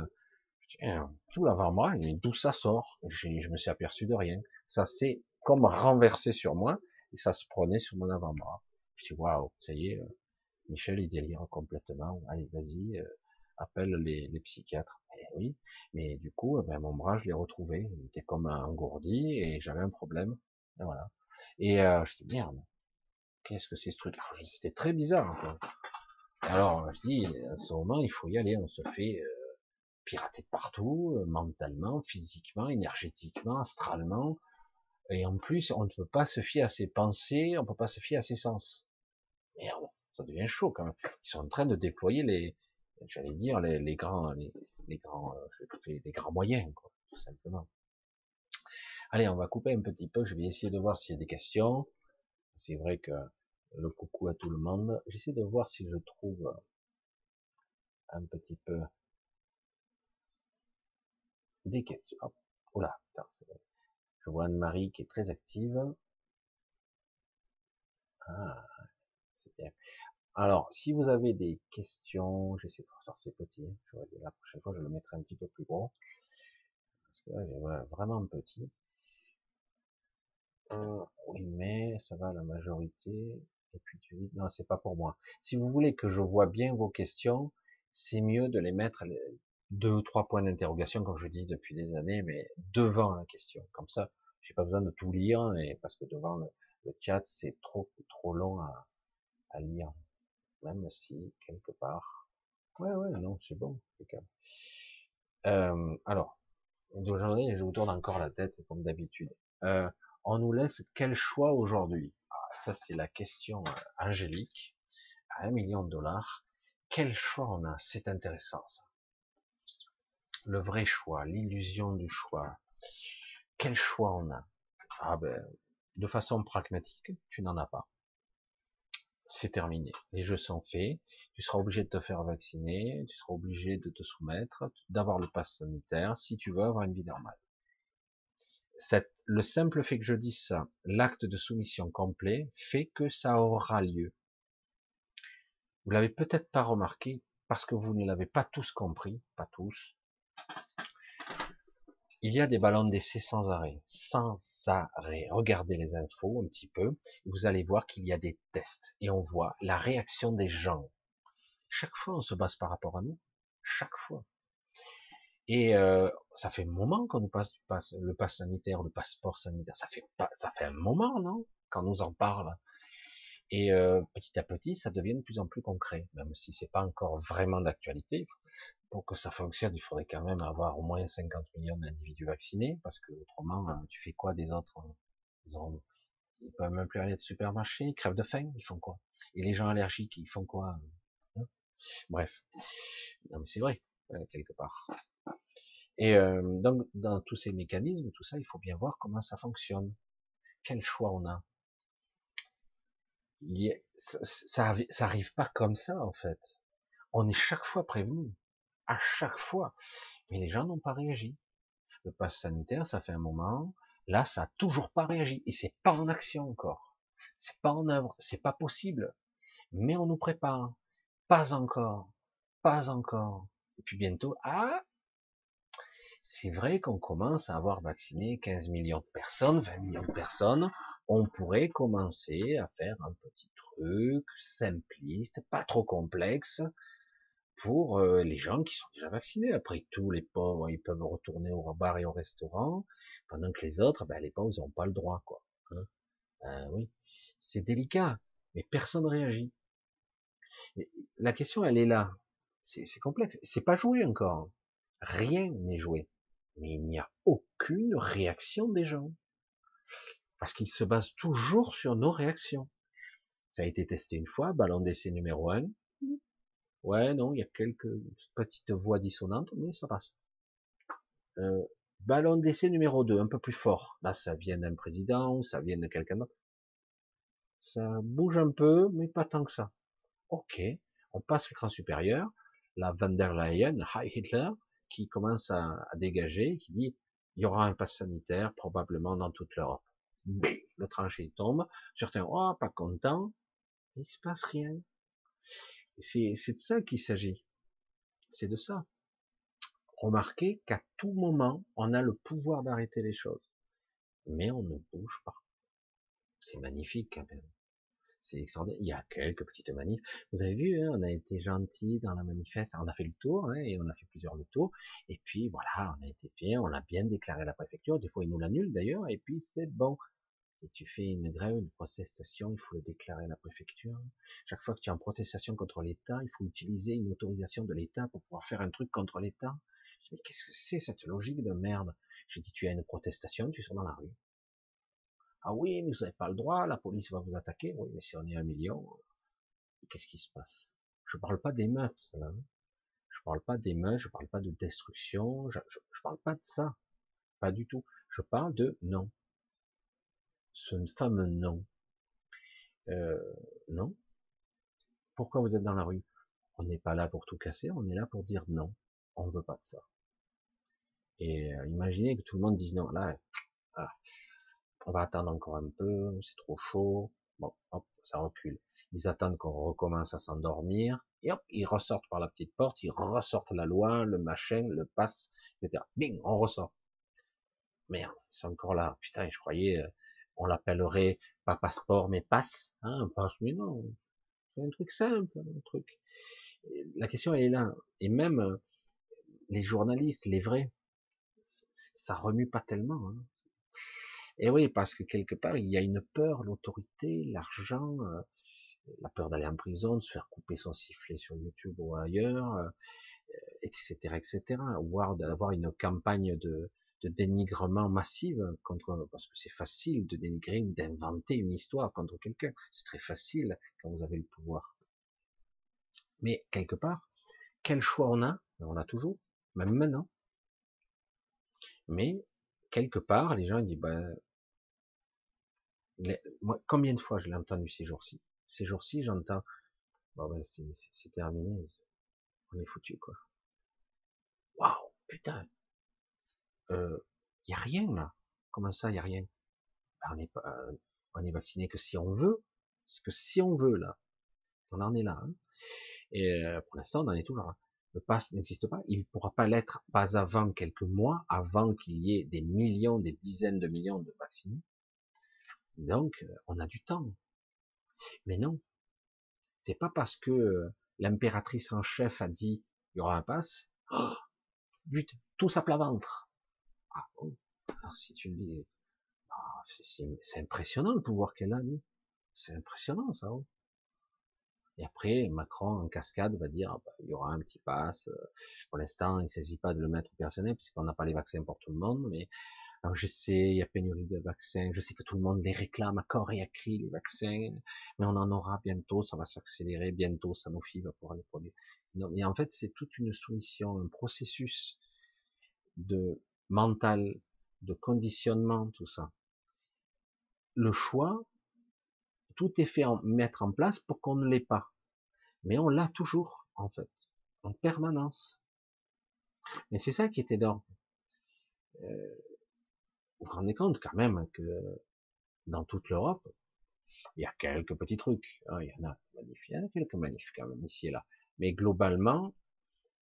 tout l'avant-bras, d'où ça sort? Je, me suis aperçu de rien. Ça s'est comme renversé sur moi, et ça se prenait sur mon avant-bras. Je dis, waouh, ça y est, euh, Michel, il délire complètement. Allez, vas-y, euh, appelle les, les psychiatres. Et eh oui, mais du coup, eh ben, mon bras, je l'ai retrouvé. Il était comme engourdi, et j'avais un problème. Et voilà. Et euh, je dis, merde, qu'est-ce que c'est ce truc? C'était très bizarre. Quoi. Alors, je dis, à ce moment, il faut y aller. On se fait euh, pirater de partout, euh, mentalement, physiquement, énergétiquement, astralement. Et en plus, on ne peut pas se fier à ses pensées, on ne peut pas se fier à ses sens. Merde, ça devient chaud quand même. Ils sont en train de déployer les, j'allais dire, les, les grands, les, les grands, euh, les grands moyens, quoi, tout simplement. Allez, on va couper un petit peu. Je vais essayer de voir s'il y a des questions. C'est vrai que le coucou à tout le monde. J'essaie de voir si je trouve un petit peu des questions. Là, je vois Anne-Marie qui est très active. Ah. Alors, si vous avez des questions, j'essaie de faire ça, c'est petit. la prochaine fois, je le mettrai un petit peu plus gros. Parce que là, j'ai vraiment petit. Euh, oui, mais ça va, la majorité. Et puis tu dis, non, c'est pas pour moi. Si vous voulez que je vois bien vos questions, c'est mieux de les mettre deux ou trois points d'interrogation, comme je dis depuis des années, mais devant la question. Comme ça, j'ai pas besoin de tout lire, et parce que devant le, chat, c'est trop, trop long à, à, lire. Même si, quelque part, ouais, ouais, non, c'est bon, euh, alors, d'aujourd'hui, je vous tourne encore la tête, comme d'habitude. Euh, on nous laisse quel choix aujourd'hui? Ça c'est la question euh, angélique, à un million de dollars, quel choix on a C'est intéressant ça. Le vrai choix, l'illusion du choix. Quel choix on a? Ah ben, de façon pragmatique, tu n'en as pas. C'est terminé. Les jeux sont faits. Tu seras obligé de te faire vacciner. Tu seras obligé de te soumettre, d'avoir le pass sanitaire si tu veux avoir une vie normale le simple fait que je dise ça, l'acte de soumission complet, fait que ça aura lieu. Vous l'avez peut-être pas remarqué, parce que vous ne l'avez pas tous compris, pas tous. Il y a des ballons d'essai sans arrêt, sans arrêt. Regardez les infos un petit peu, vous allez voir qu'il y a des tests, et on voit la réaction des gens. Chaque fois, on se base par rapport à nous. Chaque fois. Et euh, ça fait un moment qu'on nous passe du passe, le passe sanitaire, le passeport sanitaire. Ça fait pas, ça fait un moment, non Quand on nous en parle. Et euh, petit à petit, ça devient de plus en plus concret, même si c'est pas encore vraiment d'actualité. Pour que ça fonctionne, il faudrait quand même avoir au moins 50 millions d'individus vaccinés, parce que autrement, euh, tu fais quoi des autres ils, ont, ils peuvent même plus aller de supermarché, ils crèvent de faim, ils font quoi? Et les gens allergiques, ils font quoi? Hein? Bref, non mais c'est vrai quelque part. Et euh, donc, dans tous ces mécanismes, tout ça, il faut bien voir comment ça fonctionne. Quel choix on a. Il ça, ça, arrive pas comme ça, en fait. On est chaque fois prévenu. À chaque fois. Mais les gens n'ont pas réagi. Le pass sanitaire, ça fait un moment. Là, ça a toujours pas réagi. Et c'est pas en action encore. C'est pas en œuvre. C'est pas possible. Mais on nous prépare. Pas encore. Pas encore. Et puis bientôt, ah, c'est vrai qu'on commence à avoir vacciné 15 millions de personnes, 20 millions de personnes, on pourrait commencer à faire un petit truc simpliste, pas trop complexe, pour euh, les gens qui sont déjà vaccinés. Après tout, les pauvres, ils peuvent retourner au bar et au restaurant, pendant que les autres, ben, les pauvres, ils n'ont pas le droit, quoi. Hein ben oui, c'est délicat, mais personne ne réagit. la question, elle est là. C'est complexe. C'est pas joué encore. Rien n'est joué. Mais il n'y a aucune réaction des gens. Parce qu'ils se basent toujours sur nos réactions. Ça a été testé une fois, ballon d'essai numéro un. Ouais, non, il y a quelques petites voix dissonantes, mais ça passe. Euh, ballon d'essai numéro 2, un peu plus fort. Là, ça vient d'un président ou ça vient de quelqu'un d'autre. Ça bouge un peu, mais pas tant que ça. Ok, on passe l'écran supérieur. La van der Leyen, High Hitler, qui commence à, dégager, qui dit il y aura un pass sanitaire probablement dans toute l'Europe. Le tranché tombe. Certains, oh, pas contents. Il se passe rien. C'est de ça qu'il s'agit. C'est de ça. Remarquez qu'à tout moment, on a le pouvoir d'arrêter les choses. Mais on ne bouge pas. C'est magnifique quand même. C'est extraordinaire. Il y a quelques petites manifs. Vous avez vu, hein, on a été gentil dans la manifeste. On a fait le tour, hein, et on a fait plusieurs le tour. Et puis voilà, on a été fiers, on a bien déclaré la préfecture. Des fois, ils nous l'annulent d'ailleurs. Et puis c'est bon et tu fais une grève, une protestation, il faut le déclarer à la préfecture. Chaque fois que tu es en protestation contre l'État, il faut utiliser une autorisation de l'État pour pouvoir faire un truc contre l'État. Mais qu'est-ce que c'est cette logique de merde? J'ai dit, tu as une protestation, tu sors dans la rue. Ah oui, mais vous n'avez pas le droit, la police va vous attaquer. Oui, mais si on est un million, qu'est-ce qui se passe? Je parle pas d'émeutes, là. Je parle pas d'émeutes, je parle pas de destruction, je, je parle pas de ça. Pas du tout. Je parle de non ce fameux non. Euh, non. Pourquoi vous êtes dans la rue? On n'est pas là pour tout casser, on est là pour dire non. On ne veut pas de ça. Et euh, imaginez que tout le monde dise non. Là, on va attendre encore un peu, c'est trop chaud. Bon, hop, ça recule. Ils attendent qu'on recommence à s'endormir. Et hop, ils ressortent par la petite porte, ils ressortent la loi, le machin, le passe, etc. Bing, on ressort. Merde, c'est encore là. Putain, je croyais, euh, on l'appellerait pas passeport mais passe, hein, passe, mais non, c'est un truc simple, un truc. La question est là, et même euh, les journalistes, les vrais, ça remue pas tellement. Hein. Et oui, parce que quelque part il y a une peur, l'autorité, l'argent, euh, la peur d'aller en prison, de se faire couper son sifflet sur YouTube ou ailleurs, etc., euh, etc., voire d'avoir une campagne de dénigrement massif contre, parce que c'est facile de dénigrer ou d'inventer une histoire contre quelqu'un. C'est très facile quand vous avez le pouvoir. Mais quelque part, quel choix on a? On a toujours, même maintenant. Mais quelque part, les gens disent, ben, combien de fois je l'ai entendu ces jours-ci? Ces jours-ci, j'entends, bon ben c'est terminé, on est foutu quoi. Waouh, putain, il euh, y a rien là. Comment ça, il y a rien? Ben, On est pas, euh, on est vacciné que si on veut, parce que si on veut là, on en est là. Hein. Et euh, pour l'instant, on en est toujours là. Le pass n'existe pas. Il ne pourra pas l'être pas avant quelques mois, avant qu'il y ait des millions, des dizaines de millions de vaccinés. Donc, on a du temps. Mais non, c'est pas parce que l'impératrice en chef a dit il y aura un pass, oh, vite, tous à plat ventre. Ah bon? Alors si tu me dis, ah, c'est impressionnant le pouvoir qu'elle a, lui. C'est impressionnant ça. Oh. Et après, Macron en cascade va dire, bah, il y aura un petit pass. Pour l'instant, il ne s'agit pas de le mettre au personnel puisqu'on n'a pas les vaccins pour tout le monde. Mais alors je sais, il y a pénurie de vaccins. Je sais que tout le monde les réclame à corps et à cri les vaccins, mais on en aura bientôt. Ça va s'accélérer bientôt. Sanofi va pouvoir les produire. Non, mais en fait, c'est toute une soumission, un processus de mental, de conditionnement, tout ça. Le choix, tout est fait en mettre en place pour qu'on ne l'ait pas. Mais on l'a toujours, en fait, en permanence. Mais c'est ça qui était énorme. Euh, vous vous rendez compte quand même que dans toute l'Europe, il y a quelques petits trucs. Hein, il y en a, il y en a quelques manifs quand même ici et là. Mais globalement,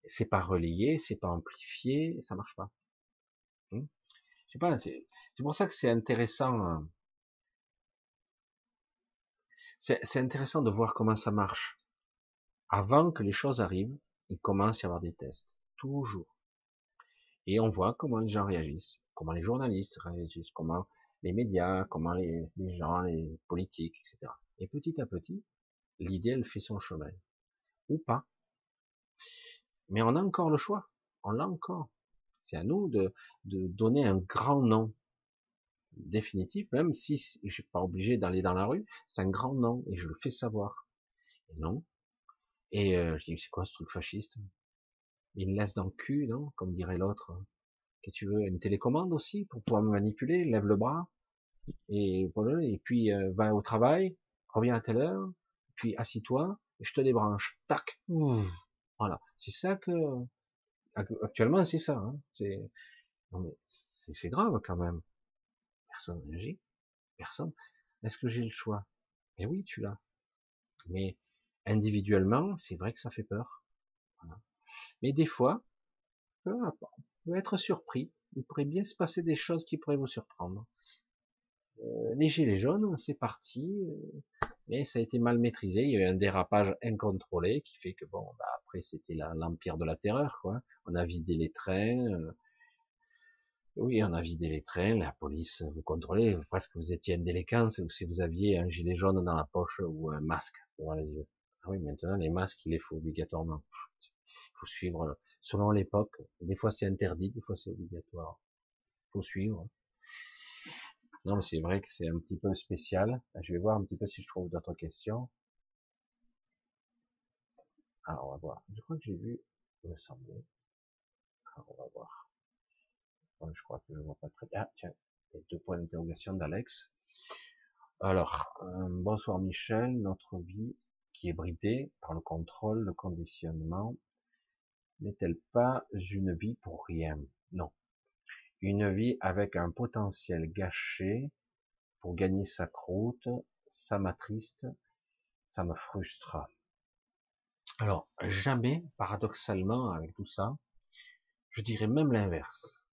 c'est pas relayé, c'est pas amplifié, ça marche pas. Hmm. Je sais pas, c'est pour ça que c'est intéressant. Euh, c'est intéressant de voir comment ça marche. Avant que les choses arrivent, il commence à y avoir des tests. Toujours. Et on voit comment les gens réagissent, comment les journalistes comment les médias, comment les, gens, les politiques, etc. Et petit à petit, l'idée, elle fait son chemin. Ou pas. Mais on a encore le choix. On l'a encore. C'est à nous de, de donner un grand nom définitif, même si je suis pas obligé d'aller dans la rue, c'est un grand nom et je le fais savoir. Et non. Et euh, je dis, c'est quoi ce truc fasciste? Il me laisse dans le cul, non? Comme dirait l'autre. Que tu veux une télécommande aussi pour pouvoir me manipuler Lève le bras et voilà. Et puis euh, va au travail, reviens à telle heure, puis assis-toi et je te débranche. Tac. Voilà. C'est ça que actuellement c'est ça. Hein. C'est non mais c'est grave quand même. Personne n'agit. Personne. Est-ce que j'ai le choix? Eh oui, tu l'as. Mais individuellement, c'est vrai que ça fait peur. Mais des fois, être surpris. Il pourrait bien se passer des choses qui pourraient vous surprendre. Euh, les gilets jaunes, c'est parti, euh, mais ça a été mal maîtrisé. Il y a eu un dérapage incontrôlé qui fait que bon, bah après c'était l'empire de la terreur, quoi. On a vidé les trains. Euh, oui, on a vidé les trains. La police vous contrôlait, presque vous étiez ou si vous aviez un gilet jaune dans la poche ou un masque devant les yeux. Ah oui, maintenant les masques, il les faut obligatoirement. Il faut suivre selon l'époque. Des fois c'est interdit, des fois c'est obligatoire. Faut suivre. Non, mais c'est vrai que c'est un petit peu spécial. Je vais voir un petit peu si je trouve d'autres questions. Alors, on va voir. Je crois que j'ai vu, il me semblait. Alors, on va voir. je crois que je vois pas très bien. Ah, tiens, il y a deux points d'interrogation d'Alex. Alors, euh, bonsoir Michel. Notre vie qui est bridée par le contrôle, le conditionnement, n'est-elle pas une vie pour rien? Non. Une vie avec un potentiel gâché pour gagner sa croûte, ça m'attriste, ça me frustre. Alors, jamais, paradoxalement, avec tout ça, je dirais même l'inverse.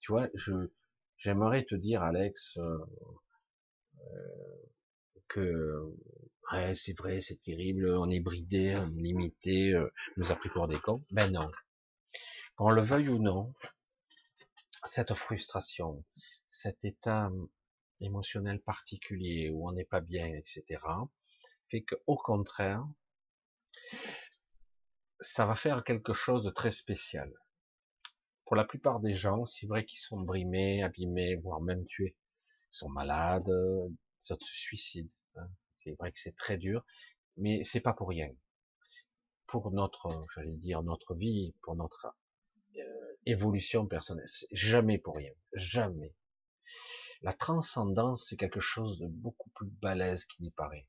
Tu vois, je, j'aimerais te dire, Alex, euh, euh, que c'est vrai, c'est terrible, on est bridé, on est limité, euh, on nous a pris pour des cons. Ben non. Qu'on le veuille ou non, cette frustration, cet état émotionnel particulier où on n'est pas bien, etc., fait que au contraire, ça va faire quelque chose de très spécial. Pour la plupart des gens, c'est vrai qu'ils sont brimés, abîmés, voire même tués. Ils sont malades, ils se suicident. Hein. C'est vrai que c'est très dur, mais c'est pas pour rien. Pour notre, j'allais dire, notre vie, pour notre évolution personnelle. Jamais pour rien. Jamais. La transcendance, c'est quelque chose de beaucoup plus balèze qu'il n'y paraît.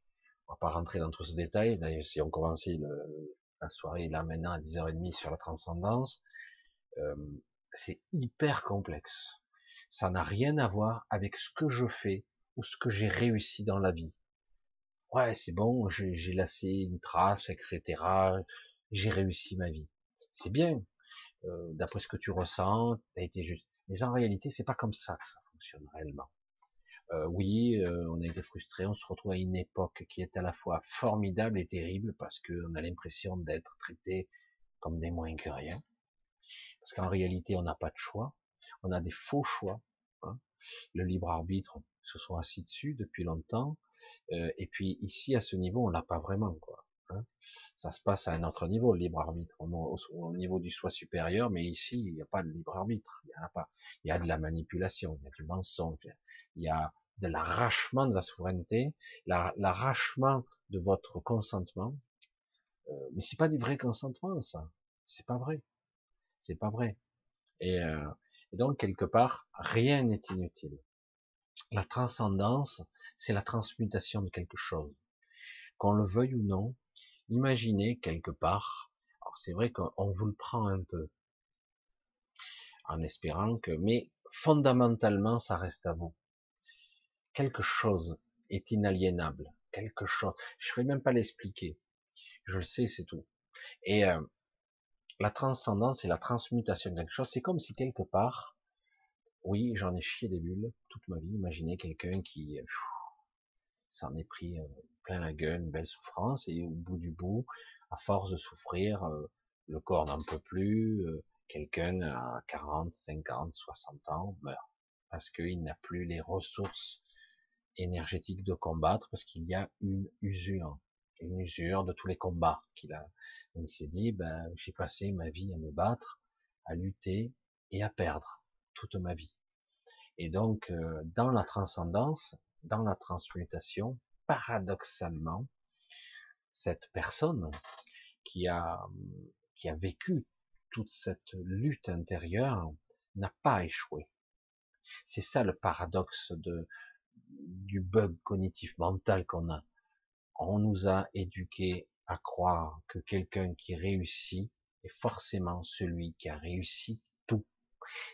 On va pas rentrer dans tous ces détails. D'ailleurs, si on commençait la soirée là maintenant à 10h30 sur la transcendance, euh, c'est hyper complexe. Ça n'a rien à voir avec ce que je fais ou ce que j'ai réussi dans la vie. Ouais, c'est bon, j'ai laissé une trace, etc. J'ai réussi ma vie. C'est bien, euh, d'après ce que tu ressens, t'as été juste. Mais en réalité, c'est pas comme ça que ça fonctionne réellement. Euh, oui, euh, on a été frustré, on se retrouve à une époque qui est à la fois formidable et terrible parce qu'on a l'impression d'être traité comme des moins que rien. Parce qu'en réalité, on n'a pas de choix, on a des faux choix. Hein. Le libre arbitre se sont assis dessus depuis longtemps, euh, et puis ici à ce niveau, on l'a pas vraiment quoi. Hein. Ça se passe à un autre niveau, le libre arbitre, au, niveau du soi supérieur, mais ici, il n'y a pas de libre arbitre, il y a pas. Il y a de la manipulation, il y a du mensonge, il y a de l'arrachement de la souveraineté, l'arrachement de votre consentement. Euh, mais c'est pas du vrai consentement, ça. C'est pas vrai. C'est pas vrai. Et, euh, et donc quelque part, rien n'est inutile. La transcendance, c'est la transmutation de quelque chose. Qu'on le veuille ou non, imaginez quelque part, alors c'est vrai qu'on vous le prend un peu, en espérant que, mais fondamentalement, ça reste à vous. Quelque chose est inaliénable, quelque chose, je ne ferai même pas l'expliquer, je le sais, c'est tout. Et euh, la transcendance et la transmutation de quelque chose, c'est comme si quelque part, oui, j'en ai chié des bulles toute ma vie. Imaginez quelqu'un qui s'en est pris euh, plein la gueule, une belle souffrance, et au bout du bout, à force de souffrir, euh, le corps n'en peut plus, euh, quelqu'un à 40, 50, 60 ans meurt parce qu'il n'a plus les ressources énergétiques de combattre parce qu'il y a une usure, une usure de tous les combats qu'il a. Donc il s'est dit, ben, j'ai passé ma vie à me battre, à lutter et à perdre toute ma vie. Et donc, euh, dans la transcendance, dans la transmutation, paradoxalement, cette personne qui a, qui a vécu toute cette lutte intérieure n'a pas échoué. C'est ça le paradoxe du bug cognitif mental qu'on a. On nous a éduqués à croire que quelqu'un qui réussit est forcément celui qui a réussi.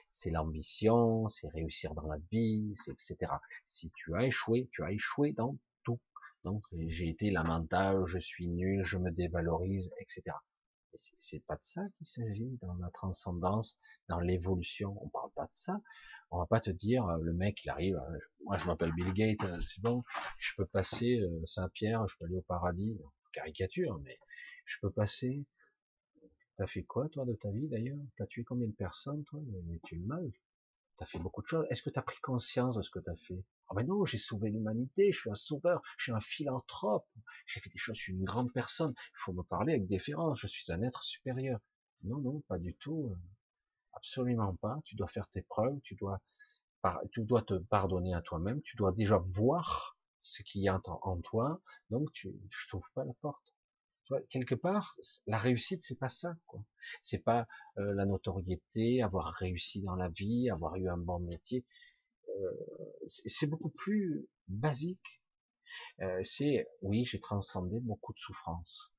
C'est l'ambition, c'est réussir dans la vie, c'est etc. Si tu as échoué, tu as échoué dans tout. Donc j'ai été lamentable, je suis nul, je me dévalorise, etc. C'est pas de ça qu'il s'agit dans la transcendance, dans l'évolution. On parle pas de ça. On va pas te dire, le mec, il arrive, euh, moi je m'appelle Bill Gates, euh, c'est bon, je peux passer euh, Saint-Pierre, je peux aller au paradis, caricature, mais je peux passer. T'as fait quoi toi de ta vie d'ailleurs? T'as tué combien de personnes toi? Mais tu es mal. T'as fait beaucoup de choses. Est-ce que t'as pris conscience de ce que t'as fait? Ah ben non, j'ai sauvé l'humanité, je suis un sauveur, je suis un philanthrope, j'ai fait des choses, je suis une grande personne. Il faut me parler avec déférence, je suis un être supérieur. Non, non, pas du tout. Absolument pas. Tu dois faire tes preuves, tu dois, tu dois te pardonner à toi-même, tu dois déjà voir ce qu'il y a en toi, donc tu, je trouve pas la porte. Quelque part, la réussite, c'est pas ça, quoi. C'est pas euh, la notoriété, avoir réussi dans la vie, avoir eu un bon métier. Euh, c'est beaucoup plus basique. Euh, c'est, oui, j'ai transcendé beaucoup de souffrances.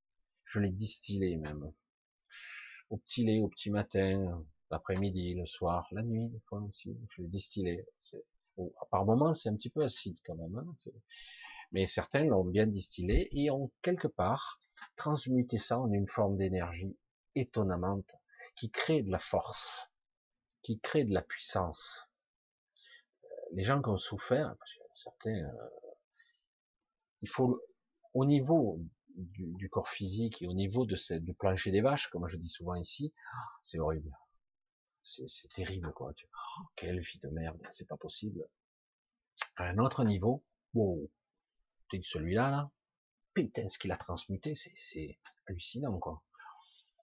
Je l'ai distillé même. Au petit lait, au petit matin, l'après-midi, le soir, la nuit, des fois aussi. Je l'ai distillé. par moments, c'est un petit peu acide quand même. Hein, mais certains l'ont bien distillé et ont quelque part transmuté ça en une forme d'énergie étonnamment qui crée de la force, qui crée de la puissance. Euh, les gens qui ont souffert, parce que certains, euh, il faut au niveau du, corps physique et au niveau de cette, du plancher des vaches, comme je dis souvent ici, c'est horrible. C'est terrible, quoi. Oh, quelle vie de merde, c'est pas possible. À un autre niveau, wow, celui-là, là, putain, ce qu'il a transmuté, c'est hallucinant, quoi.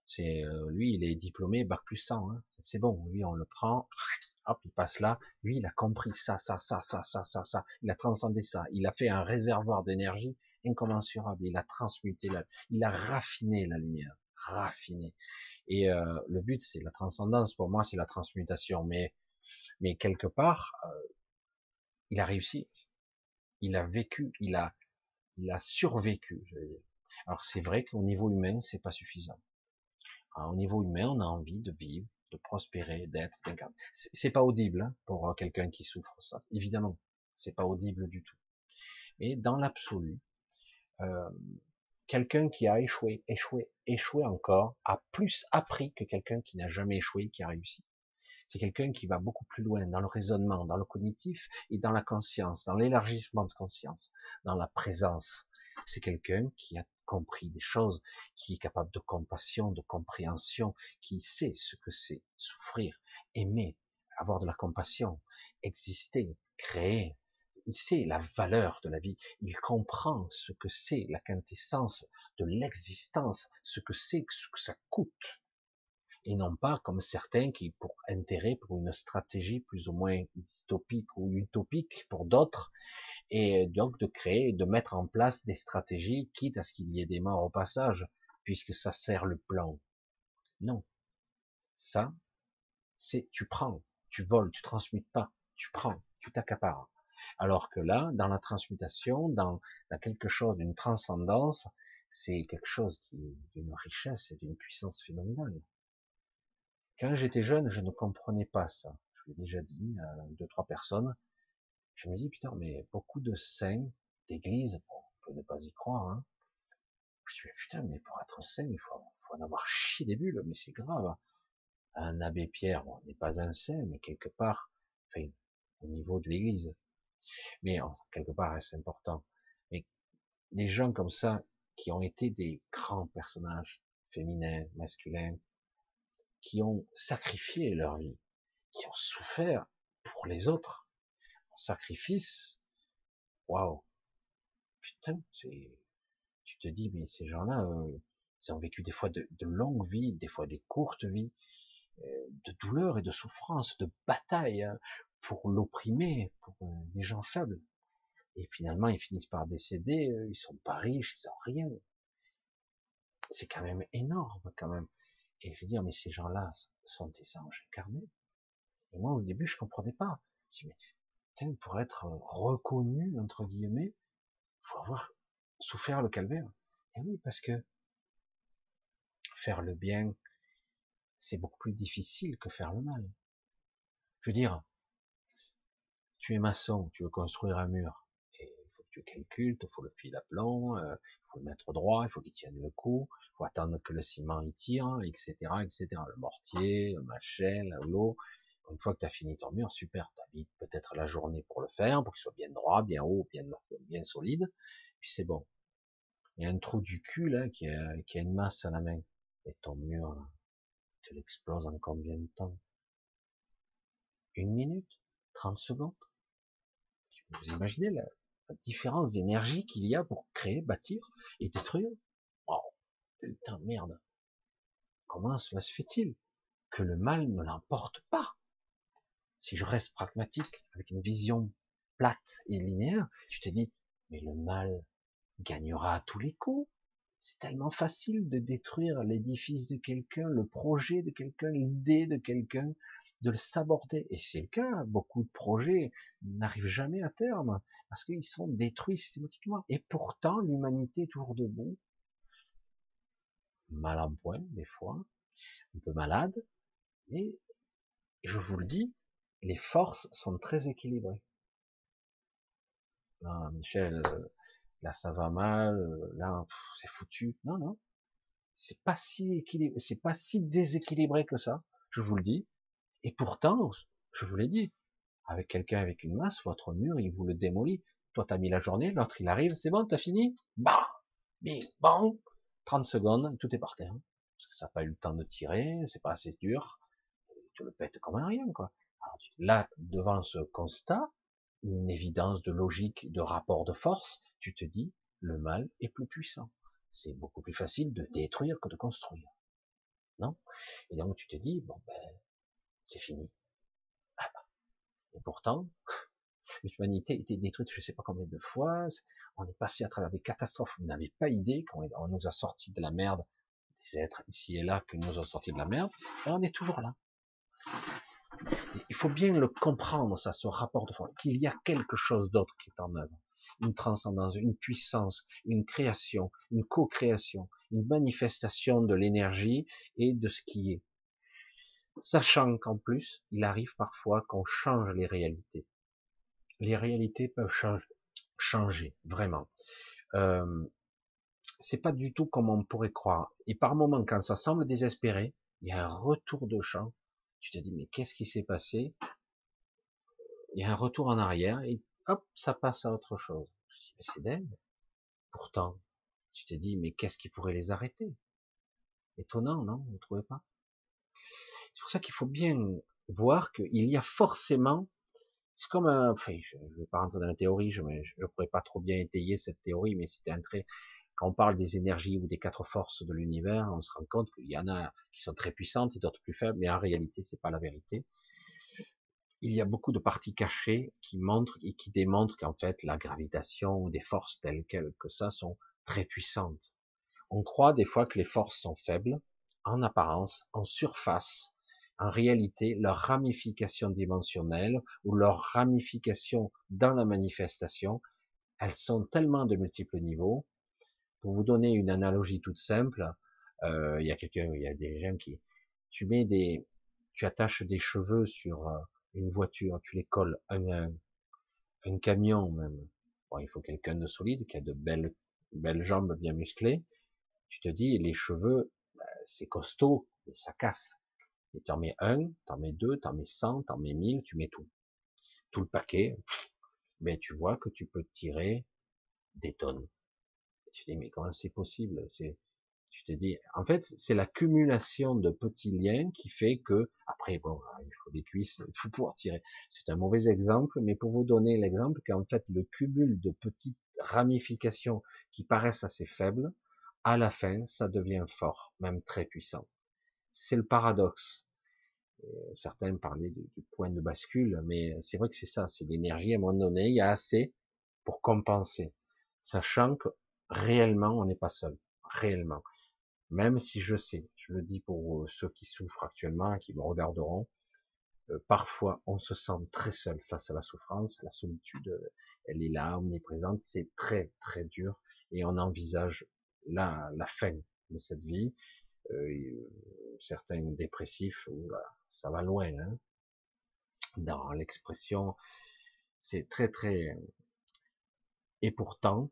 C'est euh, lui, il est diplômé bac plus 100, hein. c'est bon. Lui, on le prend, hop, il passe là. Lui, il a compris ça, ça, ça, ça, ça, ça, ça. Il a transcendé ça. Il a fait un réservoir d'énergie incommensurable. Il a transmuté, la, il a raffiné la lumière, raffiné. Et euh, le but, c'est la transcendance. Pour moi, c'est la transmutation. Mais, mais quelque part, euh, il a réussi. Il a vécu. Il a, il a survécu. Je veux dire. Alors c'est vrai qu'au niveau humain, c'est pas suffisant. au niveau humain, on a envie de vivre, de prospérer, d'être, d'incarner. C'est pas audible hein, pour euh, quelqu'un qui souffre ça. Évidemment, c'est pas audible du tout. Mais dans l'absolu, euh, quelqu'un qui a échoué, échoué, échoué encore, a plus appris que quelqu'un qui n'a jamais échoué, qui a réussi. C'est quelqu'un qui va beaucoup plus loin dans le raisonnement, dans le cognitif et dans la conscience, dans l'élargissement de conscience, dans la présence. C'est quelqu'un qui a compris des choses, qui est capable de compassion, de compréhension, qui sait ce que c'est souffrir, aimer, avoir de la compassion, exister, créer, il sait la valeur de la vie, il comprend ce que c'est la quintessence de l'existence, ce que c'est, ce que ça coûte. Et non pas comme certains qui, pour intérêt, pour une stratégie plus ou moins dystopique ou utopique pour d'autres, et donc de créer, de mettre en place des stratégies, quitte à ce qu'il y ait des morts au passage, puisque ça sert le plan. Non. Ça, c'est tu prends, tu voles, tu transmutes pas, tu prends, tu t'accapares. Alors que là, dans la transmutation, dans, quelque chose d'une transcendance, c'est quelque chose d'une richesse et d'une puissance phénoménale. Quand j'étais jeune, je ne comprenais pas ça. Je l'ai déjà dit à deux, trois personnes. Je me dis, putain, mais beaucoup de saints d'église, bon, on peut ne pas y croire, hein. Je me dis, putain, mais pour être saint, il faut, en avoir chié des bulles, mais c'est grave. Un abbé Pierre, bon, n'est pas un saint, mais quelque part, enfin, au niveau de l'église. Mais quelque part, c'est important? Mais des gens comme ça, qui ont été des grands personnages, féminins, masculins, qui ont sacrifié leur vie, qui ont souffert pour les autres. sacrifice, waouh, putain, tu te dis, mais ces gens-là, euh, ils ont vécu des fois de, longues vies, des fois des courtes vies, euh, de douleur et de souffrance, de bataille hein, pour l'opprimer, pour euh, les gens faibles. Et finalement, ils finissent par décéder, ils sont pas riches, ils ont rien. C'est quand même énorme, quand même. Et je veux dire, mais ces gens-là sont des anges incarnés. Et moi, au début, je comprenais pas. Je me dis, mais, pour être reconnu, entre guillemets, faut avoir souffert le calvaire. Et oui, parce que faire le bien, c'est beaucoup plus difficile que faire le mal. Je veux dire, tu es maçon, tu veux construire un mur, et il faut que tu calcules, il faut le fil à plomb, euh, faut le mettre droit, il faut qu'il tienne le coup, il faut attendre que le ciment y tire, etc., etc. Le mortier, le machin, l'eau. Une fois que tu as fini ton mur, super, tu as peut-être la journée pour le faire, pour qu'il soit bien droit, bien haut, bien, solide, puis c'est bon. Il y a un trou du cul là qui a, une masse à la main. Et ton mur, tu l'exploses en combien de temps? Une minute? Trente secondes? Vous imaginez la, différence d'énergie qu'il y a pour créer, bâtir et détruire. Oh, putain, merde. Comment cela se fait-il que le mal ne l'emporte pas? Si je reste pragmatique, avec une vision plate et linéaire, je te dis, mais le mal gagnera à tous les coups. C'est tellement facile de détruire l'édifice de quelqu'un, le projet de quelqu'un, l'idée de quelqu'un, de le saborder. Et c'est le cas, beaucoup de projets n'arrivent jamais à terme, parce qu'ils sont détruits systématiquement. Et pourtant, l'humanité est toujours debout, mal en point, des fois, un peu malade, mais je vous le dis, les forces sont très équilibrées. Ah, Michel, là ça va mal, là c'est foutu. Non, non, c'est pas si équilibré, c'est pas si déséquilibré que ça, je vous le dis. Et pourtant, je vous l'ai dit, avec quelqu'un avec une masse, votre mur, il vous le démolit. Toi, t'as mis la journée, l'autre, il arrive, c'est bon, t'as fini? Bah Mais bon 30 secondes, tout est par terre. Parce que ça n'a pas eu le temps de tirer, c'est pas assez dur. Tu le pètes comme un rien, quoi. là, devant ce constat, une évidence de logique, de rapport de force, tu te dis, le mal est plus puissant. C'est beaucoup plus facile de détruire que de construire. Non? Et donc tu te dis, bon ben, c'est fini. Ah bah. Et pourtant, l'humanité a été détruite je ne sais pas combien de fois, on est passé à travers des catastrophes, vous n'avez pas idée, on nous a sorti de la merde, des êtres ici et là que nous ont sorti de la merde, et on est toujours là. Il faut bien le comprendre, ça, ce rapport de force, qu'il y a quelque chose d'autre qui est en œuvre. Une transcendance, une puissance, une création, une co-création, une manifestation de l'énergie et de ce qui est. Sachant qu'en plus, il arrive parfois qu'on change les réalités. Les réalités peuvent changer, changer vraiment. Euh, c'est pas du tout comme on pourrait croire. Et par moments, quand ça semble désespéré, il y a un retour de champ tu te dis, mais qu'est-ce qui s'est passé? Il y a un retour en arrière et hop, ça passe à autre chose. C'est dingue. Pourtant, tu te dis, mais qu'est-ce qui pourrait les arrêter? Étonnant, non? Vous ne trouvez pas? C'est pour ça qu'il faut bien voir qu'il y a forcément, c'est comme un, enfin, je ne vais pas rentrer dans la théorie, je ne pourrais pas trop bien étayer cette théorie, mais c'était un trait quand on parle des énergies ou des quatre forces de l'univers, on se rend compte qu'il y en a qui sont très puissantes et d'autres plus faibles, mais en réalité, c'est pas la vérité. Il y a beaucoup de parties cachées qui montrent et qui démontrent qu'en fait, la gravitation ou des forces telles quelles que ça sont très puissantes. On croit des fois que les forces sont faibles, en apparence, en surface. En réalité, leur ramification dimensionnelle ou leur ramification dans la manifestation, elles sont tellement de multiples niveaux pour vous donner une analogie toute simple, euh, il y a quelqu'un, il y a des gens qui, tu mets des, tu attaches des cheveux sur euh, une voiture, tu les colles à un, un camion même. Bon, il faut quelqu'un de solide, qui a de belles, belles jambes bien musclées. Tu te dis, les cheveux, bah, c'est costaud, mais ça casse. Et tu en mets un, tu en mets deux, tu en mets cent, tu en mets mille, tu mets tout. Tout le paquet. Mais tu vois que tu peux tirer des tonnes tu dis, mais comment c'est possible? C'est, Je te dis, en fait, c'est l'accumulation de petits liens qui fait que, après, bon, il faut des cuisses, il faut pouvoir tirer. C'est un mauvais exemple, mais pour vous donner l'exemple qu'en fait, le cumul de petites ramifications qui paraissent assez faibles, à la fin, ça devient fort, même très puissant. C'est le paradoxe. Euh, certains parlaient du, point de bascule, mais c'est vrai que c'est ça, c'est l'énergie. À un moment donné, il y a assez pour compenser, sachant que réellement, on n'est pas seul, réellement. Même si je sais, je le dis pour ceux qui souffrent actuellement, qui me regarderont, euh, parfois on se sent très seul face à la souffrance, la solitude, elle est là, omniprésente, c'est très très dur, et on envisage la, la fin de cette vie. Euh, certains dépressifs, ça va loin, hein. dans l'expression, c'est très très... Et pourtant,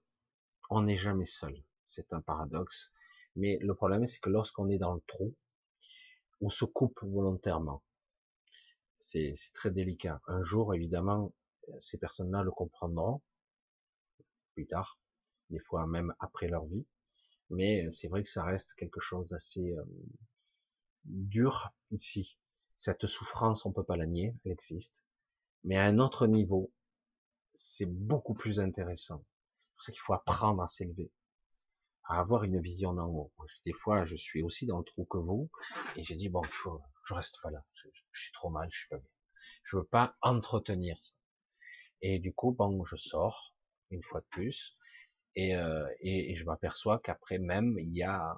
on n'est jamais seul. C'est un paradoxe. Mais le problème, c'est que lorsqu'on est dans le trou, on se coupe volontairement. C'est très délicat. Un jour, évidemment, ces personnes-là le comprendront, plus tard, des fois même après leur vie. Mais c'est vrai que ça reste quelque chose d'assez euh, dur ici. Cette souffrance, on peut pas la nier, elle existe. Mais à un autre niveau, c'est beaucoup plus intéressant. C'est pour ça qu'il faut apprendre à s'élever à avoir une vision d'en haut. Des fois, je suis aussi dans le trou que vous, et j'ai dit bon, faut, je reste pas là. Je, suis trop mal, je suis pas bien. Je veux pas entretenir ça. Et du coup, bon, je sors une fois de plus, et, euh, et, et je m'aperçois qu'après même, il y a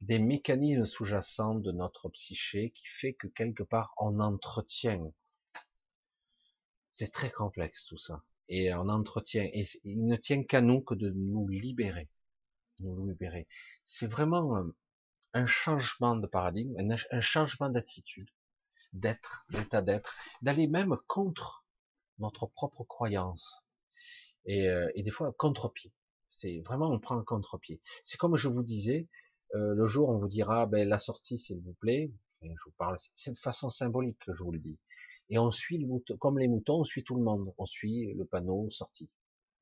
des mécanismes sous-jacents de notre psyché qui fait que quelque part on entretient. C'est très complexe tout ça et on entretient. Et il ne tient qu'à nous que de nous libérer. Nous libérer. C'est vraiment un, changement de paradigme, un, changement d'attitude, d'être, d'état d'être, d'aller même contre notre propre croyance. Et, euh, et des fois, contre-pied. C'est vraiment, on prend un contre-pied. C'est comme je vous disais, euh, le jour on vous dira, ben, la sortie, s'il vous plaît, je vous parle, c'est de façon symbolique que je vous le dis et on suit le mouton, comme les moutons, on suit tout le monde, on suit le panneau sortie.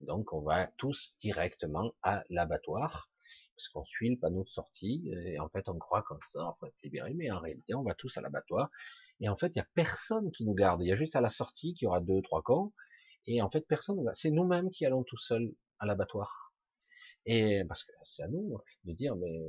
Donc on va tous directement à l'abattoir, parce qu'on suit le panneau de sortie, et en fait on croit qu'on sort pour être libéré, mais en réalité on va tous à l'abattoir, et en fait il y a personne qui nous garde, il y a juste à la sortie qu'il y aura deux, trois cons, et en fait personne, c'est nous-mêmes qui allons tout seuls à l'abattoir. Et parce que c'est à nous de dire mais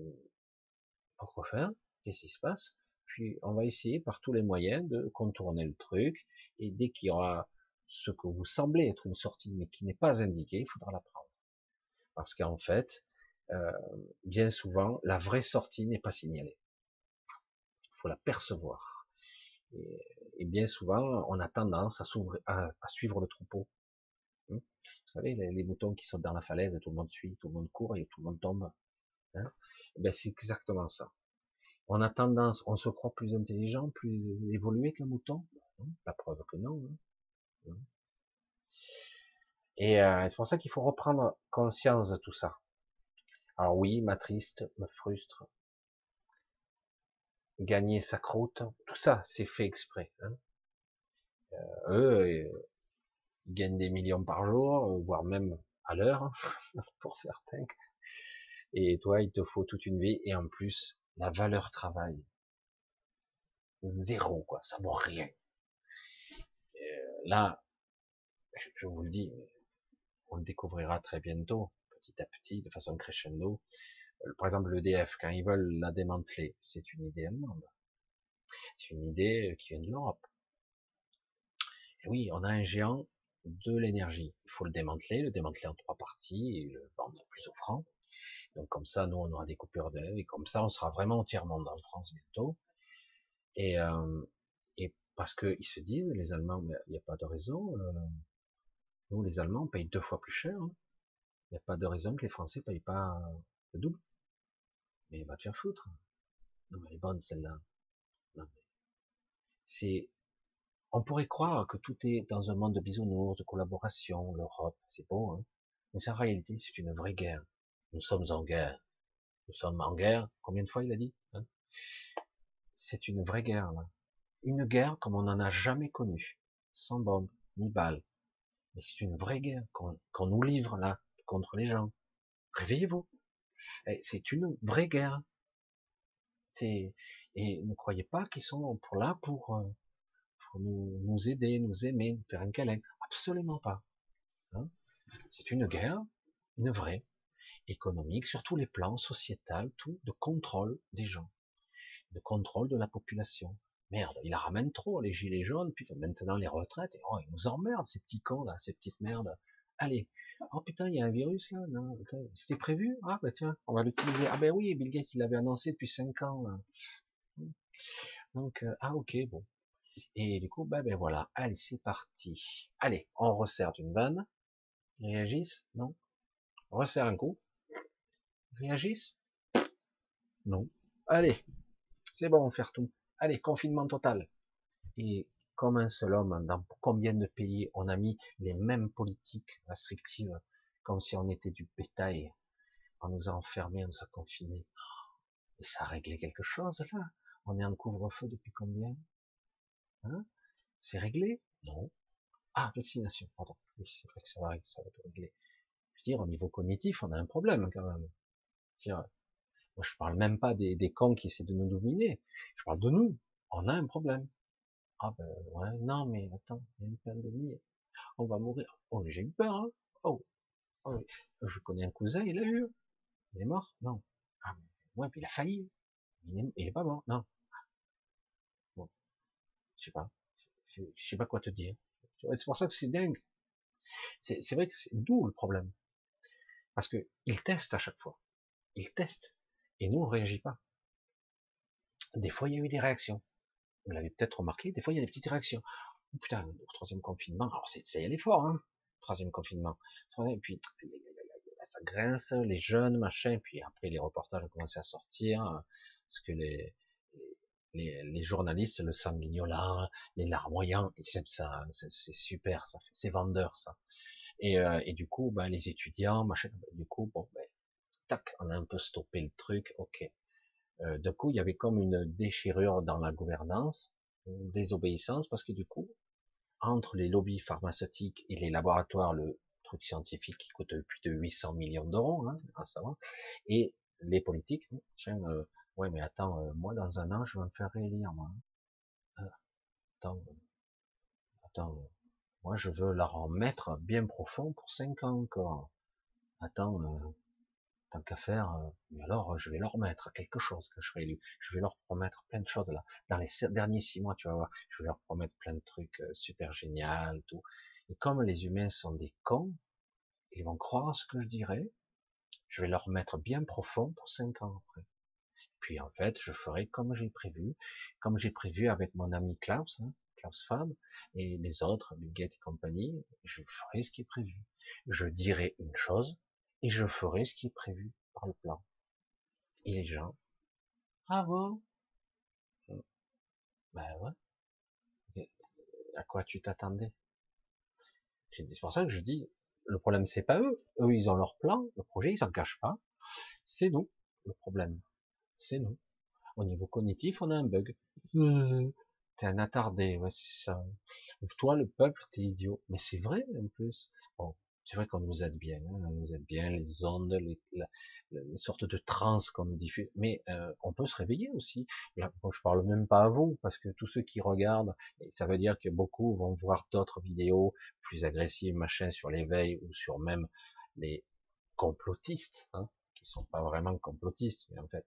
pourquoi faire? Qu'est-ce qui se passe? Puis on va essayer par tous les moyens de contourner le truc, et dès qu'il y aura ce que vous semblez être une sortie, mais qui n'est pas indiqué, il faudra la prendre. Parce qu'en fait, euh, bien souvent, la vraie sortie n'est pas signalée. Il faut la percevoir. Et, bien souvent, on a tendance à, suivre le troupeau. Hein? Vous savez, les, moutons qui sont dans la falaise, tout le monde suit, tout le monde court et tout le monde tombe. Hein? Ben, c'est exactement ça on a tendance, on se croit plus intelligent, plus évolué qu'un mouton. La preuve que non. Hein. Et euh, c'est pour ça qu'il faut reprendre conscience de tout ça. Alors oui, m'attriste, me frustre, gagner sa croûte, tout ça, c'est fait exprès. Hein. Euh, eux, ils gagnent des millions par jour, voire même à l'heure, pour certains. Et toi, il te faut toute une vie, et en plus, la valeur travail. Zéro, quoi. Ça vaut rien. Euh, là, je vous le dis, on le découvrira très bientôt, petit à petit, de façon crescendo. Par exemple, l'EDF, quand ils veulent la démanteler, c'est une idée allemande. C'est une idée qui vient de l'Europe. Et oui, on a un géant de l'énergie. Il faut le démanteler, le démanteler en trois parties et le vendre plus offrant. Donc comme ça, nous, on aura des coupures d'air, et comme ça, on sera vraiment entièrement dans France bientôt. Et, euh, et parce qu'ils se disent, les Allemands, il n'y a pas de raison, euh, nous, les Allemands, on paye deux fois plus cher. Hein. Il n'y a pas de raison que les Français payent pas le double. Mais va te faire foutre. Non, mais elle est bonne, celle-là. C'est, on pourrait croire que tout est dans un monde de bisounours, de collaboration, l'Europe, c'est bon, hein. mais en réalité, c'est une vraie guerre. Nous sommes en guerre. Nous sommes en guerre. Combien de fois il a dit hein? C'est une vraie guerre. Là. Une guerre comme on n'en a jamais connue. Sans bombe, ni balles. Mais c'est une vraie guerre qu'on nous livre là contre les gens. Réveillez-vous. C'est une vraie guerre. Et ne croyez pas qu'ils sont pour là pour, euh, nous, aider, nous aimer, nous faire un câlin. Absolument pas. Hein c'est une guerre, une vraie, économique, sur tous les plans, sociétal, tout, de contrôle des gens, de contrôle de la population. Merde, il la ramène trop, les gilets jaunes, puis maintenant les retraites, oh, ils nous emmerdent, ces petits cons là, ces petites merdes. Allez, oh putain, il y a un virus là, c'était prévu? Ah bah tiens, on va l'utiliser. Ah ben oui, Bill Gates, il l'avait annoncé depuis 5 ans. Donc, euh, ah ok, bon. Et du coup, bah ben voilà, allez, c'est parti. Allez, on resserre d'une vanne. réagissent Non On resserre un coup. réagissent Non. Allez, c'est bon, on fait tout. Allez, confinement total. Et comme un seul homme, dans combien de pays on a mis les mêmes politiques restrictives, comme si on était du bétail. On nous a enfermés, on nous a confinés. Et ça a réglé quelque chose, là? On est en couvre-feu depuis combien? Hein? C'est réglé? Non. Ah, vaccination, pardon. Oui, c'est vrai que ça va, ça va tout régler. Je veux dire, au niveau cognitif, on a un problème quand même. Dire, moi, je parle même pas des, des cons qui essaient de nous dominer. Je parle de nous. On a un problème. Ah ben ouais, non mais attends, il y a une pandémie. On va mourir. Oh, j'ai eu peur. Hein oh. oh je connais un cousin, il a eu. Il est mort Non. Ah ouais, puis il a failli. Il est, pas mort. Non. Bon. Je sais pas. Je, sais pas quoi te dire. C'est pour ça que c'est dingue. C'est vrai que c'est d'où le problème? Parce que il teste à chaque fois. Il teste. Et nous, on réagit pas. Des fois, il y a eu des réactions. Vous l'avez peut-être remarqué, des fois, il y a des petites réactions. Oh, putain, au troisième confinement, alors ça y est fort, hein, troisième confinement. Et puis, ça grince, les jeunes, machin, puis après, les reportages ont commencé à sortir, parce que les, les, les journalistes, le sanguignola, les larmoyants, ils aiment ça, hein, c'est, super, ça c'est vendeur, ça. Et, euh, et du coup, ben, les étudiants, machin, du coup, bon, ben, tac, on a un peu stoppé le truc, ok. Euh, du coup, il y avait comme une déchirure dans la gouvernance, une désobéissance, parce que du coup, entre les lobbies pharmaceutiques et les laboratoires, le truc scientifique qui coûte plus de 800 millions d'euros, hein, à savoir, et les politiques, hein, tiens, euh, ouais, mais attends, euh, moi, dans un an, je vais me faire réélire, moi. Hein. attends, attends, moi, je veux leur en mettre bien profond pour 5 ans encore. Attends, qu'à faire, euh, mais alors je vais leur mettre quelque chose que je serai élu. Je vais leur promettre plein de choses là. Dans les derniers six mois, tu vas voir, je vais leur promettre plein de trucs euh, super génial, tout. Et comme les humains sont des cons, ils vont croire à ce que je dirais. Je vais leur mettre bien profond pour cinq ans après. Puis en fait, je ferai comme j'ai prévu, comme j'ai prévu avec mon ami Klaus, hein, Klaus Fab, et les autres, Bill Gates et compagnie, je ferai ce qui est prévu. Je dirai une chose, et je ferai ce qui est prévu par le plan. Et les gens, ah bon Ben ouais. À quoi tu t'attendais? C'est pour ça que je dis, le problème c'est pas eux, eux ils ont leur plan, le projet ils s'en cachent pas, c'est nous le problème, c'est nous. Au niveau cognitif, on a un bug. T'es un attardé, ouais, c'est ça. Toi, le peuple, t'es idiot. Mais c'est vrai, en plus. Bon, c'est vrai qu'on nous aide bien, hein, on nous aide bien, les ondes, les, les sortes de trans qu'on nous diffuse, mais euh, on peut se réveiller aussi. Là, je parle même pas à vous, parce que tous ceux qui regardent, ça veut dire que beaucoup vont voir d'autres vidéos plus agressives, machin, sur l'éveil ou sur même les complotistes, hein, qui sont pas vraiment complotistes, mais en fait,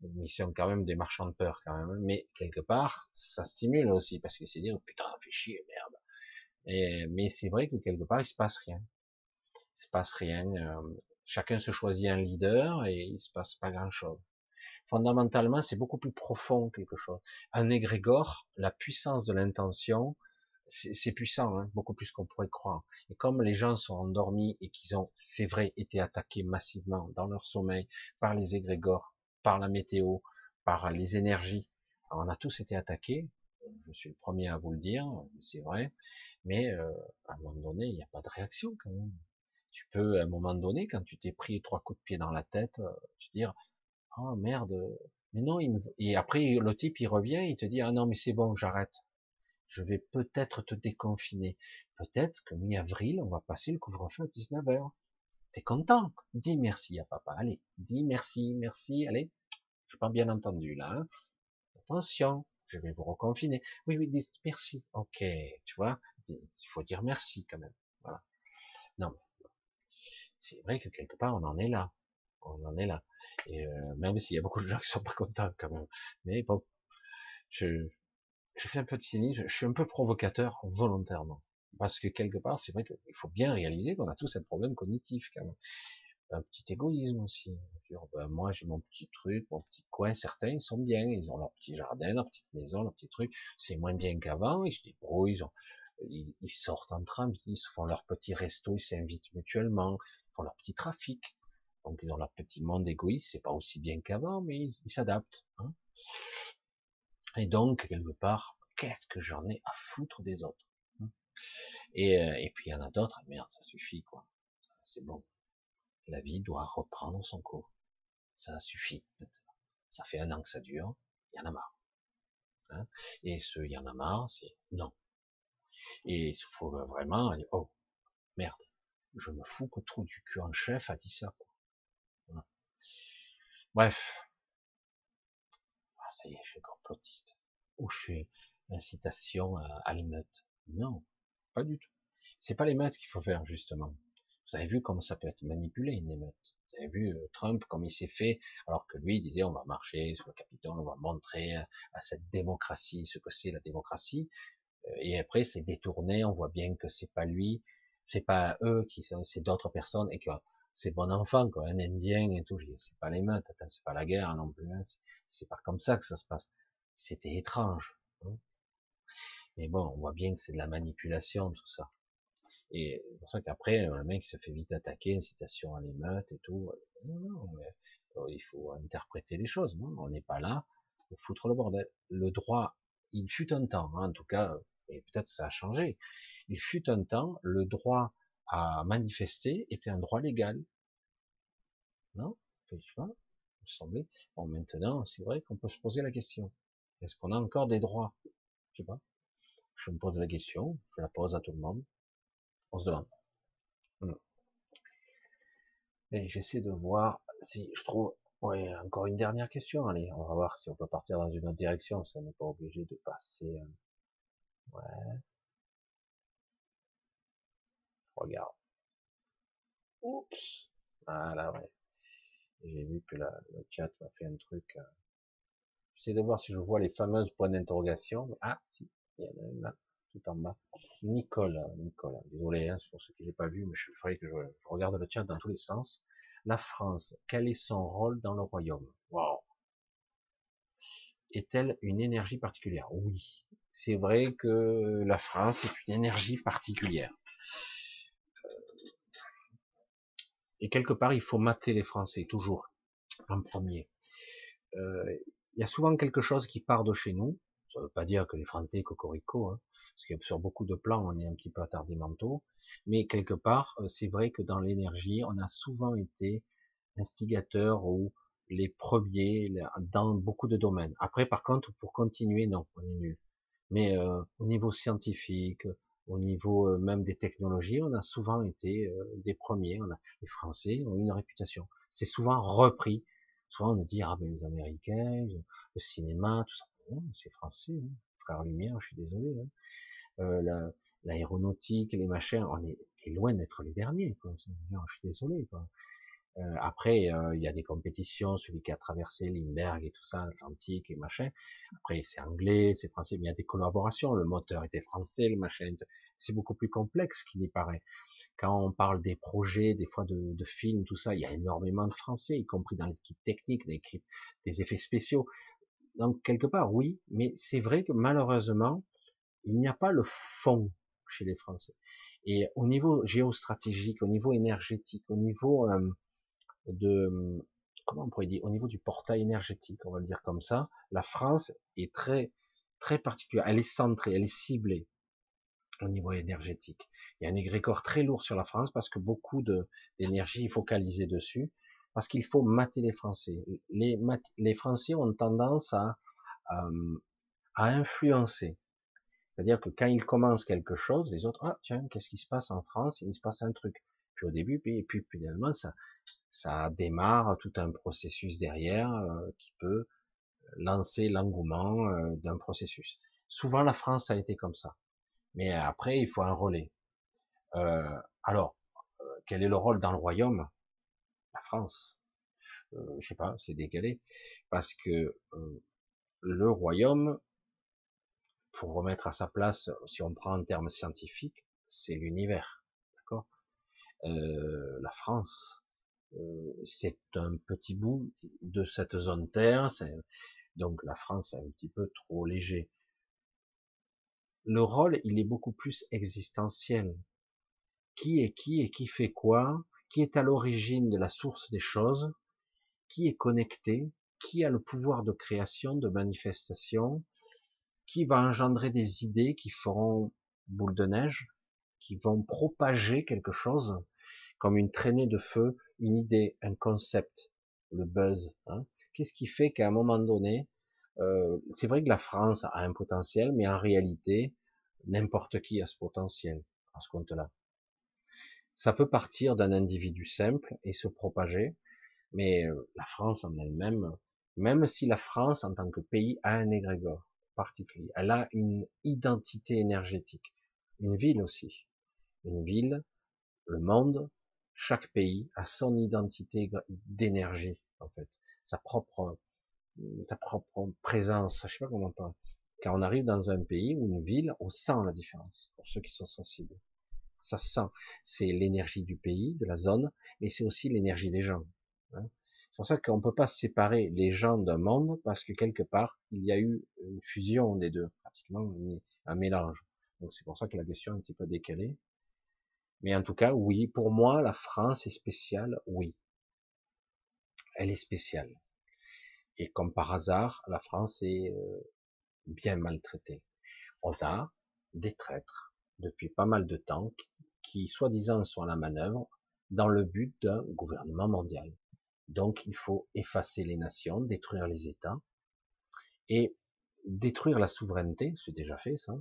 ils sont quand même des marchands de peur quand même. Mais quelque part, ça stimule aussi, parce que c'est dire putain, fait chier, merde. Et, mais c'est vrai que quelque part, il se passe rien il se passe rien. Euh, chacun se choisit un leader et il se passe pas grand chose. Fondamentalement, c'est beaucoup plus profond quelque chose. Un égrégore, la puissance de l'intention, c'est puissant, hein, beaucoup plus qu'on pourrait croire. Et comme les gens sont endormis et qu'ils ont, c'est vrai, été attaqués massivement dans leur sommeil par les égrégores, par la météo, par les énergies, on a tous été attaqués. Je suis le premier à vous le dire, c'est vrai. Mais euh, à un moment donné, il n'y a pas de réaction quand même tu peux, à un moment donné, quand tu t'es pris trois coups de pied dans la tête, euh, te dire, oh merde, mais non, et après, le type, il revient, il te dit, ah non, mais c'est bon, j'arrête. Je vais peut-être te déconfiner. Peut-être que mi-avril, on va passer le couvre-feu à 19h. T'es content? Dis merci à papa. Allez, dis merci, merci. Allez, j'ai pas bien entendu là. Hein. Attention, je vais vous reconfiner. Oui, oui, dis merci. Ok, tu vois, il faut dire merci quand même. Voilà. Non, c'est vrai que quelque part on en est là. On en est là. Et euh, même s'il y a beaucoup de gens qui sont pas contents quand même. Mais bon, je, fais un peu de cynisme, je suis un peu provocateur volontairement. Parce que quelque part, c'est vrai qu'il faut bien réaliser qu'on a tous un problème cognitif quand même. Un petit égoïsme aussi. Ben, moi, j'ai mon petit truc, mon petit coin. Certains, ils sont bien. Ils ont leur petit jardin, leur petite maison, leur petit truc. C'est moins bien qu'avant. Ils se débrouillent. Ils, ont, ils, ils, sortent entre amis. Ils se font leur petit resto. Ils s'invitent mutuellement. Leur petit trafic. Donc, ils ont leur petit monde égoïste. C'est pas aussi bien qu'avant, mais ils s'adaptent. Hein. Et donc, quelque part, qu'est-ce que j'en ai à foutre des autres hein et, euh, et, puis il y en a d'autres, merde, ça suffit, quoi. C'est bon. La vie doit reprendre son cours. Ça suffit. Ça fait un an que ça dure, il y en a marre. Hein et ce il y en a marre, c'est non. Et il faut vraiment dire, oh, merde, je me fous que trop du cul en chef a dit ça. Bref, ça y est, je suis complotiste. Ou je fais incitation à, l'émeute. Non, pas du tout. C'est pas l'émeute qu'il faut faire, justement. Vous avez vu comment ça peut être manipulé, une émeute? Vous avez vu euh, Trump, comme il s'est fait, alors que lui, disait, on va marcher sur le Capitole, on va montrer à cette démocratie ce que c'est la démocratie. Euh, et après, c'est détourné, on voit bien que c'est pas lui, c'est pas eux qui sont, c'est d'autres personnes, et que c'est bon enfant, quoi, un Indien et tout. C'est pas l'émeute, c'est pas la guerre non plus. Hein. C'est pas comme ça que ça se passe. C'était étrange. Hein. Mais bon, on voit bien que c'est de la manipulation, tout ça. Et c'est pour ça qu'après, le mec se fait vite attaquer, une citation à l'émeute et tout. Non, non, euh, il faut interpréter les choses. Non, on n'est pas là pour foutre le bordel. Le droit, il fut un temps, hein, en tout cas, et peut-être ça a changé. Il fut un temps, le droit à manifester était un droit légal. Non? Je sais pas, il me semblait. Bon, maintenant, c'est vrai qu'on peut se poser la question. Est-ce qu'on a encore des droits? Je sais pas. Je me pose la question, je la pose à tout le monde. On se demande. Et j'essaie de voir si je trouve... Ouais, encore une dernière question. Allez, on va voir si on peut partir dans une autre direction. Ça n'est pas obligé de passer... Euh, ouais. Regarde. Oups. Voilà, ouais. J'ai vu que le chat m'a fait un truc. Euh. J'essaie de voir si je vois les fameuses points d'interrogation. Ah, si, il y en a une là, tout en bas. Nicole, Nicole. Désolé, hein, pour ceux qui n'ont pas vu, mais je ferai que je, regarde le chat dans tous les sens. La France, quel est son rôle dans le royaume? Wow. Est-elle une énergie particulière? Oui. C'est vrai que la France est une énergie particulière. Et quelque part, il faut mater les Français, toujours, en premier. Euh, il y a souvent quelque chose qui part de chez nous. Ça ne veut pas dire que les Français, cocorico, hein, parce que sur beaucoup de plans, on est un petit peu attardés mentaux. Mais quelque part, euh, c'est vrai que dans l'énergie, on a souvent été instigateurs ou les premiers dans beaucoup de domaines. Après, par contre, pour continuer, non, on est nul. Mais euh, au niveau scientifique, au niveau euh, même des technologies, on a souvent été euh, des premiers. On a, les Français ont une réputation. C'est souvent repris. Souvent on nous dit ah ben les Américains, le cinéma, tout ça. c'est français, hein. frère Lumière. Je suis désolé. Hein. Euh, l'aéronautique, les machins, on est, est loin d'être les derniers. Quoi. Je suis désolé. Quoi. Euh, après, euh, il y a des compétitions, celui qui a traversé Limberg et tout ça, l'Atlantique et machin. Après, c'est anglais, c'est français, mais il y a des collaborations. Le moteur était français, le machin. C'est beaucoup plus complexe qu'il n'y paraît. Quand on parle des projets, des fois de, de, films, tout ça, il y a énormément de français, y compris dans l'équipe technique, l'équipe des effets spéciaux. Donc quelque part, oui, mais c'est vrai que malheureusement, il n'y a pas le fond chez les Français. Et au niveau géostratégique, au niveau énergétique, au niveau euh, de, comment on pourrait dire, au niveau du portail énergétique, on va le dire comme ça, la France est très, très particulière. Elle est centrée, elle est ciblée au niveau énergétique. Il y a un égrégore très lourd sur la France parce que beaucoup d'énergie est focalisée dessus, parce qu'il faut mater les Français. Les, Français ont tendance à, à influencer. C'est-à-dire que quand ils commencent quelque chose, les autres, ah tiens, qu'est-ce qui se passe en France? Il se passe un truc au début, puis, puis finalement, ça, ça démarre tout un processus derrière euh, qui peut lancer l'engouement euh, d'un processus. Souvent, la France a été comme ça. Mais après, il faut un relais. Euh, alors, quel est le rôle dans le royaume? La France. Euh, je sais pas, c'est décalé. Parce que le royaume, pour remettre à sa place, si on prend un terme scientifique, c'est l'univers. Euh, La France, euh, c'est un petit bout de cette zone Terre, donc la France est un petit peu trop léger. Le rôle, il est beaucoup plus existentiel. Qui est qui et qui fait quoi? Qui est à l'origine de la source des choses? Qui est connecté? Qui a le pouvoir de création, de manifestation? Qui va engendrer des idées qui feront boule de neige? Qui vont propager quelque chose comme une traînée de feu, une idée, un concept, le buzz. Hein. Qu'est-ce qui fait qu'à un moment donné, euh, c'est vrai que la France a un potentiel, mais en réalité, n'importe qui a ce potentiel à ce compte-là. Ça peut partir d'un individu simple et se propager, mais euh, la France en elle-même, même si la France en tant que pays a un égrégore particulier, elle a une identité énergétique, une ville aussi, une ville, le monde, chaque pays a son identité d'énergie, en fait, sa propre, sa propre présence. Je sais pas comment on Quand on arrive dans un pays ou une ville, on sent la différence. Pour ceux qui sont sensibles, ça se sent. C'est l'énergie du pays, de la zone, mais c'est aussi l'énergie des gens. Hein. C'est pour ça qu'on peut pas séparer les gens d'un monde parce que quelque part il y a eu une fusion des deux, pratiquement un mélange. Donc c'est pour ça que la question est un petit peu décalée. Mais en tout cas, oui, pour moi, la France est spéciale, oui. Elle est spéciale. Et comme par hasard, la France est euh, bien maltraitée. On a des traîtres depuis pas mal de temps qui, soi-disant, sont à la manœuvre dans le but d'un gouvernement mondial. Donc, il faut effacer les nations, détruire les États et détruire la souveraineté, c'est déjà fait ça,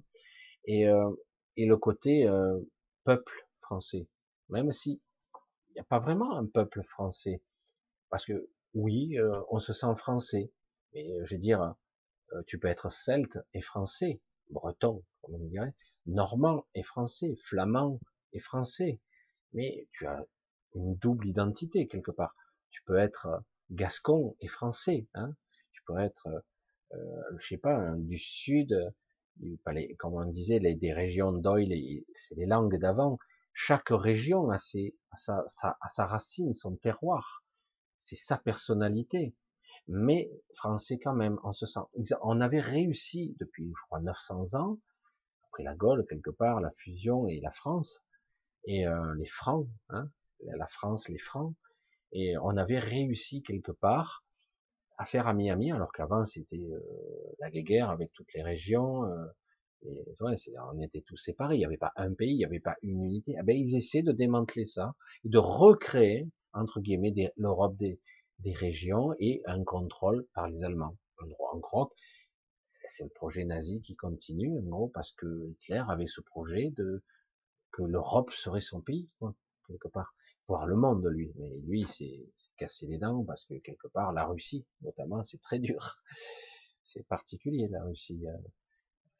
et, euh, et le côté euh, peuple même si il n'y a pas vraiment un peuple français, parce que oui, euh, on se sent français, mais euh, je veux dire, euh, tu peux être celte et français, breton, comme on dirait, normand et français, flamand et français, mais tu as une double identité quelque part. Tu peux être gascon et français, hein. Tu peux être, je sais pas, du sud, comme on disait, les, des régions d'oil, c'est les langues d'avant, chaque région a, ses, sa, sa, racine, son terroir, c'est sa personnalité. Mais français quand même, on se sent. On avait réussi depuis, je crois, 900 ans, après la Gaule quelque part, la fusion et la France et euh, les Francs, hein, la France, les Francs, et on avait réussi quelque part à faire ami ami, alors qu'avant c'était euh, la guerre avec toutes les régions. Euh, et on était tous séparés. Il n'y avait pas un pays, il n'y avait pas une unité. Ah ben, ils essaient de démanteler ça et de recréer, entre guillemets, l'Europe des, des régions et un contrôle par les Allemands. En gros, en gros c'est le projet nazi qui continue, en gros, parce que Hitler avait ce projet de que l'Europe serait son pays, quoi, quelque part. Voir le monde, lui. Mais lui, c'est cassé les dents parce que quelque part, la Russie, notamment, c'est très dur. C'est particulier, la Russie.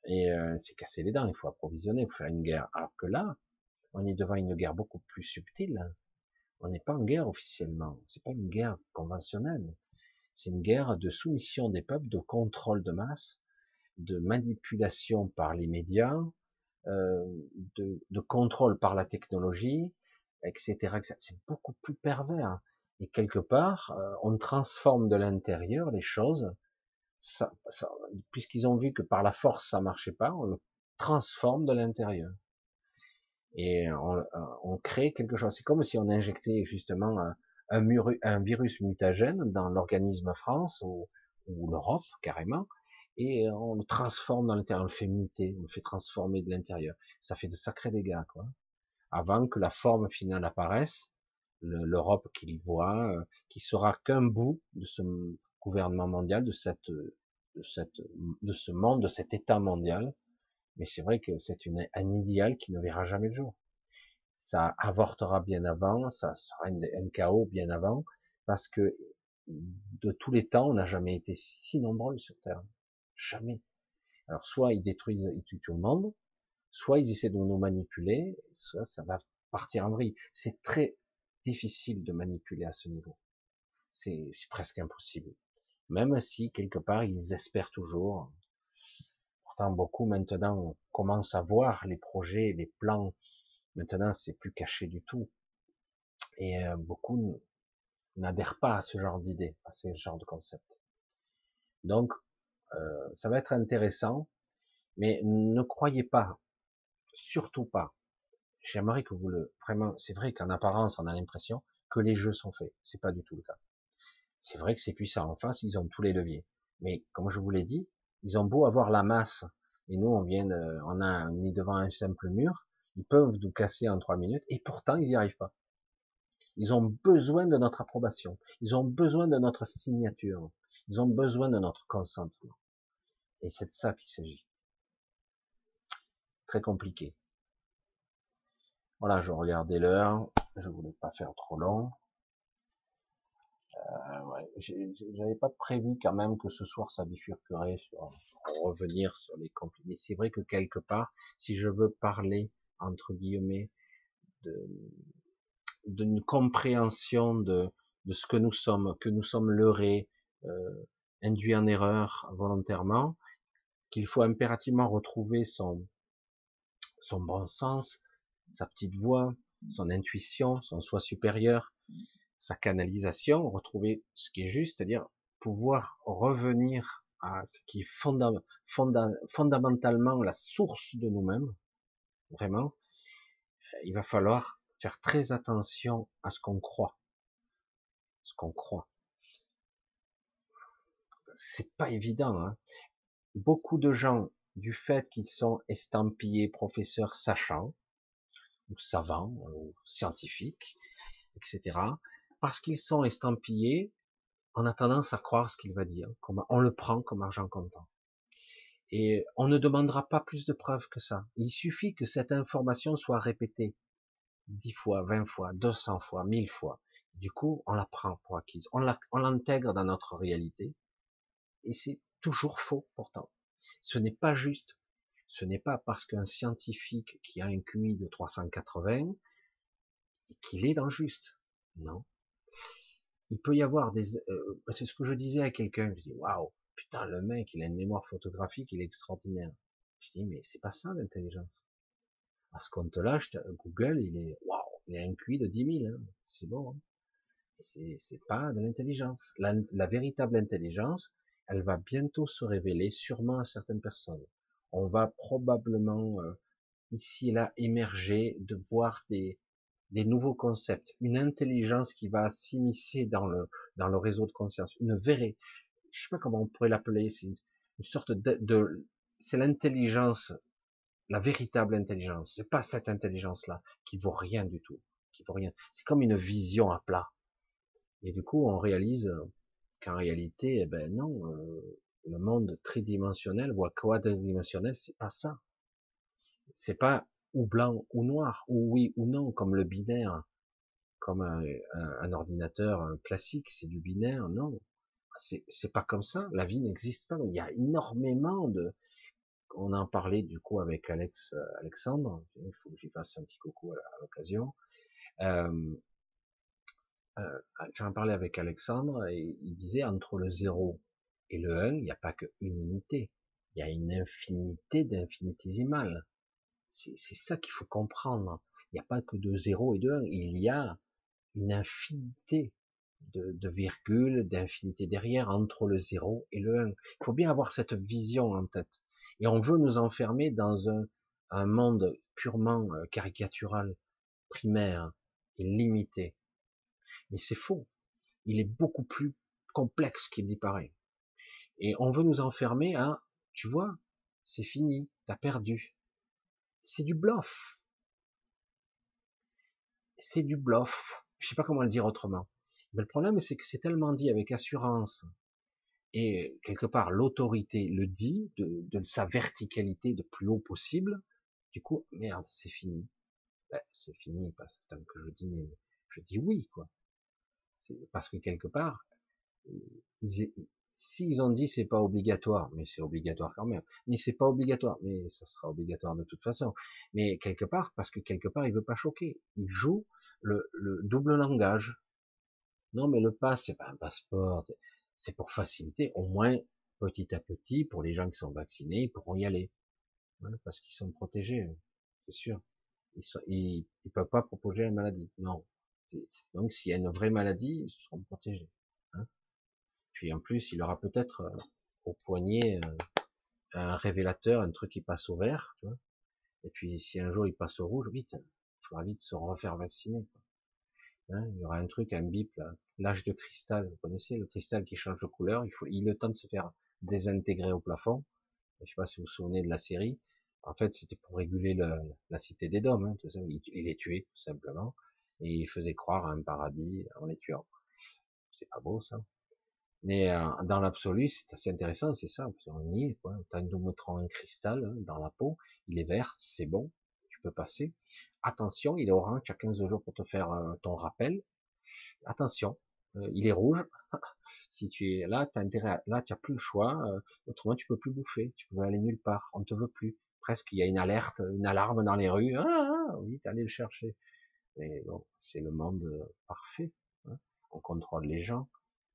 Et euh, c'est casser les dents, il faut approvisionner, il faut faire une guerre. Alors que là, on est devant une guerre beaucoup plus subtile. On n'est pas en guerre officiellement. C'est pas une guerre conventionnelle. C'est une guerre de soumission des peuples, de contrôle de masse, de manipulation par les médias, euh, de, de, contrôle par la technologie, etc. C'est beaucoup plus pervers. Et quelque part, euh, on transforme de l'intérieur les choses ça, puisqu'ils ont vu que par la force ça marchait pas, on le transforme de l'intérieur et on, on, crée quelque chose. C'est comme si on injectait justement un, virus mutagène dans l'organisme France ou, l'Europe carrément, et on le transforme dans l'intérieur, on le fait muter, on le fait transformer de l'intérieur. Ça fait de sacrés dégâts, quoi. Avant que la forme finale apparaisse, l'Europe voit, euh, qui sera qu'un bout de ce gouvernement mondial, de cette, de cette, de ce monde, de cet état mondial. Mais c'est vrai que c'est une, un idéal qui ne verra jamais le jour. ça avortera bien avant, ça sera un chaos bien avant, parce que de tous les temps, on n'a jamais été si nombreux sur Terre. Jamais. Alors soit ils détruisent, ils tuent tout le monde, soit ils essaient de nous manipuler, soit ça va partir en vrille. C'est très difficile de manipuler à ce niveau. C'est presque impossible. Même si quelque part ils espèrent toujours. Pourtant beaucoup maintenant commencent à voir les projets, les plans. Maintenant c'est plus caché du tout. Et euh, beaucoup n'adhèrent pas à ce genre d'idée, à ce genre de concept. Donc euh, ça va être intéressant, mais ne croyez pas, surtout pas. J'aimerais que vous le vraiment. C'est vrai qu'en apparence, on a l'impression que les jeux sont faits. C'est pas du tout le cas. C'est vrai que c'est puissant. En face, ils ont tous les leviers. Mais comme je vous l'ai dit, ils ont beau avoir la masse, et nous, on vient, on a ni devant un simple mur. Ils peuvent nous casser en trois minutes, et pourtant, ils n'y arrivent pas. Ils ont besoin de notre approbation. Ils ont besoin de notre signature. Ils ont besoin de notre consentement. Et c'est de ça qu'il s'agit. Très compliqué. Voilà, je regardais l'heure. Je voulais pas faire trop long. Euh, ouais, J'avais pas prévu quand même que ce soir ça bifurquerait sur revenir sur les conflits. Mais c'est vrai que quelque part, si je veux parler entre guillemets d'une compréhension de, ce que nous sommes, que nous sommes leurrés, euh, induit en erreur volontairement, qu'il faut impérativement retrouver son bon sens, sa petite voix, son intuition, son soi supérieur, sa canalisation, retrouver ce qui est juste, c'est-à-dire pouvoir revenir à ce qui est fondamentalement la source de nous-mêmes, vraiment, il va falloir faire très attention à ce qu'on croit, ce qu'on croit c'est pas évident. Hein. Beaucoup de gens, du fait qu'ils sont estampillés professeurs sachants, ou savants, ou scientifiques, etc., parce qu'ils sont estampillés, on a tendance à croire ce qu'il va dire, on le prend comme argent comptant. Et on ne demandera pas plus de preuves que ça. Il suffit que cette information soit répétée dix fois, vingt fois, deux cents fois, mille fois. Du coup, on la prend pour acquise. On l'intègre dans notre réalité et c'est toujours faux pourtant. Ce n'est pas juste. Ce n'est pas parce qu'un scientifique qui a un QI de 380 qu'il est dans le juste. Non. Il peut y avoir des. Euh, c'est ce que je disais à quelqu'un. Je dis waouh, putain le mec, il a une mémoire photographique, il est extraordinaire. Je dis mais c'est pas ça l'intelligence. À ce compte-là, Google, il est waouh, il a un QI de 10 000. Hein. C'est bon. Hein. C'est pas de l'intelligence. la véritable intelligence, elle va bientôt se révéler, sûrement à certaines personnes. On va probablement euh, ici et là émerger, de voir des, des nouveaux concepts, une intelligence qui va s'immiscer dans le dans le réseau de conscience, une vraie, je sais pas comment on pourrait l'appeler, c'est une, sorte de, de c'est l'intelligence, la véritable intelligence. C'est pas cette intelligence là qui vaut rien du tout, qui vaut rien. C'est comme une vision à plat. Et du coup, on réalise qu'en réalité, eh ben non, euh, le monde tridimensionnel ou quadridimensionnel, c'est pas ça. C'est pas ou blanc ou noir, ou oui ou non, comme le binaire, comme un, ordinateur classique, c'est du binaire, non. C'est, pas comme ça. La vie n'existe pas. Il y a énormément de. On en parlait du coup avec Alex, Alexandre. Il faut que j'y fasse un petit coucou à, l'occasion. Euh, euh, j'en parlais avec Alexandre et il disait entre le 0 et le 1, il n'y a pas qu'une unité, il y a une infinité d'infinitésimales. C'est ça qu'il faut comprendre. Il n'y a pas que de 0 et de 1, il y a une infinité de, virgules, d'infinité derrière entre le 0 et le 1. Il faut bien avoir cette vision en tête. Et on veut nous enfermer dans un, un monde purement euh, caricatural, primaire limité. Mais c'est faux. Il est beaucoup plus complexe qu'il n'y paraît. Et on veut nous enfermer à, tu vois, c'est fini, t'as perdu. C'est du bluff. C'est du bluff. Je sais pas comment le dire autrement. Mais le problème, c'est que c'est tellement dit avec assurance. Et quelque part, l'autorité le dit de, sa verticalité de plus haut possible. Du coup, merde, c'est fini. c'est fini parce que tant que je dis, je dis oui, quoi. Parce que quelque part, s'ils ont dit c'est pas obligatoire, mais c'est obligatoire quand même, mais c'est pas obligatoire, mais ça sera obligatoire de toute façon, mais quelque part, parce que quelque part il veut pas choquer, il joue le, le double langage. Non mais le pass c'est pas un passeport, c'est pour faciliter, au moins petit à petit, pour les gens qui sont vaccinés, ils pourront y aller, parce qu'ils sont protégés, c'est sûr. Ils, sont, ils, ils peuvent pas proposer la maladie, non. Donc s'il y a une vraie maladie, ils seront protégés. Puis en plus, il aura peut-être euh, au poignet euh, un révélateur, un truc qui passe au vert. Et puis si un jour il passe au rouge, vite, il faudra vite se refaire vacciner. Hein, il y aura un truc, un bip, l'âge de cristal, vous connaissez, le cristal qui change de couleur, il faut, il a le temps de se faire désintégrer au plafond. Je sais pas si vous vous souvenez de la série. En fait, c'était pour réguler le, la cité des dômes. Hein. Il, il, les tuait tout simplement et il faisait croire à un paradis en les tuant. C'est pas beau ça. Mais euh, dans l'absolu, c'est assez intéressant, c'est ça, on y est, quoi. T'as un cristal hein, dans la peau, il est vert, c'est bon, tu peux passer. Attention, il est orange, tu as 15 jours pour te faire euh, ton rappel. Attention, euh, il est rouge. si tu es là, t'as intérêt, là, tu as plus le choix. autrement, tu peux plus bouffer, tu peux aller nulle part, on te veut plus. Presque, il y a une alerte, une alarme dans les rues. Ah, ah oui, allé le chercher. Mais bon, c'est le monde parfait. Hein. On contrôle les gens,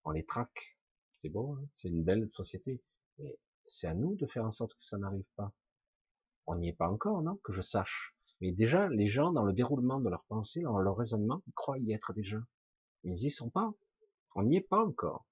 on les traque c'est beau, hein. c'est une belle société. Mais c'est à nous de faire en sorte que ça n'arrive pas. On n'y est pas encore, non? Que je sache. Mais déjà, les gens, dans le déroulement de leur pensée, dans leur raisonnement, ils croient y être déjà. Mais ils y sont pas. On n'y est pas encore.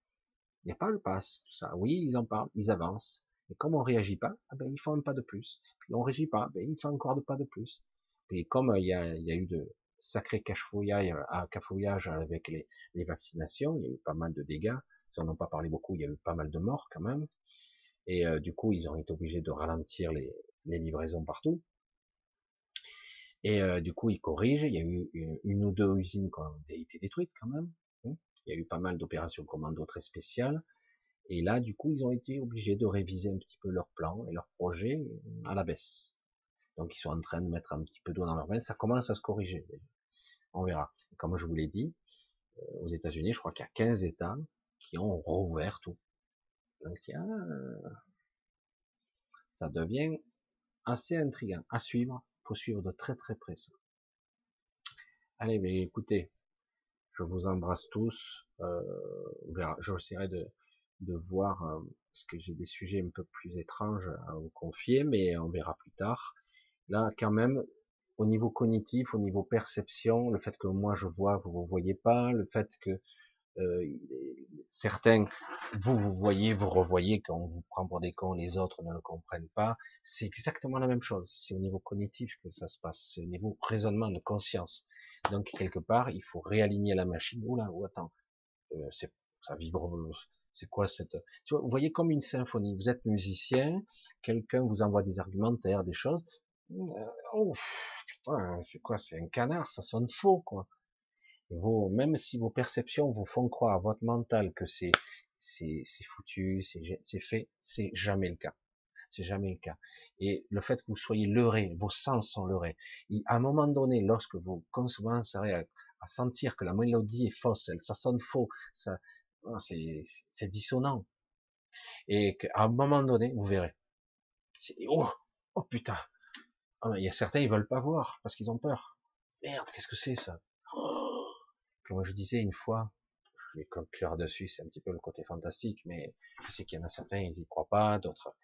Il n'y a pas le passe, tout ça. Oui, ils en parlent, ils avancent. Et comme on réagit pas, ah ben, ils font un pas de plus. Puis on réagit pas, ben, ils font encore de pas de plus. Et comme il y a, il y a eu de sacrés cafouillages avec les, les vaccinations, il y a eu pas mal de dégâts, ils n'en ont pas parlé beaucoup, il y a eu pas mal de morts quand même. Et euh, du coup, ils ont été obligés de ralentir les, livraisons partout. Et euh, du coup, ils corrigent. Il y a eu une, ou deux usines qui ont été détruites quand même. Hein? Il y a eu pas mal d'opérations commando très spéciales. Et là, du coup, ils ont été obligés de réviser un petit peu leur plan et leur projet à la baisse. Donc, ils sont en train de mettre un petit peu d'eau dans leur vin. Ça commence à se corriger. On verra. Comme je vous l'ai dit, euh, aux États-Unis, je crois qu'il y a 15 États qui ont rouvert tout. Donc, ça devient assez intriguant à suivre. Faut suivre de très très près ça. Allez, mais écoutez, je vous embrasse tous. Euh, J'essaierai de, de voir, euh, parce que j'ai des sujets un peu plus étranges à vous confier, mais on verra plus tard. Là, quand même, au niveau cognitif, au niveau perception, le fait que moi je vois, vous ne voyez pas, le fait que euh, certains, vous, vous voyez, vous revoyez, quand on vous prend pour des cons, les autres ne le comprennent pas. C'est exactement la même chose. C'est au niveau cognitif que ça se passe. C'est au niveau raisonnement de conscience. Donc, quelque part, il faut réaligner la machine. Oula, ou attends, euh, c'est, ça vibre, c'est quoi cette, vous voyez comme une symphonie. Vous êtes musicien, quelqu'un vous envoie des argumentaires, des choses. Oh, c'est quoi, c'est un canard, ça sonne faux, quoi même si vos perceptions vous font croire à votre mental que c'est c'est foutu, c'est fait, c'est jamais le cas. C'est jamais le cas. Et le fait que vous soyez leurré, vos sens sont leurrés. Et à un moment donné, lorsque vous commencerez à, à sentir que la mélodie est fausse, elle, ça sonne faux, ça, oh, c'est dissonant. Et qu'à un moment donné, vous verrez. Oh, oh putain. Ah, il y a certains, ils veulent pas voir parce qu'ils ont peur. Merde, qu'est-ce que c'est ça? Oh comme je disais une fois, je vais conclure dessus, c'est un petit peu le côté fantastique, mais je sais qu'il y en a certains, ils n'y croient pas, d'autres.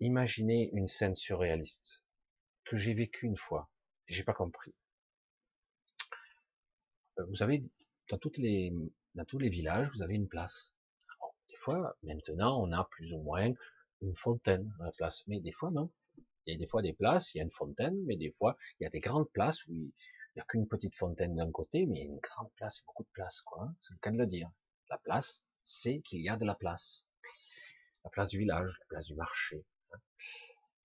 Imaginez une scène surréaliste que j'ai vécue une fois, et j'ai pas compris. Euh, vous avez dans les dans tous les villages, vous avez une place. des fois, maintenant, on a plus ou moins une fontaine à la place, mais des fois non. Il y a des fois des places, il y a une fontaine, mais des fois, il y a des grandes places où n'y a qu'une petite fontaine d'un côté, mais il y a une grande place, beaucoup de place, quoi. Hein. C'est le cas de le dire. La place, c'est qu'il y a de la place. La place du village, la place du marché. Hein.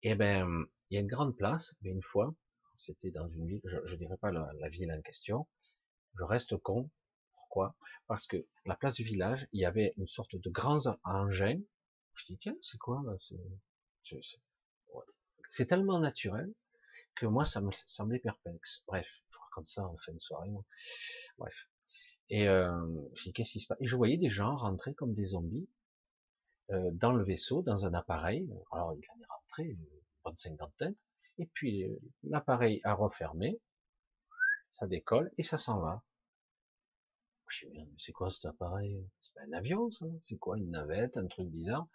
Eh ben, il y a une grande place, mais une fois, c'était dans une ville, je, ne dirais pas la, ville en question, je reste con. Pourquoi? Parce que la place du village, il y avait une sorte de grands engins. Je dis tiens, c'est quoi C'est tellement naturel que moi ça me semblait perplexe. Bref, raconte ça en fin de soirée. Bref. Et euh, qu'est-ce qui se passe Et je voyais des gens rentrer comme des zombies euh, dans le vaisseau, dans un appareil. Alors il en est rentré une bonne cinquantaine. Et puis l'appareil a refermé, ça décolle et ça s'en va. Je me dis, c'est quoi cet appareil? C'est pas un avion, ça C'est quoi une navette, un truc bizarre?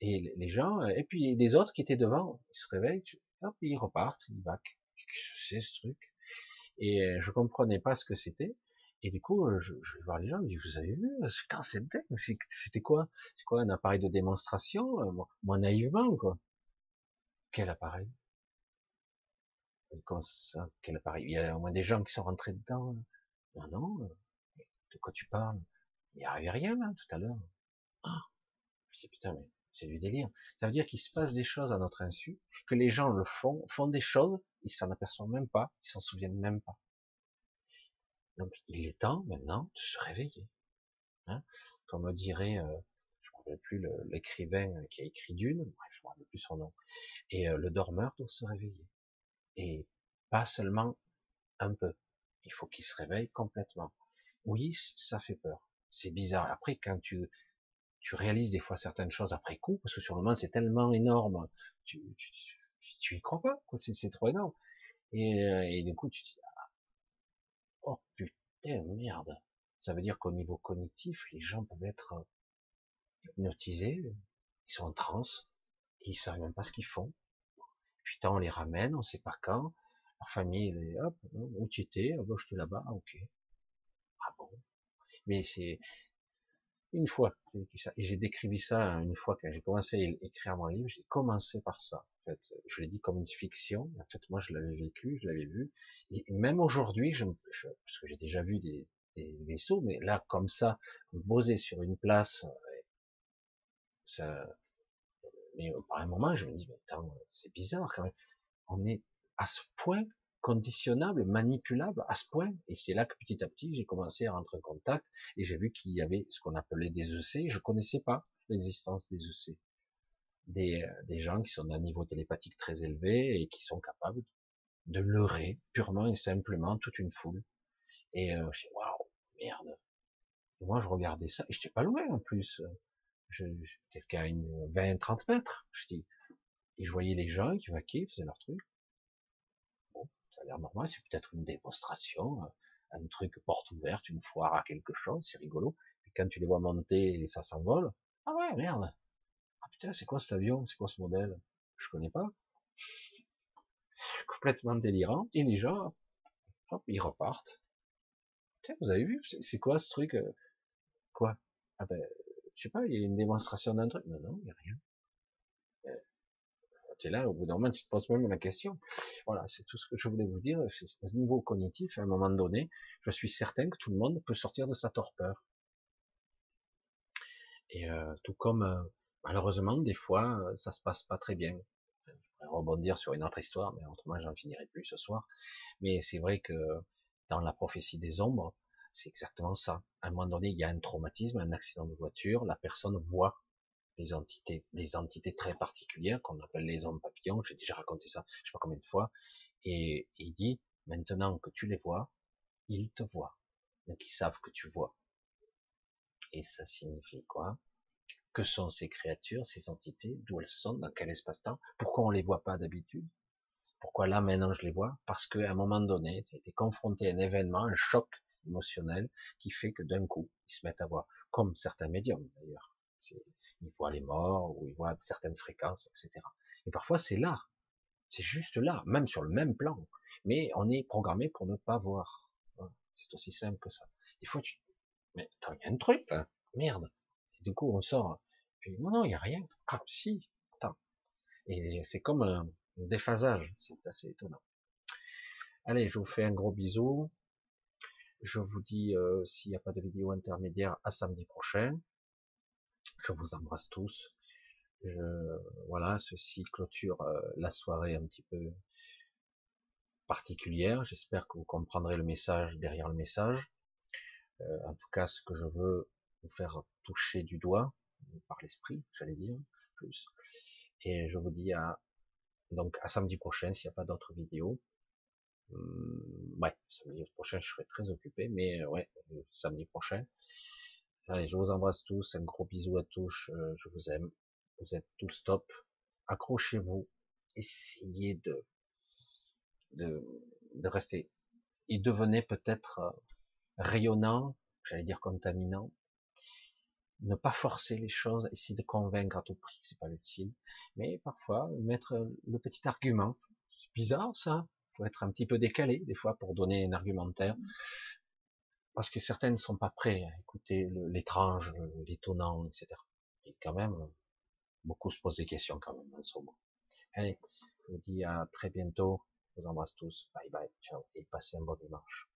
Et les gens, et puis des autres qui étaient devant, ils se réveillent, hop, ils repartent, ils back. Qu'est-ce que c'est ce truc? Et euh, je comprenais pas ce que c'était. Et du coup, euh, je, vais voir les gens, je dis, vous avez vu, quand c'était, c'était quoi? C'est quoi un appareil de démonstration euh, Moi, naïvement, quoi. Quel appareil? Ça Quel appareil? Il y a au moins des gens qui sont rentrés dedans. Non, non. De quoi tu parles? Il n'y avait rien là tout à l'heure. Ah je dis putain, mais c'est du délire. Ça veut dire qu'il se passe des choses à notre insu, que les gens le font, font des choses, ils s'en aperçoivent même pas, ils s'en souviennent même pas. Donc il est temps maintenant de se réveiller. Hein Comme dirait, euh, je ne rappelle plus l'écrivain qui a écrit Dune, bref, je ne me rappelle plus son nom. Et euh, le dormeur doit se réveiller. Et pas seulement un peu. Il faut qu'il se réveille complètement. Oui, ça fait peur. C'est bizarre. Après, quand tu tu réalises des fois certaines choses après coup, parce que sur le moment c'est tellement énorme, tu, tu, tu, y crois pas, c'est trop énorme. Et, euh, et du coup tu te dis, ah, oh putain merde, ça veut dire qu'au niveau cognitif, les gens peuvent être hypnotisés, ils sont en transe, et ils savent même pas ce qu'ils font. Putain, on les ramène, on sait pas quand, leur famille, hop, où tu étais, ah, bah, j'étais là-bas, ok. Ah bon. Mais c'est, une fois j'ai vécu ça, et j'ai décrit ça une fois quand j'ai commencé à écrire mon livre, j'ai commencé par ça. En fait, je l'ai dit comme une fiction. En fait, moi, je l'avais vécu, je l'avais vu. Et même aujourd'hui, je, parce que j'ai déjà vu des, des, vaisseaux, mais là, comme ça, posé sur une place, ça, mais par un moment, je me dis, mais attends, c'est bizarre quand même. On est à ce point conditionnable, manipulable à ce point. Et c'est là que petit à petit, j'ai commencé à rentrer en contact et j'ai vu qu'il y avait ce qu'on appelait des EC. Je connaissais pas l'existence des EC. Des, euh, des gens qui sont d'un niveau télépathique très élevé et qui sont capables de leurrer purement et simplement toute une foule. Et euh, je waouh, merde. moi, je regardais ça et j'étais pas loin en plus. Je, j'étais à une 20, 30 mètres. Je dis, et je voyais les gens qui vaquaient, faisaient leur truc l'air normal, c'est peut-être une démonstration, euh, un truc porte ouverte, une foire à quelque chose, c'est rigolo. Puis quand tu les vois monter et ça s'envole, ah ouais, merde. Ah putain, c'est quoi cet avion, c'est quoi ce modèle? Je connais pas. Complètement délirant. Et les gens, hop, ils repartent. Vous avez vu, c'est quoi ce truc euh, Quoi? Ah ben, je sais pas, il y a une démonstration d'un truc. Non, non, il n'y a rien. Tu là, au bout d'un moment, tu te poses même la question. Voilà, c'est tout ce que je voulais vous dire. Au niveau cognitif, à un moment donné, je suis certain que tout le monde peut sortir de sa torpeur. Et euh, tout comme, euh, malheureusement, des fois, euh, ça se passe pas très bien. Je pourrais rebondir sur une autre histoire, mais autrement, j'en finirai plus ce soir. Mais c'est vrai que dans la prophétie des ombres, c'est exactement ça. À un moment donné, il y a un traumatisme, un accident de voiture, la personne voit des entités, des entités très particulières qu'on appelle les hommes papillons. J'ai déjà raconté ça, je sais pas combien de fois. Et, il dit, maintenant que tu les vois, ils te voient. Donc ils savent que tu vois. Et ça signifie quoi? Que sont ces créatures, ces entités, d'où elles sont, dans quel espace-temps? Pourquoi on les voit pas d'habitude? Pourquoi là maintenant je les vois? Parce qu'à un moment donné, tu as été confronté à un événement, un choc émotionnel, qui fait que d'un coup, ils se mettent à voir, comme certains médiums d'ailleurs ils voient les morts, ou ils voient certaines fréquences, etc. Et parfois c'est là, c'est juste là, même sur le même plan, mais on est programmé pour ne pas voir. C'est aussi simple que ça. Des fois tu, mais attends, il y a un truc là, merde. Et du coup on sort, puis non non, il y a rien. Ah si, attends. Et c'est comme un déphasage, c'est assez étonnant. Allez, je vous fais un gros bisou. Je vous dis, euh, s'il n'y a pas de vidéo intermédiaire, à samedi prochain. Je vous embrasse tous. Voilà, ceci clôture euh, la soirée un petit peu particulière. J'espère que vous comprendrez le message derrière le message. Euh, en tout cas, ce que je veux vous faire toucher du doigt par l'esprit, j'allais dire plus. Et je vous dis à Donc à samedi prochain, s'il n'y a pas d'autres vidéos. Hum, ouais, samedi prochain, je serai très occupé, mais ouais, samedi prochain. Allez, je vous embrasse tous, un gros bisou à tous, je vous aime. Vous êtes tous top. Accrochez-vous, essayez de, de, de rester. Et devenez peut-être rayonnant, j'allais dire contaminant, ne pas forcer les choses, essayer de convaincre à tout prix, c'est pas utile, mais parfois mettre le petit argument. C'est bizarre ça, faut être un petit peu décalé des fois pour donner un argumentaire, parce que certains ne sont pas prêts à écouter l'étrange, l'étonnant, etc. Et quand même, beaucoup se posent des questions quand même en ce moment. Allez, je vous dis à très bientôt, je vous embrasse tous, bye bye, ciao, et passez un bon dimanche.